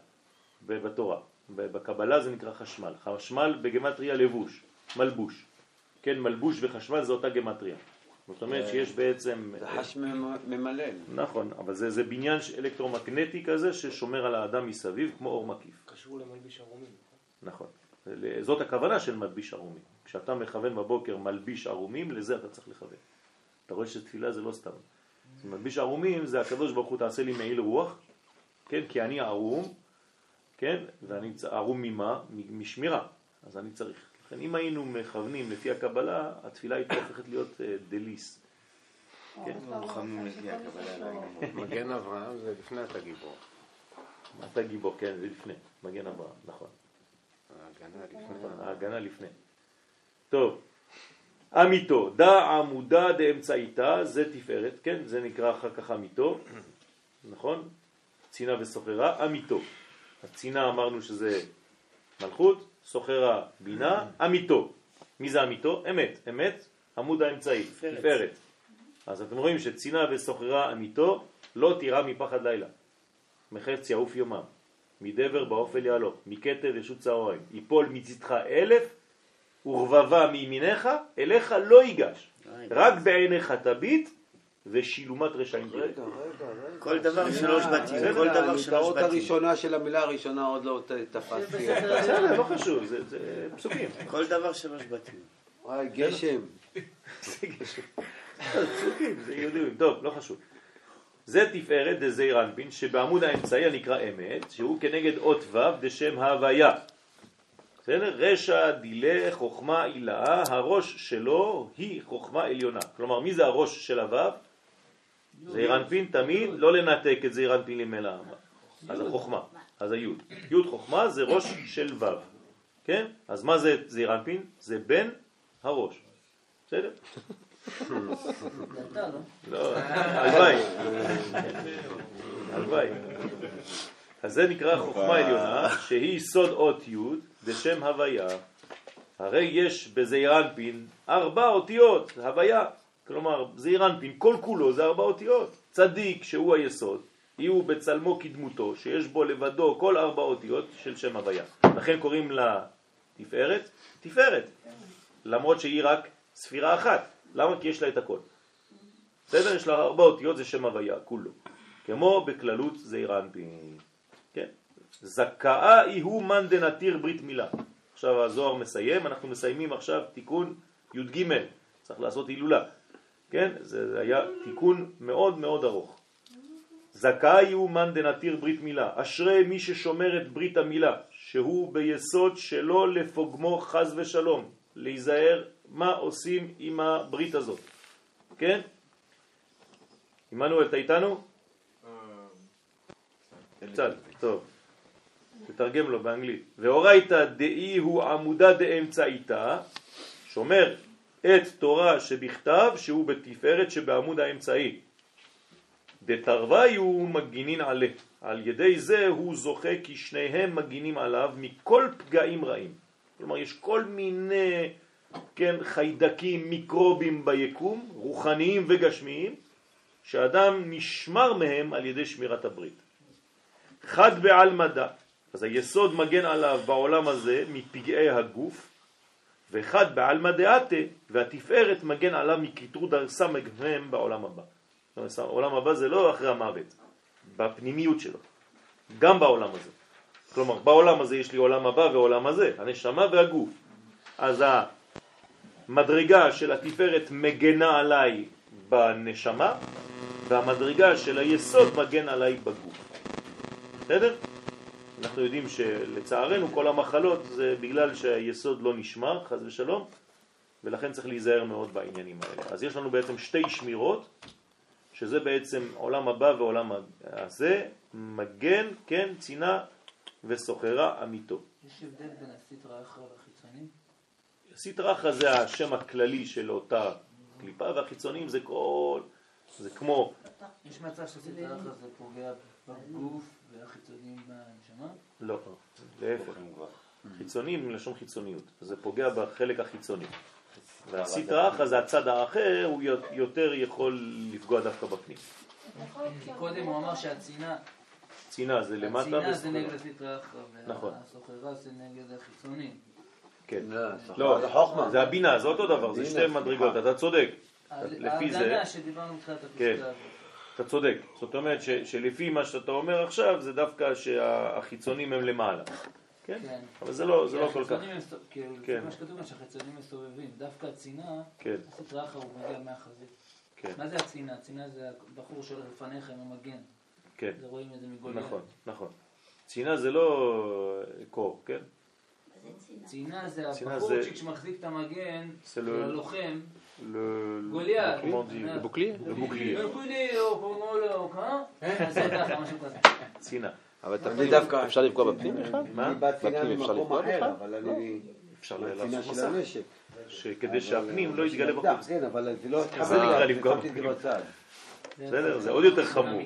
בתורה. בקבלה זה נקרא חשמל. חשמל בגמטריה לבוש, מלבוש. כן, מלבוש וחשמל זה אותה גמטריה. זאת אומרת זה- שיש בעצם... זה חש ממלל. נכון, אבל זה, זה בניין אלקטרומגנטי כזה ששומר על האדם מסביב כמו אור מקיף. קשור למלביש ערומים. נכון. ל- זאת הכוונה של מלביש ערומים. כשאתה מכוון בבוקר מלביש ערומים, לזה אתה צריך לכוון. אתה רואה שתפילה זה לא סתם. מלביש ערומים זה הקדוש ברוך הוא תעשה לי מעיל רוח, כן? כי אני ערום, כן? ואני ערום ממה? משמירה. אז אני צריך. לכן אם היינו מכוונים לפי הקבלה, התפילה הייתה הופכת להיות אה, דליס. כן? לוחמים לפי הקבלה להגיד. מגן אברהם זה לפני אתה גיבור. אתה גיבור, כן, זה לפני. מגן אברהם, נכון. ההגנה לפני. נכון, לפני. טוב, אמיתו, דא עמודה דאמצעיתה, זה תפארת, כן? זה נקרא אחר כך אמיתו, נכון? צינה וסוחרה, אמיתו. הצינה אמרנו שזה מלכות, סוחרה בינה, אמיתו. מי זה אמיתו? אמת, אמת, עמוד האמצעי, תפארת. אז אתם רואים שצינה וסוחרה אמיתו לא תירא מפחד לילה. מחץ יעוף יומם, מדבר באופל יעלו, מקטב ישות צהריים, יפול מצדך אלף ורבבה מימיניך, אליך לא ייגש, רק בעיניך תביט ושילומת רשעים. רגע, רגע, רגע. כל דבר שלוש בתים, כל דבר שלוש בתים. הראשונה של המילה הראשונה עוד לא תפסתי. בסדר, לא חשוב, זה- זה פסוקים. כל דבר שלוש בתים. וואי, גשם. זה גשם. פסוקים, זה יהודים, טוב, לא חשוב. זה תפארת דזעיר אנפין, שבעמוד האמצעי הנקרא אמת, שהוא כנגד אות ו' דשם ההוויה. בסדר? רשע, דילה, חוכמה, עילאה, הראש שלו היא חוכמה עליונה. כלומר, מי זה הראש של הו'? זעיר אנפין, תמיד לא לנתק את זעיר אנפין למעלה. אז החוכמה, אז היוד. יוד חוכמה זה ראש של ו', כן? אז מה זה זעיר אנפין? זה בן הראש. בסדר? לא? לא, הלוואי. הלוואי. אז זה נקרא חוכמה עליונה, שהיא סוד אות י' בשם הוויה. הרי יש בזעיר אנפין ארבע אותיות, הוויה. כלומר, זעיר אנפין, כל כולו זה ארבע אותיות. צדיק, שהוא היסוד, יהיו בצלמו כדמותו, שיש בו לבדו כל ארבע אותיות של שם הוויה. לכן קוראים לה תפארת, תפארת. למרות שהיא רק ספירה אחת. למה? כי יש לה את הכל. בסדר? יש לה ארבע אותיות, זה שם הוויה, כולו. כמו בכללות זעיר אנפין. כן? זכאה היא מאן דנתיר ברית מילה. עכשיו הזוהר מסיים, אנחנו מסיימים עכשיו תיקון י"ג, צריך לעשות הילולה. כן? זה, היה תיקון מאוד מאוד ארוך. זכאי הוא מאן דנתיר ברית מילה. אשרי מי ששומר את ברית המילה, שהוא ביסוד שלא לפוגמו חז ושלום. להיזהר מה עושים עם הברית הזאת. כן? עמנואל, אתה איתנו? קצת, טוב. תתרגם לו באנגלית. ואורייתא דאי הוא עמודה דאמצעיתא, שומר את תורה שבכתב שהוא בתפארת שבעמוד האמצעי. דתרווי הוא מגינין עלה. על ידי זה הוא זוכה כי שניהם מגינים עליו מכל פגעים רעים. כלומר, יש כל מיני כן, חיידקים, מיקרובים ביקום, רוחניים וגשמיים, שאדם נשמר מהם על ידי שמירת הברית. חד בעל מדע, אז היסוד מגן עליו בעולם הזה מפגעי הגוף, וחד בעל מדעתה, והתפארת מגן עליו מקיטרוד סמ"ם בעולם הבא. זאת אומרת, העולם הבא זה לא אחרי המוות, בפנימיות שלו, גם בעולם הזה. כלומר, בעולם הזה יש לי עולם הבא ועולם הזה, הנשמה והגוף. אז המדרגה של התפארת מגנה עליי בנשמה, והמדרגה של היסוד מגן עליי בגוף. בסדר? אנחנו יודעים שלצערנו כל המחלות זה בגלל שהיסוד לא נשמר, חז ושלום, ולכן צריך להיזהר מאוד בעניינים האלה. אז יש לנו בעצם שתי שמירות, שזה בעצם עולם הבא ועולם הזה, מגן, כן, צינה וסוחרה אמיתו. יש הבדל בין הסטרא אחרא והחיצונים? סטרא אחרא זה השם הכללי של אותה קליפה, והחיצונים זה כל... זה כמו... יש מצב שסטרא אחרא זה פוגע בגוף בנשמה? לא, להפך. חיצונים מלשון חיצוניות, זה פוגע בחלק החיצוני. והסטרא אחרא זה הצד האחר, הוא יותר יכול לפגוע דווקא בפנים. כי קודם הוא אמר שהצינה... צינה זה למטה הצינה זה נגד הסטרא אחרא, נכון. והסוחרה זה נגד החיצונים. כן. לא, זה חוכמה. זה הבינה, זה אותו דבר, זה שתי מדרגות, אתה צודק. לפי זה... ההגנה שדיברנו בתחילת כן, הפסקה. אתה צודק. זאת אומרת ש- שלפי מה שאתה אומר עכשיו, זה דווקא שהחיצונים הם למעלה. כן? כן. אבל זה לא, זה לא כל כך. כאילו, כן. מה שכתוב כאן שהחיצונים מסתובבים. דווקא הצינה, כן. הסטרא אחרא הוא מגיע מהחזית. כן. מה זה הצינה? הצינה זה הבחור שהולך לפניך עם המגן. כן. זה רואים את זה מגוליית. נכון, נכון. צינה זה לא קור, כן? צינה זה צינה הבחורצ'יק זה- שמחזיק את המגן של לא- הלוחם. Le... גוליית. Comment on dit. Le bouclier Le bouclier. Le. אבל דווקא- אפשר לפגוע בפנים בכלל? מה? בפנים אפשר לפגוע בכלל? אבל אני... אפשר לעשות מסך. שכדי שהפנים לא יתגלה בחוץ. כן, אבל זה לא... זה נקרא לפגוע בפנים. בסדר? זה עוד יותר חמור.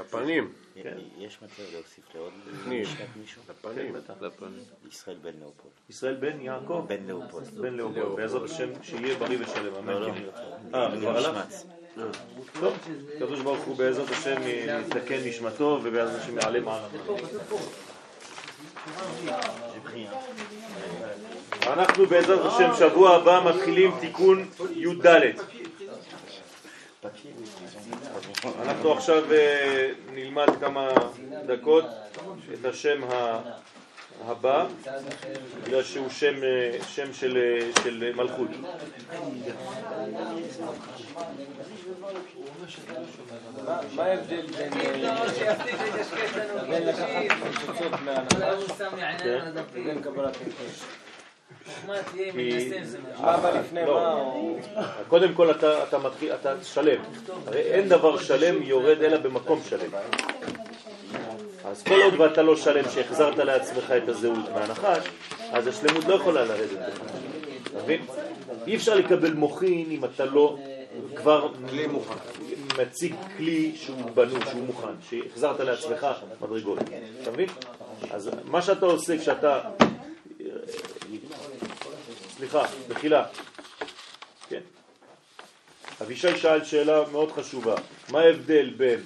לפנים. כן. יש מצב להוסיף לעוד. משפט מישהו? לפנים. כן. לפנים. ישראל בן לאופולד. ישראל בן יעקב? בן לאופולד. בן לאופולד. בעזרת השם שיהיה בריא ושלם. אמן. לא, לא. כן. אה, כבר הלך? נשמץ. טוב, הקדוש ברוך הוא בעזרת השם יתקן נשמתו ובעזרת השם יעלה מעלה. אנחנו בעזרת השם שבוע הבא מתחילים תיקון י"ד. אנחנו עכשיו אה, נלמד כמה דקות את השם הבא, בגלל שהוא שם, אה, שם של, אה, של מלכות. מה ההבדל בין... לא, שיפסיק לקשקש לנו בין לקחת. חצוצות מעניין כן. ובין קבלת הנחש? תהיה זה משהו. לא. קודם כל אתה, אתה מתחיל, אתה שלם. הרי אין דבר שלם יורד אלא במקום שלם. אז כל עוד ואתה לא שלם, שהחזרת לעצמך את הזהות מהנחש, אז השלמות לא יכולה לרדת. אתה מבין? אי אפשר לקבל מוחין אם אתה לא כבר מציג כלי שהוא בנוי, שהוא מוכן, שהחזרת לעצמך מדרגות. אתה מבין? אז מה שאתה עושה כשאתה... סליחה, מחילה. כן. אבישי שאל שאלה מאוד חשובה. מה ההבדל בין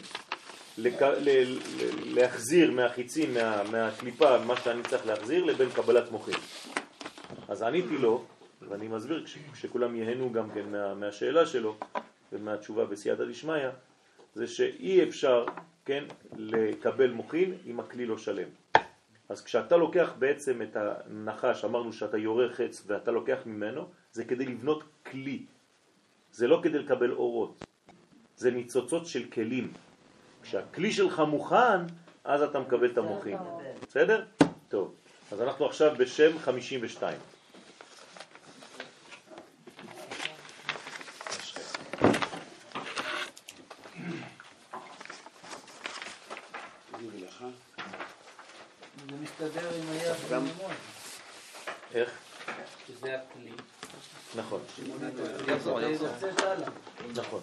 לק... ל... להחזיר מהחיצים, מה... מהקליפה, מה שאני צריך להחזיר, לבין קבלת מוחין? אז עניתי לו, ואני מסביר כש... כשכולם יהנו גם כן מה... מהשאלה שלו ומהתשובה בסייעתא דשמיא, זה שאי אפשר, כן, לקבל מוחין אם הכלי לא שלם. אז כשאתה לוקח בעצם את הנחש, אמרנו שאתה יורה חץ ואתה לוקח ממנו, זה כדי לבנות כלי. זה לא כדי לקבל אורות. זה ניצוצות של כלים. כשהכלי שלך מוכן, אז אתה מקבל את המוחין. בסדר? טוב. אז אנחנו עכשיו בשם 52. מסתדר עם היחד בממון, איך? שזה הכלי. נכון. נכון.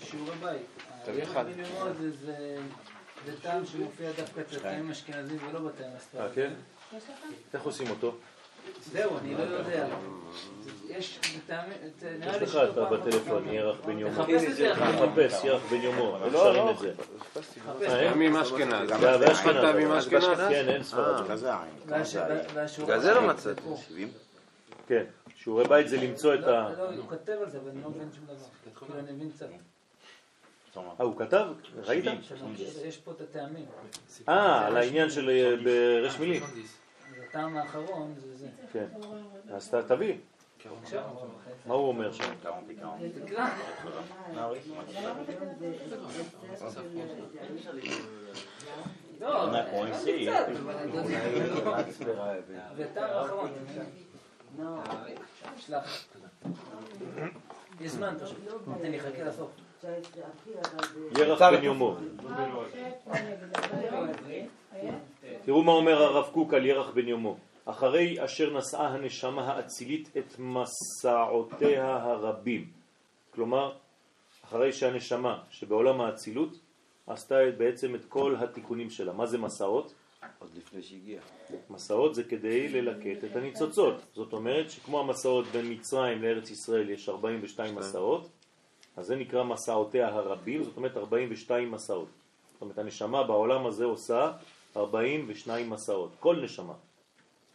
שיעורי בית. היחד. בממון זה- טעם שמופיע דווקא אצל טעמים אשכנזים ולא בטעמים אה, הספרדים. כן? איך עושים אותו? זהו, אני לא יודע. יש, טעמים- נראה לי אתה פעם בטלפון ירח בן יומו. תחפש את זה. תחפש ירח בן יומו, לא, אפשר לא, את זה. אה, אין? טעמים אשכנז. גם. טעמים אשכנז? כן, אין ספרד. אה. בגלל זה לא מצאתי. כן, שיעורי בית זה למצוא את ה... לא, לא, הוא כותב על זה, אבל אני לא מבין שום דבר. כאילו, אני מבין קצת. אה, הוא כתב? ראית? יש פה את הטעמים. אה, על העניין של אה, ברש מילים. הטעם האחרון זה זה. כן. אז תביא. מה הוא אומר שם? לא, אני. יש זמן פשוט. תן לי, חכה לסוף. ירח בן יומו. תראו מה אומר הרב קוק על ירח בן יומו. אחרי אשר נשאה הנשמה האצילית את מסעותיה הרבים. כלומר, אחרי שהנשמה שבעולם האצילות עשתה בעצם את כל התיקונים שלה. מה זה מסעות? עוד לפני שהגיע. מסעות זה כדי ללקט את הניצוצות. זאת אומרת שכמו המסעות בין מצרים לארץ ישראל יש 42 מסעות, אז זה נקרא מסעותיה הרבים, זאת אומרת 42 מסעות. זאת אומרת הנשמה בעולם הזה עושה 42 מסעות, כל נשמה.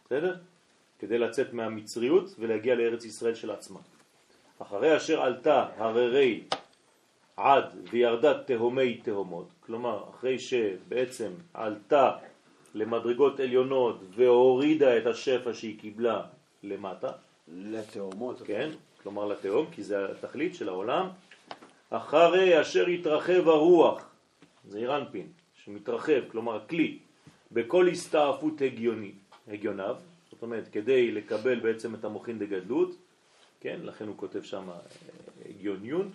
בסדר? כדי לצאת מהמצריות ולהגיע לארץ ישראל של עצמה. אחרי אשר עלתה הררי עד וירדה תהומי תהומות, כלומר אחרי שבעצם עלתה למדרגות עליונות והורידה את השפע שהיא קיבלה למטה, לתאומות. כן, כלומר לתהום, כי זה התכלית של העולם, אחרי אשר התרחב הרוח, זה אירנפין, שמתרחב, כלומר כלי, בכל הסתעפות הגיוני, הגיוניו, זאת אומרת כדי לקבל בעצם את המוחין דגדלות, כן, לכן הוא כותב שם אה, הגיוניון,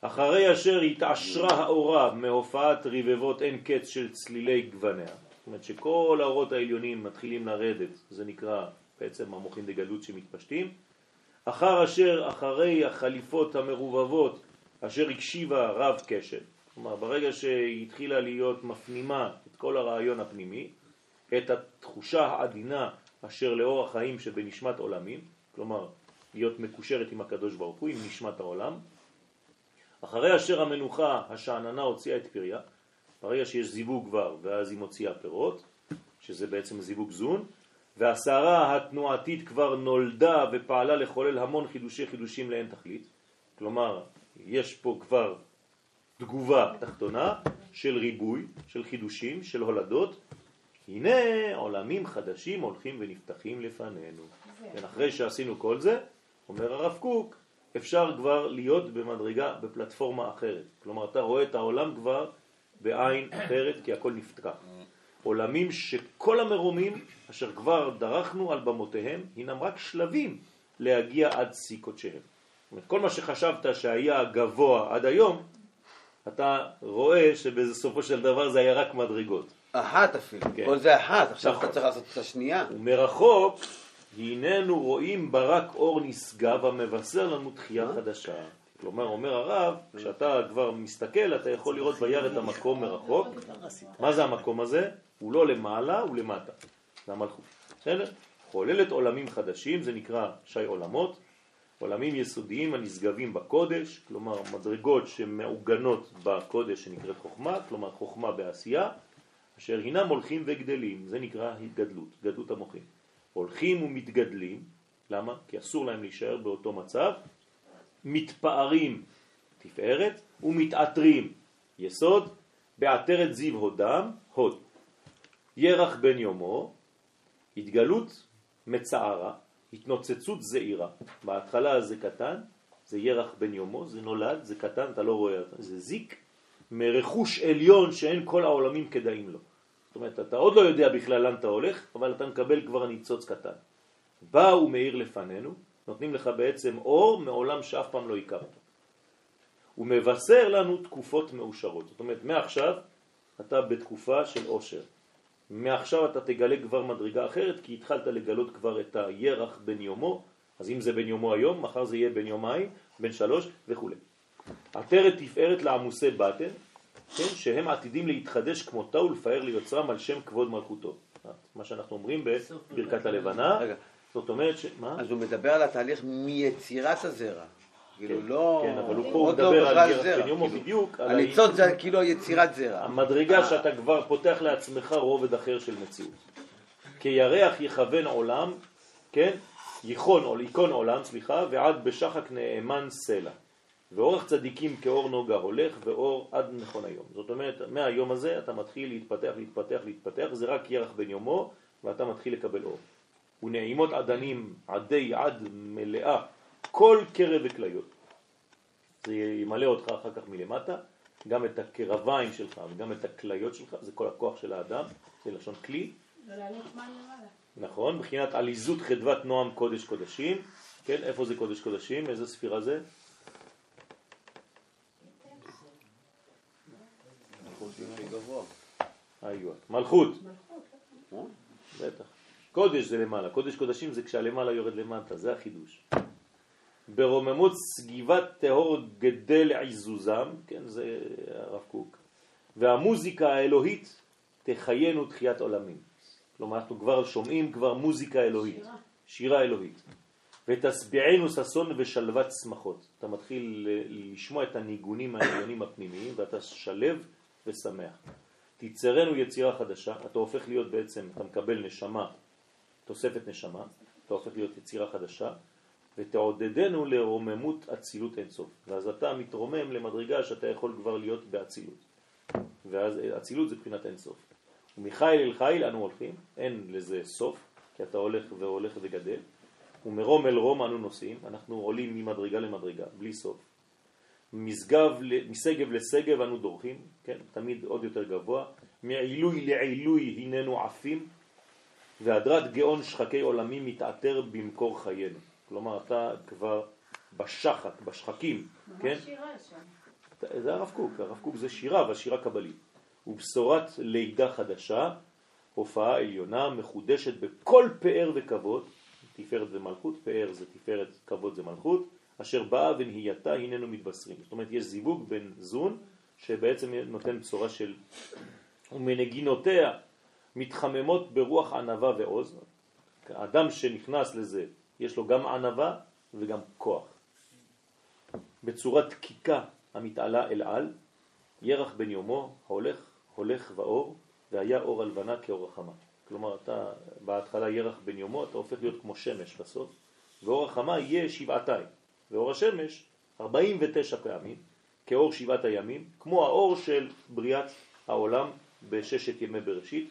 אחרי אשר התעשרה האורה מהופעת רבבות אין קץ של צלילי גווניה, זאת אומרת שכל האורות העליונים מתחילים לרדת, זה נקרא בעצם המוחין דגדלות שמתפשטים, אחר אשר אחרי החליפות המרובבות אשר הקשיבה רב קשב, כלומר ברגע שהיא התחילה להיות מפנימה את כל הרעיון הפנימי, את התחושה העדינה אשר לאור החיים שבנשמת עולמים, כלומר להיות מקושרת עם הקדוש ברוך הוא, עם נשמת העולם, אחרי אשר המנוחה השעננה הוציאה את פריה, ברגע שיש זיווג כבר ואז היא מוציאה פירות, שזה בעצם זיווג זון, והסערה התנועתית כבר נולדה ופעלה לחולל המון חידושי חידושים לאין תכלית, כלומר יש פה כבר תגובה תחתונה של ריבוי, של חידושים, של הולדות, הנה עולמים חדשים הולכים ונפתחים לפנינו. כן, אחרי שעשינו כל זה, אומר הרב קוק, אפשר כבר להיות במדרגה, בפלטפורמה אחרת. כלומר, אתה רואה את העולם כבר בעין אחרת, כי הכל נפתח. עולמים שכל המרומים אשר כבר דרכנו על במותיהם, הינם רק שלבים להגיע עד שיא קודשיהם. כל מה שחשבת שהיה גבוה עד היום, אתה רואה שבסופו של דבר זה היה רק מדרגות. אחת אפילו. כן. כל זה אחת, עכשיו נכון. אתה צריך לעשות את השנייה. ומרחוק הננו רואים ברק אור נשגב המבשר לנו תחייה חדשה. כלומר, אומר הרב, כשאתה כבר מסתכל, אתה יכול לראות ביער את המקום מרחוק. מה זה המקום הזה? הוא לא למעלה, הוא למטה. זה המלכות. בסדר? חוללת עולמים חדשים, זה נקרא שי עולמות. עולמים יסודיים הנשגבים בקודש, כלומר מדרגות שמעוגנות בקודש שנקראת חוכמה, כלומר חוכמה בעשייה, אשר הינם הולכים וגדלים, זה נקרא התגדלות, גדלות המוחים. הולכים ומתגדלים, למה? כי אסור להם להישאר באותו מצב, מתפארים תפארת ומתעטרים יסוד, בעטרת זיו הודם, הוד. ירח בן יומו, התגלות מצערה, התנוצצות זעירה. בהתחלה זה קטן, זה ירח בן יומו, זה נולד, זה קטן, אתה לא רואה זה זיק מרכוש עליון שאין כל העולמים כדאים לו. זאת אומרת, אתה עוד לא יודע בכלל לאן אתה הולך, אבל אתה מקבל כבר ניצוץ קטן. בא ומאיר לפנינו, נותנים לך בעצם אור מעולם שאף פעם לא הכרת. הוא מבשר לנו תקופות מאושרות. זאת אומרת, מעכשיו אתה בתקופה של עושר. מעכשיו אתה תגלה כבר מדרגה אחרת, כי התחלת לגלות כבר את הירח בן יומו, אז אם זה בן יומו היום, מחר זה יהיה בן יומיים, בן שלוש וכו'. עטרת תפארת לעמוסי בטן, כן, שהם עתידים להתחדש כמותה ולפאר ליוצרם על שם כבוד מלכותו. מה שאנחנו אומרים בברכת הלבנה. רגע. זאת אומרת ש... מה? אז הוא מדבר על התהליך מיצירת הזרע. כאילו לא... כן, אבל הוא פה לא מדבר על ירח זרע, בן יומו כאילו. בדיוק. הניצוץ זה כאילו יצירת זרע. המדרגה אה. שאתה כבר פותח לעצמך רובד אחר של מציאות. כירח יכוון עולם, כן? ייכון, או ייכון עולם, סליחה, ועד בשחק נאמן סלע. ואורך צדיקים כאור נוגה הולך, ואור עד נכון היום. זאת אומרת, מהיום הזה אתה מתחיל להתפתח, להתפתח, להתפתח, זה רק ירח בן יומו, ואתה מתחיל לקבל אור. ונעימות עדנים, עדי עד מלאה, כל קרב וכליות. זה ימלא אותך אחר כך מלמטה, גם את הקרביים שלך וגם את הכליות שלך, זה כל הכוח של האדם, זה לשון כלי. נכון? מבחינת עליזות חדוות נועם קודש קודשים, כן? איפה זה קודש קודשים? איזה ספירה זה? איוע. מלכות. בטח. קודש זה למעלה, קודש קודשים זה כשהלמעלה יורד למטה, זה החידוש. ברוממות סגיבת טהור גדל עיזוזם, כן, זה הרב קוק, והמוזיקה האלוהית תחיינו תחיית עולמים. כלומר, אנחנו כבר שומעים כבר מוזיקה אלוהית, שירה. שירה אלוהית. ותסביענו ששון ושלוות שמחות. אתה מתחיל לשמוע את הניגונים העליונים הפנימיים ואתה שלב ושמח. תיצרנו יצירה חדשה, אתה הופך להיות בעצם, אתה מקבל נשמה, תוספת נשמה, אתה הופך להיות יצירה חדשה, ותעודדנו לרוממות אצילות אינסוף. ואז אתה מתרומם למדרגה שאתה יכול כבר להיות באצילות. ואז אצילות זה בחינת אינסוף. ומחיל אל חיל אנו הולכים, אין לזה סוף, כי אתה הולך והולך וגדל. ומרום אל רום אנו נוסעים, אנחנו עולים ממדרגה למדרגה, בלי סוף. משגב, ל- משגב לשגב אנו דורכים, כן, תמיד עוד יותר גבוה. מעילוי לעילוי הננו עפים, והדרת גאון שחקי עולמים מתעתר במקור חיינו. כלומר, אתה כבר בשחק, בשחקים, כן? שירה שם. זה הרב קוק, הרב קוק זה שירה, אבל שירה קבלית. ובשורת לידה חדשה, הופעה עליונה מחודשת בכל פאר וכבוד, תפארת זה מלכות, פאר זה תפארת, כבוד זה מלכות, אשר באה ונהייתה הננו מתבשרים. זאת אומרת, יש זיווג בין זון, שבעצם נותן בשורה של ומנגינותיה מתחממות ברוח ענבה ועוז. האדם שנכנס לזה, יש לו גם ענבה וגם כוח. בצורת דקיקה המתעלה אל על, ירח בן יומו הולך, הולך ואור, והיה אור הלבנה כאור החמה. כלומר, אתה בהתחלה ירח בן יומו, אתה הופך להיות כמו שמש בסוף, ואור החמה יהיה שבעתיים, ואור השמש 49 פעמים, כאור שבעת הימים, כמו האור של בריאת העולם בששת ימי בראשית,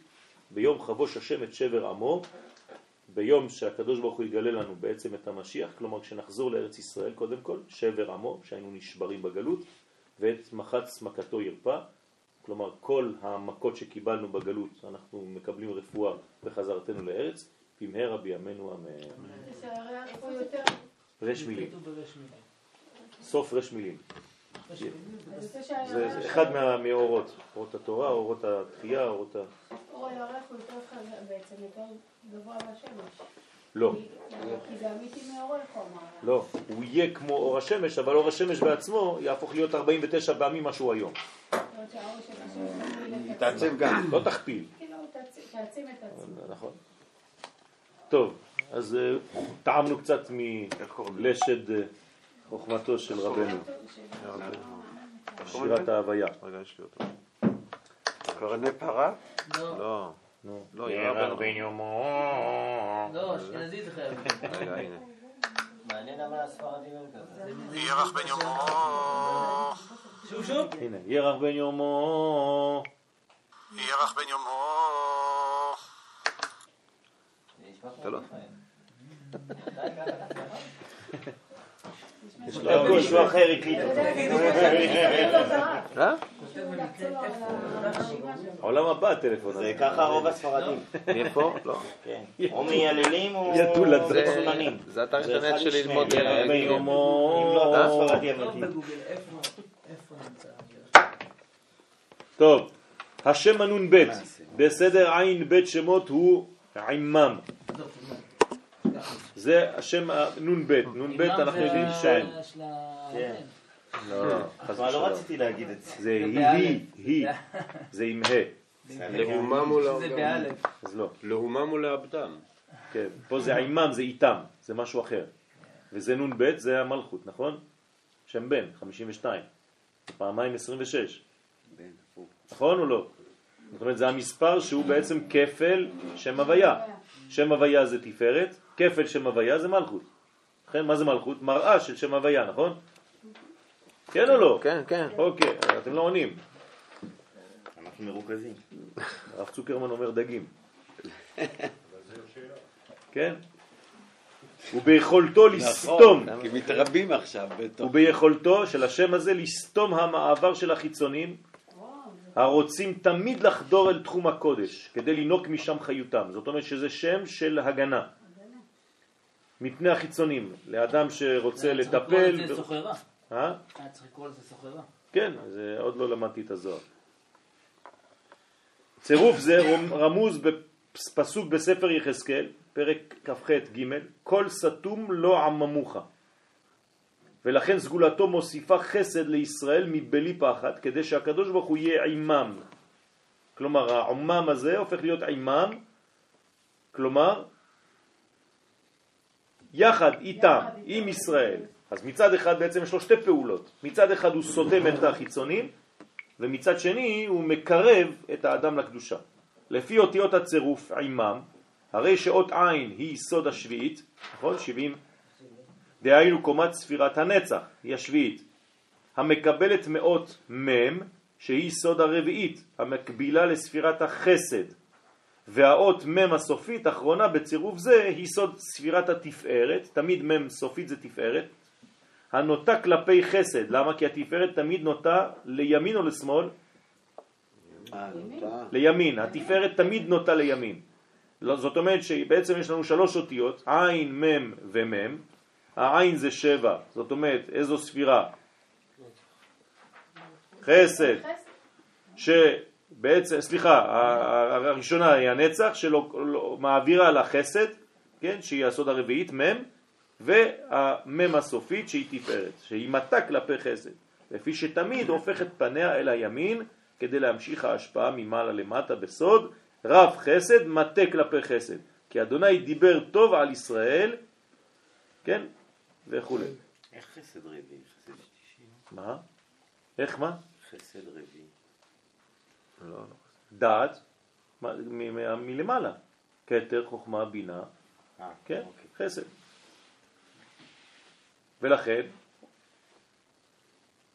ביום חבוש השם את שבר עמו, ביום שהקדוש ברוך הוא יגלה לנו בעצם את המשיח, כלומר כשנחזור לארץ ישראל קודם כל, שבר עמו, שהיינו נשברים בגלות, ואת מחץ מכתו ירפא, כלומר כל המכות שקיבלנו בגלות אנחנו מקבלים רפואה בחזרתנו לארץ, במהרה בימינו אמן. רש מילים. סוף רש מילים. זה אחד מה- מהאורות, אורות התורה, אורות התחייה, אורות ה... אור הירח הוא יותר חזק, בעצם יותר גבוה מהשמש. לא, כי- זה אמיתי אמר. לא, הוא יהיה כמו אור השמש, אבל אור השמש בעצמו יהפוך להיות 49 פעמים מה שהוא היום. את תעצב. גם. לא תכפיל. תעצ- תעצים את עצמו. נכון. טוב, אז אה, טעמנו קצת מלשד אה, חוכמתו של רבנו, שירת ההוויה. רגע, יש לי אותו. קרני פרה? לא, לא. לא, ירח בן יומו. לא, אשכנזי זה חייב. רגע, הנה. מעניין למה הספרדים הם כזה. ירח בן יומו. שוב שוב. הנה, ירח בן יומו. ירח בן יומו. אתה לא- מיכאל. אתה הגעת לעצמך? יש לו אחר הקליט אותו. לא. אה? עולם הבא הטלפון זה הזה. ככה רוב הספרדים. מאיפה? לא. כן. או מייללים או. צוננים. זה אתר אינטרנט של. ללמוד. אם לא אתה אה? ספרדי לא אמיתי. נמצא? טוב, השם הנ"ב בסדר עין בית שמות הוא עימם. זה השם הנ"ב. נ"ב אנחנו יודעים שאין. כן. לא, חס אבל לא. רציתי להגיד את זה. זה היא, היא. זה עם ה'. זה לעבדם? באלף. אז לא. להומם או לעבדם? כן, פה זה עימם, זה איתם, זה משהו אחר. וזה נ"ב, זה המלכות, נכון? שם בן, 52. פעמיים 26. נכון או לא? זאת אומרת, זה המספר שהוא בעצם כפל שם הוויה. שם הוויה זה תפארת, כפל שם הוויה זה מלכות. לכן, מה זה מלכות? מראה של שם הוויה, נכון? כן או לא? כן, כן. אוקיי, אתם לא עונים. אנחנו מרוכזים. הרב צוקרמן אומר דגים. כן? וביכולתו לסתום, נכון, כי מתרבים עכשיו. וביכולתו של השם הזה לסתום המעבר של החיצונים הרוצים תמיד לחדור אל תחום הקודש כדי לנוק משם חיותם. זאת אומרת שזה שם של הגנה מפני החיצונים, לאדם שרוצה היה צריך לקרוא לטפל. לזה סוחרה. אה? היה צריך לקרוא לזה סוחרה. כן, זה עוד לא למדתי את הזוהר. צירוף זה רמוז בפסוק בספר יחזקאל, פרק כ"ח ג' כל סתום לא עממוך. ולכן סגולתו מוסיפה חסד לישראל מבלי פחד, כדי שהקדוש ברוך הוא יהיה עימם. כלומר, העומם הזה הופך להיות עימם, כלומר, יחד איתם, עם ישראל. אז מצד אחד בעצם יש לו שתי פעולות. מצד אחד הוא סותם את החיצונים, ומצד שני הוא מקרב את האדם לקדושה. לפי אותיות הצירוף עימם, הרי שאות עין היא סוד השביעית, נכון? 70, דהיינו קומת ספירת הנצח, היא השביעית, המקבלת מאות מם, שהיא סוד הרביעית, המקבילה לספירת החסד, והאות מם הסופית, אחרונה בצירוף זה, היא סוד ספירת התפארת, תמיד מם סופית זה תפארת, הנוטה כלפי חסד, למה? כי התפארת תמיד נוטה לימין או לשמאל? לימין, התפארת תמיד נוטה לימין. לא, זאת אומרת שבעצם יש לנו שלוש אותיות, עין, מם ומם. העין זה שבע, זאת אומרת איזו ספירה? חסד, שבעצם, סליחה, הראשונה היא הנצח שמעבירה לחסד, כן, שהיא הסוד הרביעית, מם, והמם הסופית שהיא תפארת, שהיא מטה כלפי חסד, לפי שתמיד הופכת פניה אל הימין כדי להמשיך ההשפעה ממעלה למטה בסוד, רב חסד מטה כלפי חסד, כי אדוני דיבר טוב על ישראל, כן, וכו'. איך חסד רביעי? חסד שישי? מה? איך מה? חסד רביעי. לא, לא. דעת, מלמעלה, כתר, חוכמה, בינה, אה, כן, אוקיי. חסד. ולכן,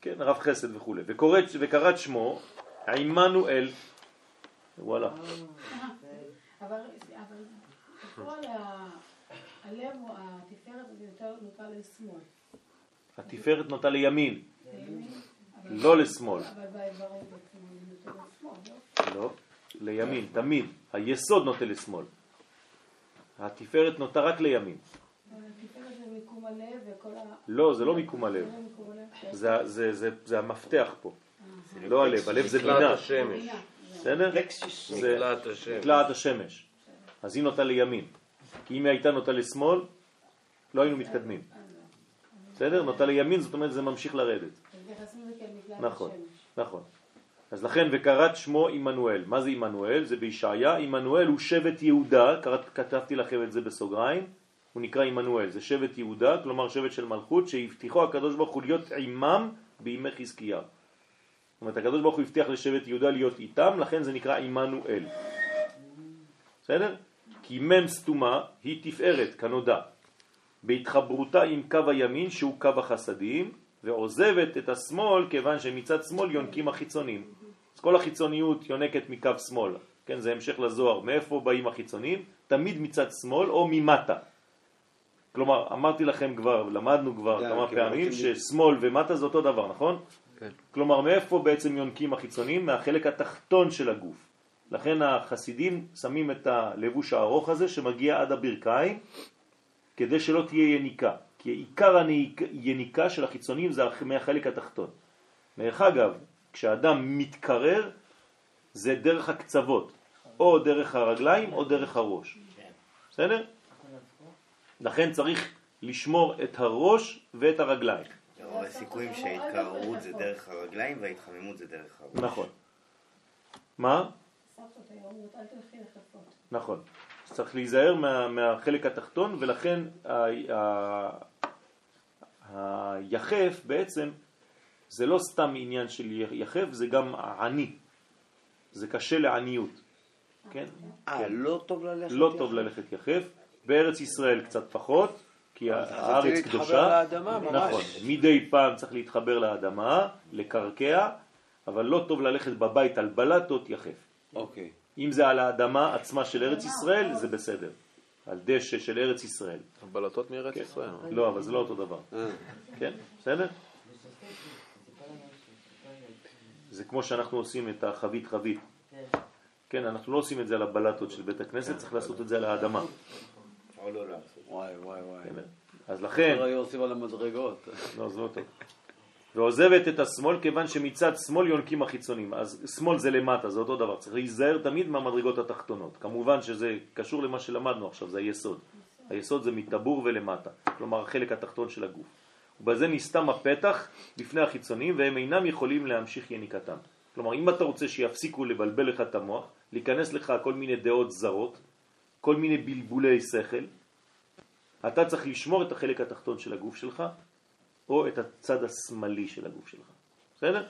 כן, רב חסד וכו', וקוראת, וקראת שמו עמנואל, וואלה, אבל אבל ה- הלב, הוא- התפארת נוטה לשמאל. התפארת נוטה לימין, לא לשמאל, לא? לא, לימין, תמיד, היסוד נוטה לשמאל, התפארת נוטה רק לימין. לא, זה לא מיקום הלב, זה לא המפתח פה, לא הלב, הלב זה נקלעת בינה. בסדר? נקלעת השמש. אז היא נוטה לימין. כי אם היא הייתה נוטה לשמאל, לא היינו מתקדמים. בסדר? נוטה לימין, זאת אומרת זה ממשיך לרדת. נכון. נכון. אז לכן וקראת שמו עמנואל. מה זה עמנואל? זה בישעיה. עמנואל הוא שבט יהודה, כתבתי לכם את זה בסוגריים. הוא נקרא עמנואל. זה שבט יהודה, כלומר שבט של מלכות, שהבטיחו הקדוש ברוך הוא להיות עמם בימי חזקיהו. זאת אומרת, הקדוש ברוך הוא הבטיח לשבט יהודה להיות איתם, לכן זה נקרא עמנואל. בסדר? כי מם סתומה היא תפארת, כנודע, בהתחברותה עם קו הימין שהוא קו החסדים, ועוזבת את השמאל כיוון שמצד שמאל יונקים החיצונים. אז כל החיצוניות יונקת מקו שמאל, כן, זה המשך לזוהר. מאיפה באים החיצונים? תמיד מצד שמאל או ממטה. כלומר, אמרתי לכם כבר, למדנו כבר כן, כמה כן, פעמים לי. ששמאל ומטה זה אותו דבר, נכון? כן. כלומר, מאיפה בעצם יונקים החיצונים? מהחלק התחתון של הגוף. לכן החסידים שמים את הלבוש הארוך הזה שמגיע עד הברכיים, כדי שלא תהיה יניקה. כי עיקר היניקה של החיצונים זה מהחלק התחתון. דרך אגב, כשאדם מתקרר, זה דרך הקצוות, או דרך הרגליים או דרך הראש. בסדר? לכן צריך לשמור את הראש ואת הרגליים. רוב הסיכויים שההתקררות זה דרך הרגליים וההתחממות זה דרך הראש. נכון. מה? סך היו אומרות, אל תלכי לחפות. נכון. אז צריך להיזהר מה, מהחלק התחתון, ולכן ה, ה, היחף בעצם זה לא סתם עניין של יחף, זה גם עני. זה קשה לעניות. כן? אה, כן. לא טוב ללכת לא יחף? טוב ללכת יחף. בארץ ישראל קצת פחות, כי אז צריך הארץ להתחבר קדושה. לאדמה, ממש. נכון. מדי פעם צריך להתחבר לאדמה, לקרקע, אבל לא טוב ללכת בבית על בלטות יחף. אוקיי. אם זה על האדמה עצמה של ארץ ישראל, זה בסדר. על דשא של ארץ ישראל. בלטות מארץ כן. ישראל. לא, אבל זה לא אותו דבר. כן, בסדר? זה כמו שאנחנו עושים את החבית חבית. כן, אנחנו לא עושים את זה על הבלטות של בית הכנסת, צריך לעשות את זה על האדמה. או לא. וואי, וואי, וואי. כן, אז לכן... לא היו עושים על המדרגות. לא, זה לא טוב. ועוזבת את השמאל כיוון שמצד שמאל יונקים החיצונים. אז שמאל זה למטה, זה אותו דבר. צריך להיזהר תמיד מהמדרגות התחתונות. כמובן שזה קשור למה שלמדנו עכשיו, זה היסוד. היסוד זה מטבור ולמטה, כלומר החלק התחתון של הגוף. ובזה נסתם הפתח בפני החיצונים והם אינם יכולים להמשיך יניקתם. כלומר, אם אתה רוצה שיפסיקו לבלבל לך את המוח, להיכנס לך כל מיני דעות זרות, כל מיני בלבולי שכל, אתה צריך לשמור את החלק התחתון של הגוף שלך, או את הצד השמאלי של הגוף שלך. בסדר?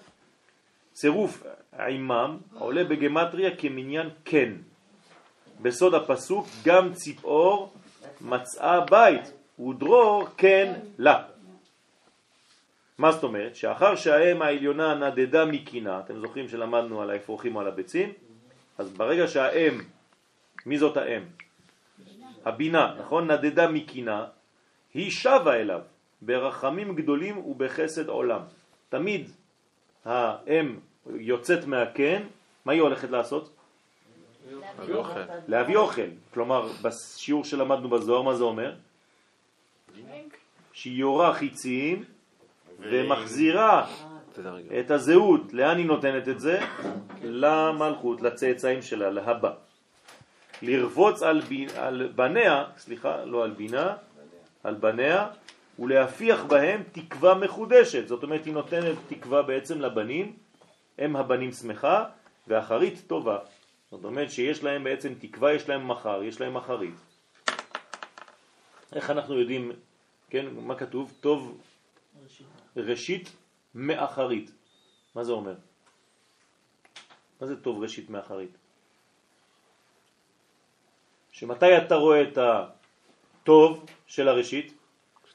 צירוף עימם עולה בגמטריה כמניין כן. בסוד הפסוק גם ציפור מצאה בית ודרור כן לה. מה זאת אומרת? שאחר שהאם העליונה נדדה מקינה, אתם זוכרים שלמדנו על האפרוחים או על הביצים? אז ברגע שהאם, מי זאת האם? הבינה, נכון? נדדה מקינה, היא שבה אליו ברחמים גדולים ובחסד עולם. תמיד האם יוצאת מהקן, מה היא הולכת לעשות? להביא אוכל. להביא אוכל. כלומר, בשיעור שלמדנו בזוהר, מה זה אומר? שהיא יורה חיצים ומחזירה את הזהות. לאן היא נותנת את זה? למלכות, לצאצאים שלה, להבא. לרבוץ על, ב... על בניה, סליחה, לא על בינה, על בניה, ולהפיח בהם תקווה מחודשת. זאת אומרת, היא נותנת תקווה בעצם לבנים, הם הבנים שמחה, ואחרית טובה. זאת אומרת שיש להם בעצם תקווה, יש להם מחר, יש להם אחרית. איך אנחנו יודעים, כן, מה כתוב? טוב ראשית מאחרית. מה זה אומר? מה זה טוב ראשית מאחרית? שמתי אתה רואה את הטוב של הראשית?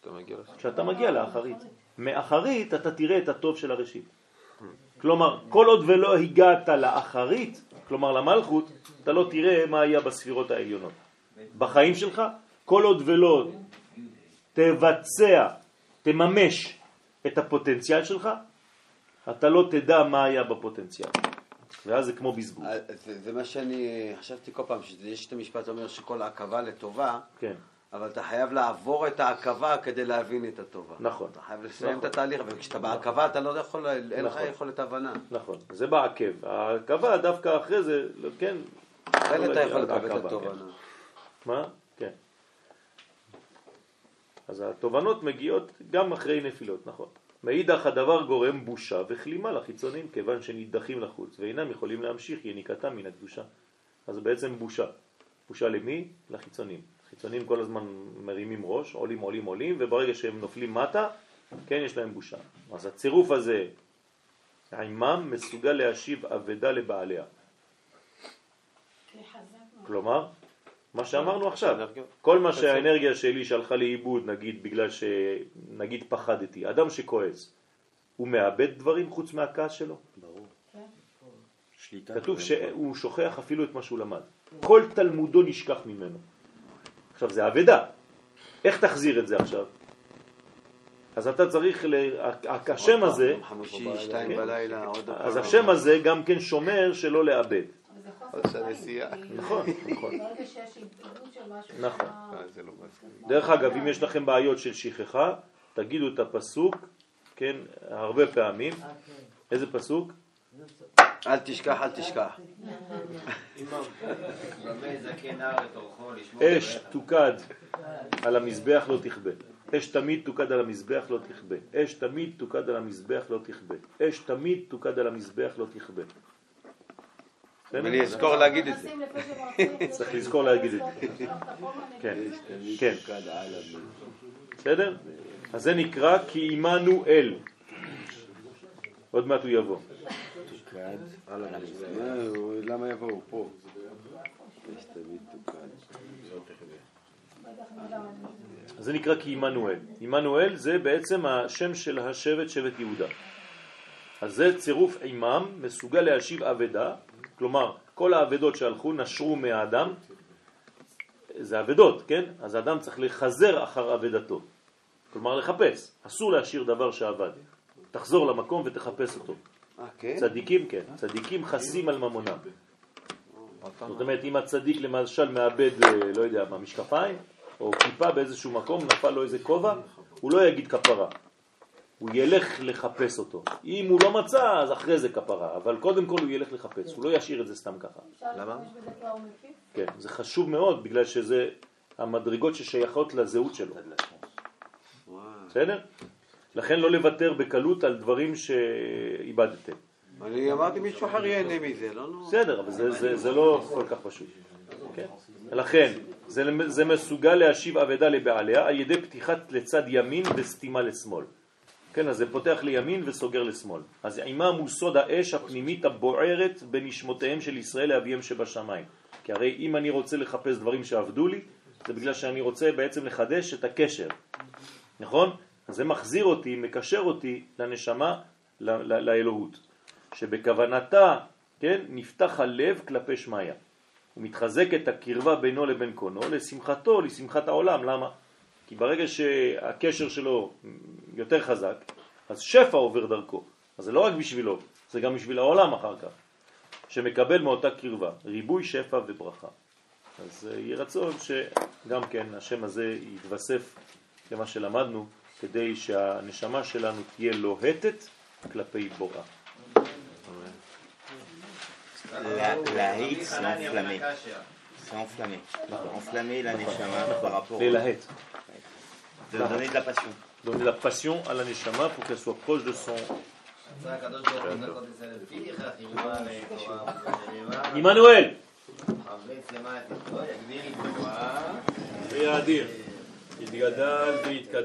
כשאתה מגיע לסוף. כשאתה מגיע לאחרית. מאחרית אתה תראה את הטוב של הראשית. כלומר, כל עוד ולא הגעת לאחרית, כלומר למלכות, אתה לא תראה מה היה בספירות העליונות. בחיים שלך, כל עוד ולא תבצע, תממש את הפוטנציאל שלך, אתה לא תדע מה היה בפוטנציאל. ואז זה כמו בזבוז. אה, זה, זה מה שאני חשבתי כל פעם, שיש את המשפט אומר שכל עכבה לטובה, כן. אבל אתה חייב לעבור את העכבה כדי להבין את הטובה. נכון. אתה חייב לסיים נכון. את התהליך, וכשאתה בעכבה אתה לא יכול, אין לך נכון. יכולת הבנה. נכון, זה בעקב. העכבה דווקא אחרי זה, כן. אין לא אתה יכול לקבל את לעכבה, התובנה. כן. מה? כן. אז התובנות מגיעות גם אחרי נפילות, נכון. מאידך הדבר גורם בושה וכלימה לחיצונים, כיוון שנידחים לחוץ, ואינם יכולים להמשיך יניקתם מן הקדושה. אז בעצם בושה. בושה למי? לחיצונים. חיצונים כל הזמן מרימים ראש, עולים, עולים, עולים, וברגע שהם נופלים מטה, כן, יש להם בושה. אז הצירוף הזה, עימם מסוגל להשיב אבדה לבעליה. כלומר, מה שאמרנו עכשיו, כל מה שהאנרגיה שלי שהלכה לאיבוד, נגיד בגלל שנגיד פחדתי, אדם שכועס, הוא מאבד דברים חוץ מהכעס שלו? ברור. שליטה. כתוב שהוא שוכח אפילו את מה שהוא למד. כל תלמודו נשכח ממנו. עכשיו זה אבדה. איך תחזיר את זה עכשיו? אז אתה צריך, ל... השם הזה, כן. אז. השם הזה גם כן שומר שלא לאבד. נכון, נכון. נכון. שם- דרך אגב, אם יש לכם בעיות של שכחה, תגידו את הפסוק, כן, הרבה פעמים. איזה פסוק? אל תשכח, אל תשכח. אש תוקד על המזבח לא תכבה. אש תמיד תוקד על המזבח לא תכבה. אש תמיד תוקד על המזבח לא תכבה. אש תמיד תוקד על המזבח לא תכבה. ואני אזכור להגיד את זה. צריך לזכור להגיד את זה. כן, כן. בסדר? אז זה נקרא כי עמנו אל. עוד מעט הוא יבוא. למה יבואו פה? זה נקרא כי עמנואל. עמנואל זה בעצם השם של השבט, שבט יהודה. אז זה צירוף עמם, מסוגל להשיב אבדה, כלומר כל האבדות שהלכו נשרו מהאדם, זה אבדות, כן? אז האדם צריך לחזר אחר אבדתו, כלומר לחפש, אסור להשאיר דבר שאבד, תחזור למקום ותחפש אותו. אה, כן? צדיקים כן, צדיקים חסים על ממונם. זאת אומרת, אם הצדיק למשל מאבד, אה, לא יודע מה, משקפיים, או כיפה באיזשהו מקום, נפל לו איזה כובע, הוא לא יגיד כפרה. הוא ילך לחפש אותו. אם הוא לא מצא, אז אחרי זה כפרה, אבל קודם כל הוא ילך לחפש, הוא לא ישאיר את זה סתם ככה. למה? כן, זה חשוב מאוד, בגלל שזה המדרגות ששייכות לזהות שלו. בסדר? לכן לא לוותר בקלות על דברים שאיבדתם. אני אמרתי מישהו אחר ייהנה מזה, לא נורא. בסדר, אבל זה, לא כל כך פשוט. כן? לכן, זה, זה מסוגל להשיב אבדה לבעליה על ידי פתיחת לצד ימין וסתימה לשמאל. כן, אז זה פותח לימין וסוגר לשמאל. אז עימם הוא סוד האש הפנימית הבוערת בנשמותיהם של ישראל לאביהם שבשמיים. כי הרי אם אני רוצה לחפש דברים שעבדו לי, זה בגלל שאני רוצה בעצם לחדש את הקשר. נכון? זה מחזיר אותי, מקשר אותי לנשמה, לאלוהות. שבכוונתה, כן, נפתח הלב כלפי שמיה. הוא מתחזק את הקרבה בינו לבין קונו, לשמחתו, לשמחת העולם. למה? כי ברגע שהקשר שלו יותר חזק, אז שפע עובר דרכו. אז זה לא רק בשבילו, זה גם בשביל העולם אחר כך, שמקבל מאותה קרבה, ריבוי שפע וברכה. אז אה, יהיה רצון שגם כן השם הזה יתווסף למה שלמדנו, כדי שהנשמה שלנו תהיה לוהטת כלפי בוראה. להיט זה enflammé. C'est enflammé. Enflammé la neshama par rapport au... ללהט. De donner de la passion. Donner la passion à la neshama pour qu'elle soit proche de son... רצה הקדוש ברוך הוא לנקות את זה לפיך, חיובה לתורה ולנאמר. עמנואל! חמץ למעט את כל, יגביר את תורה. ויאדיר. יתגדל ויתקדש.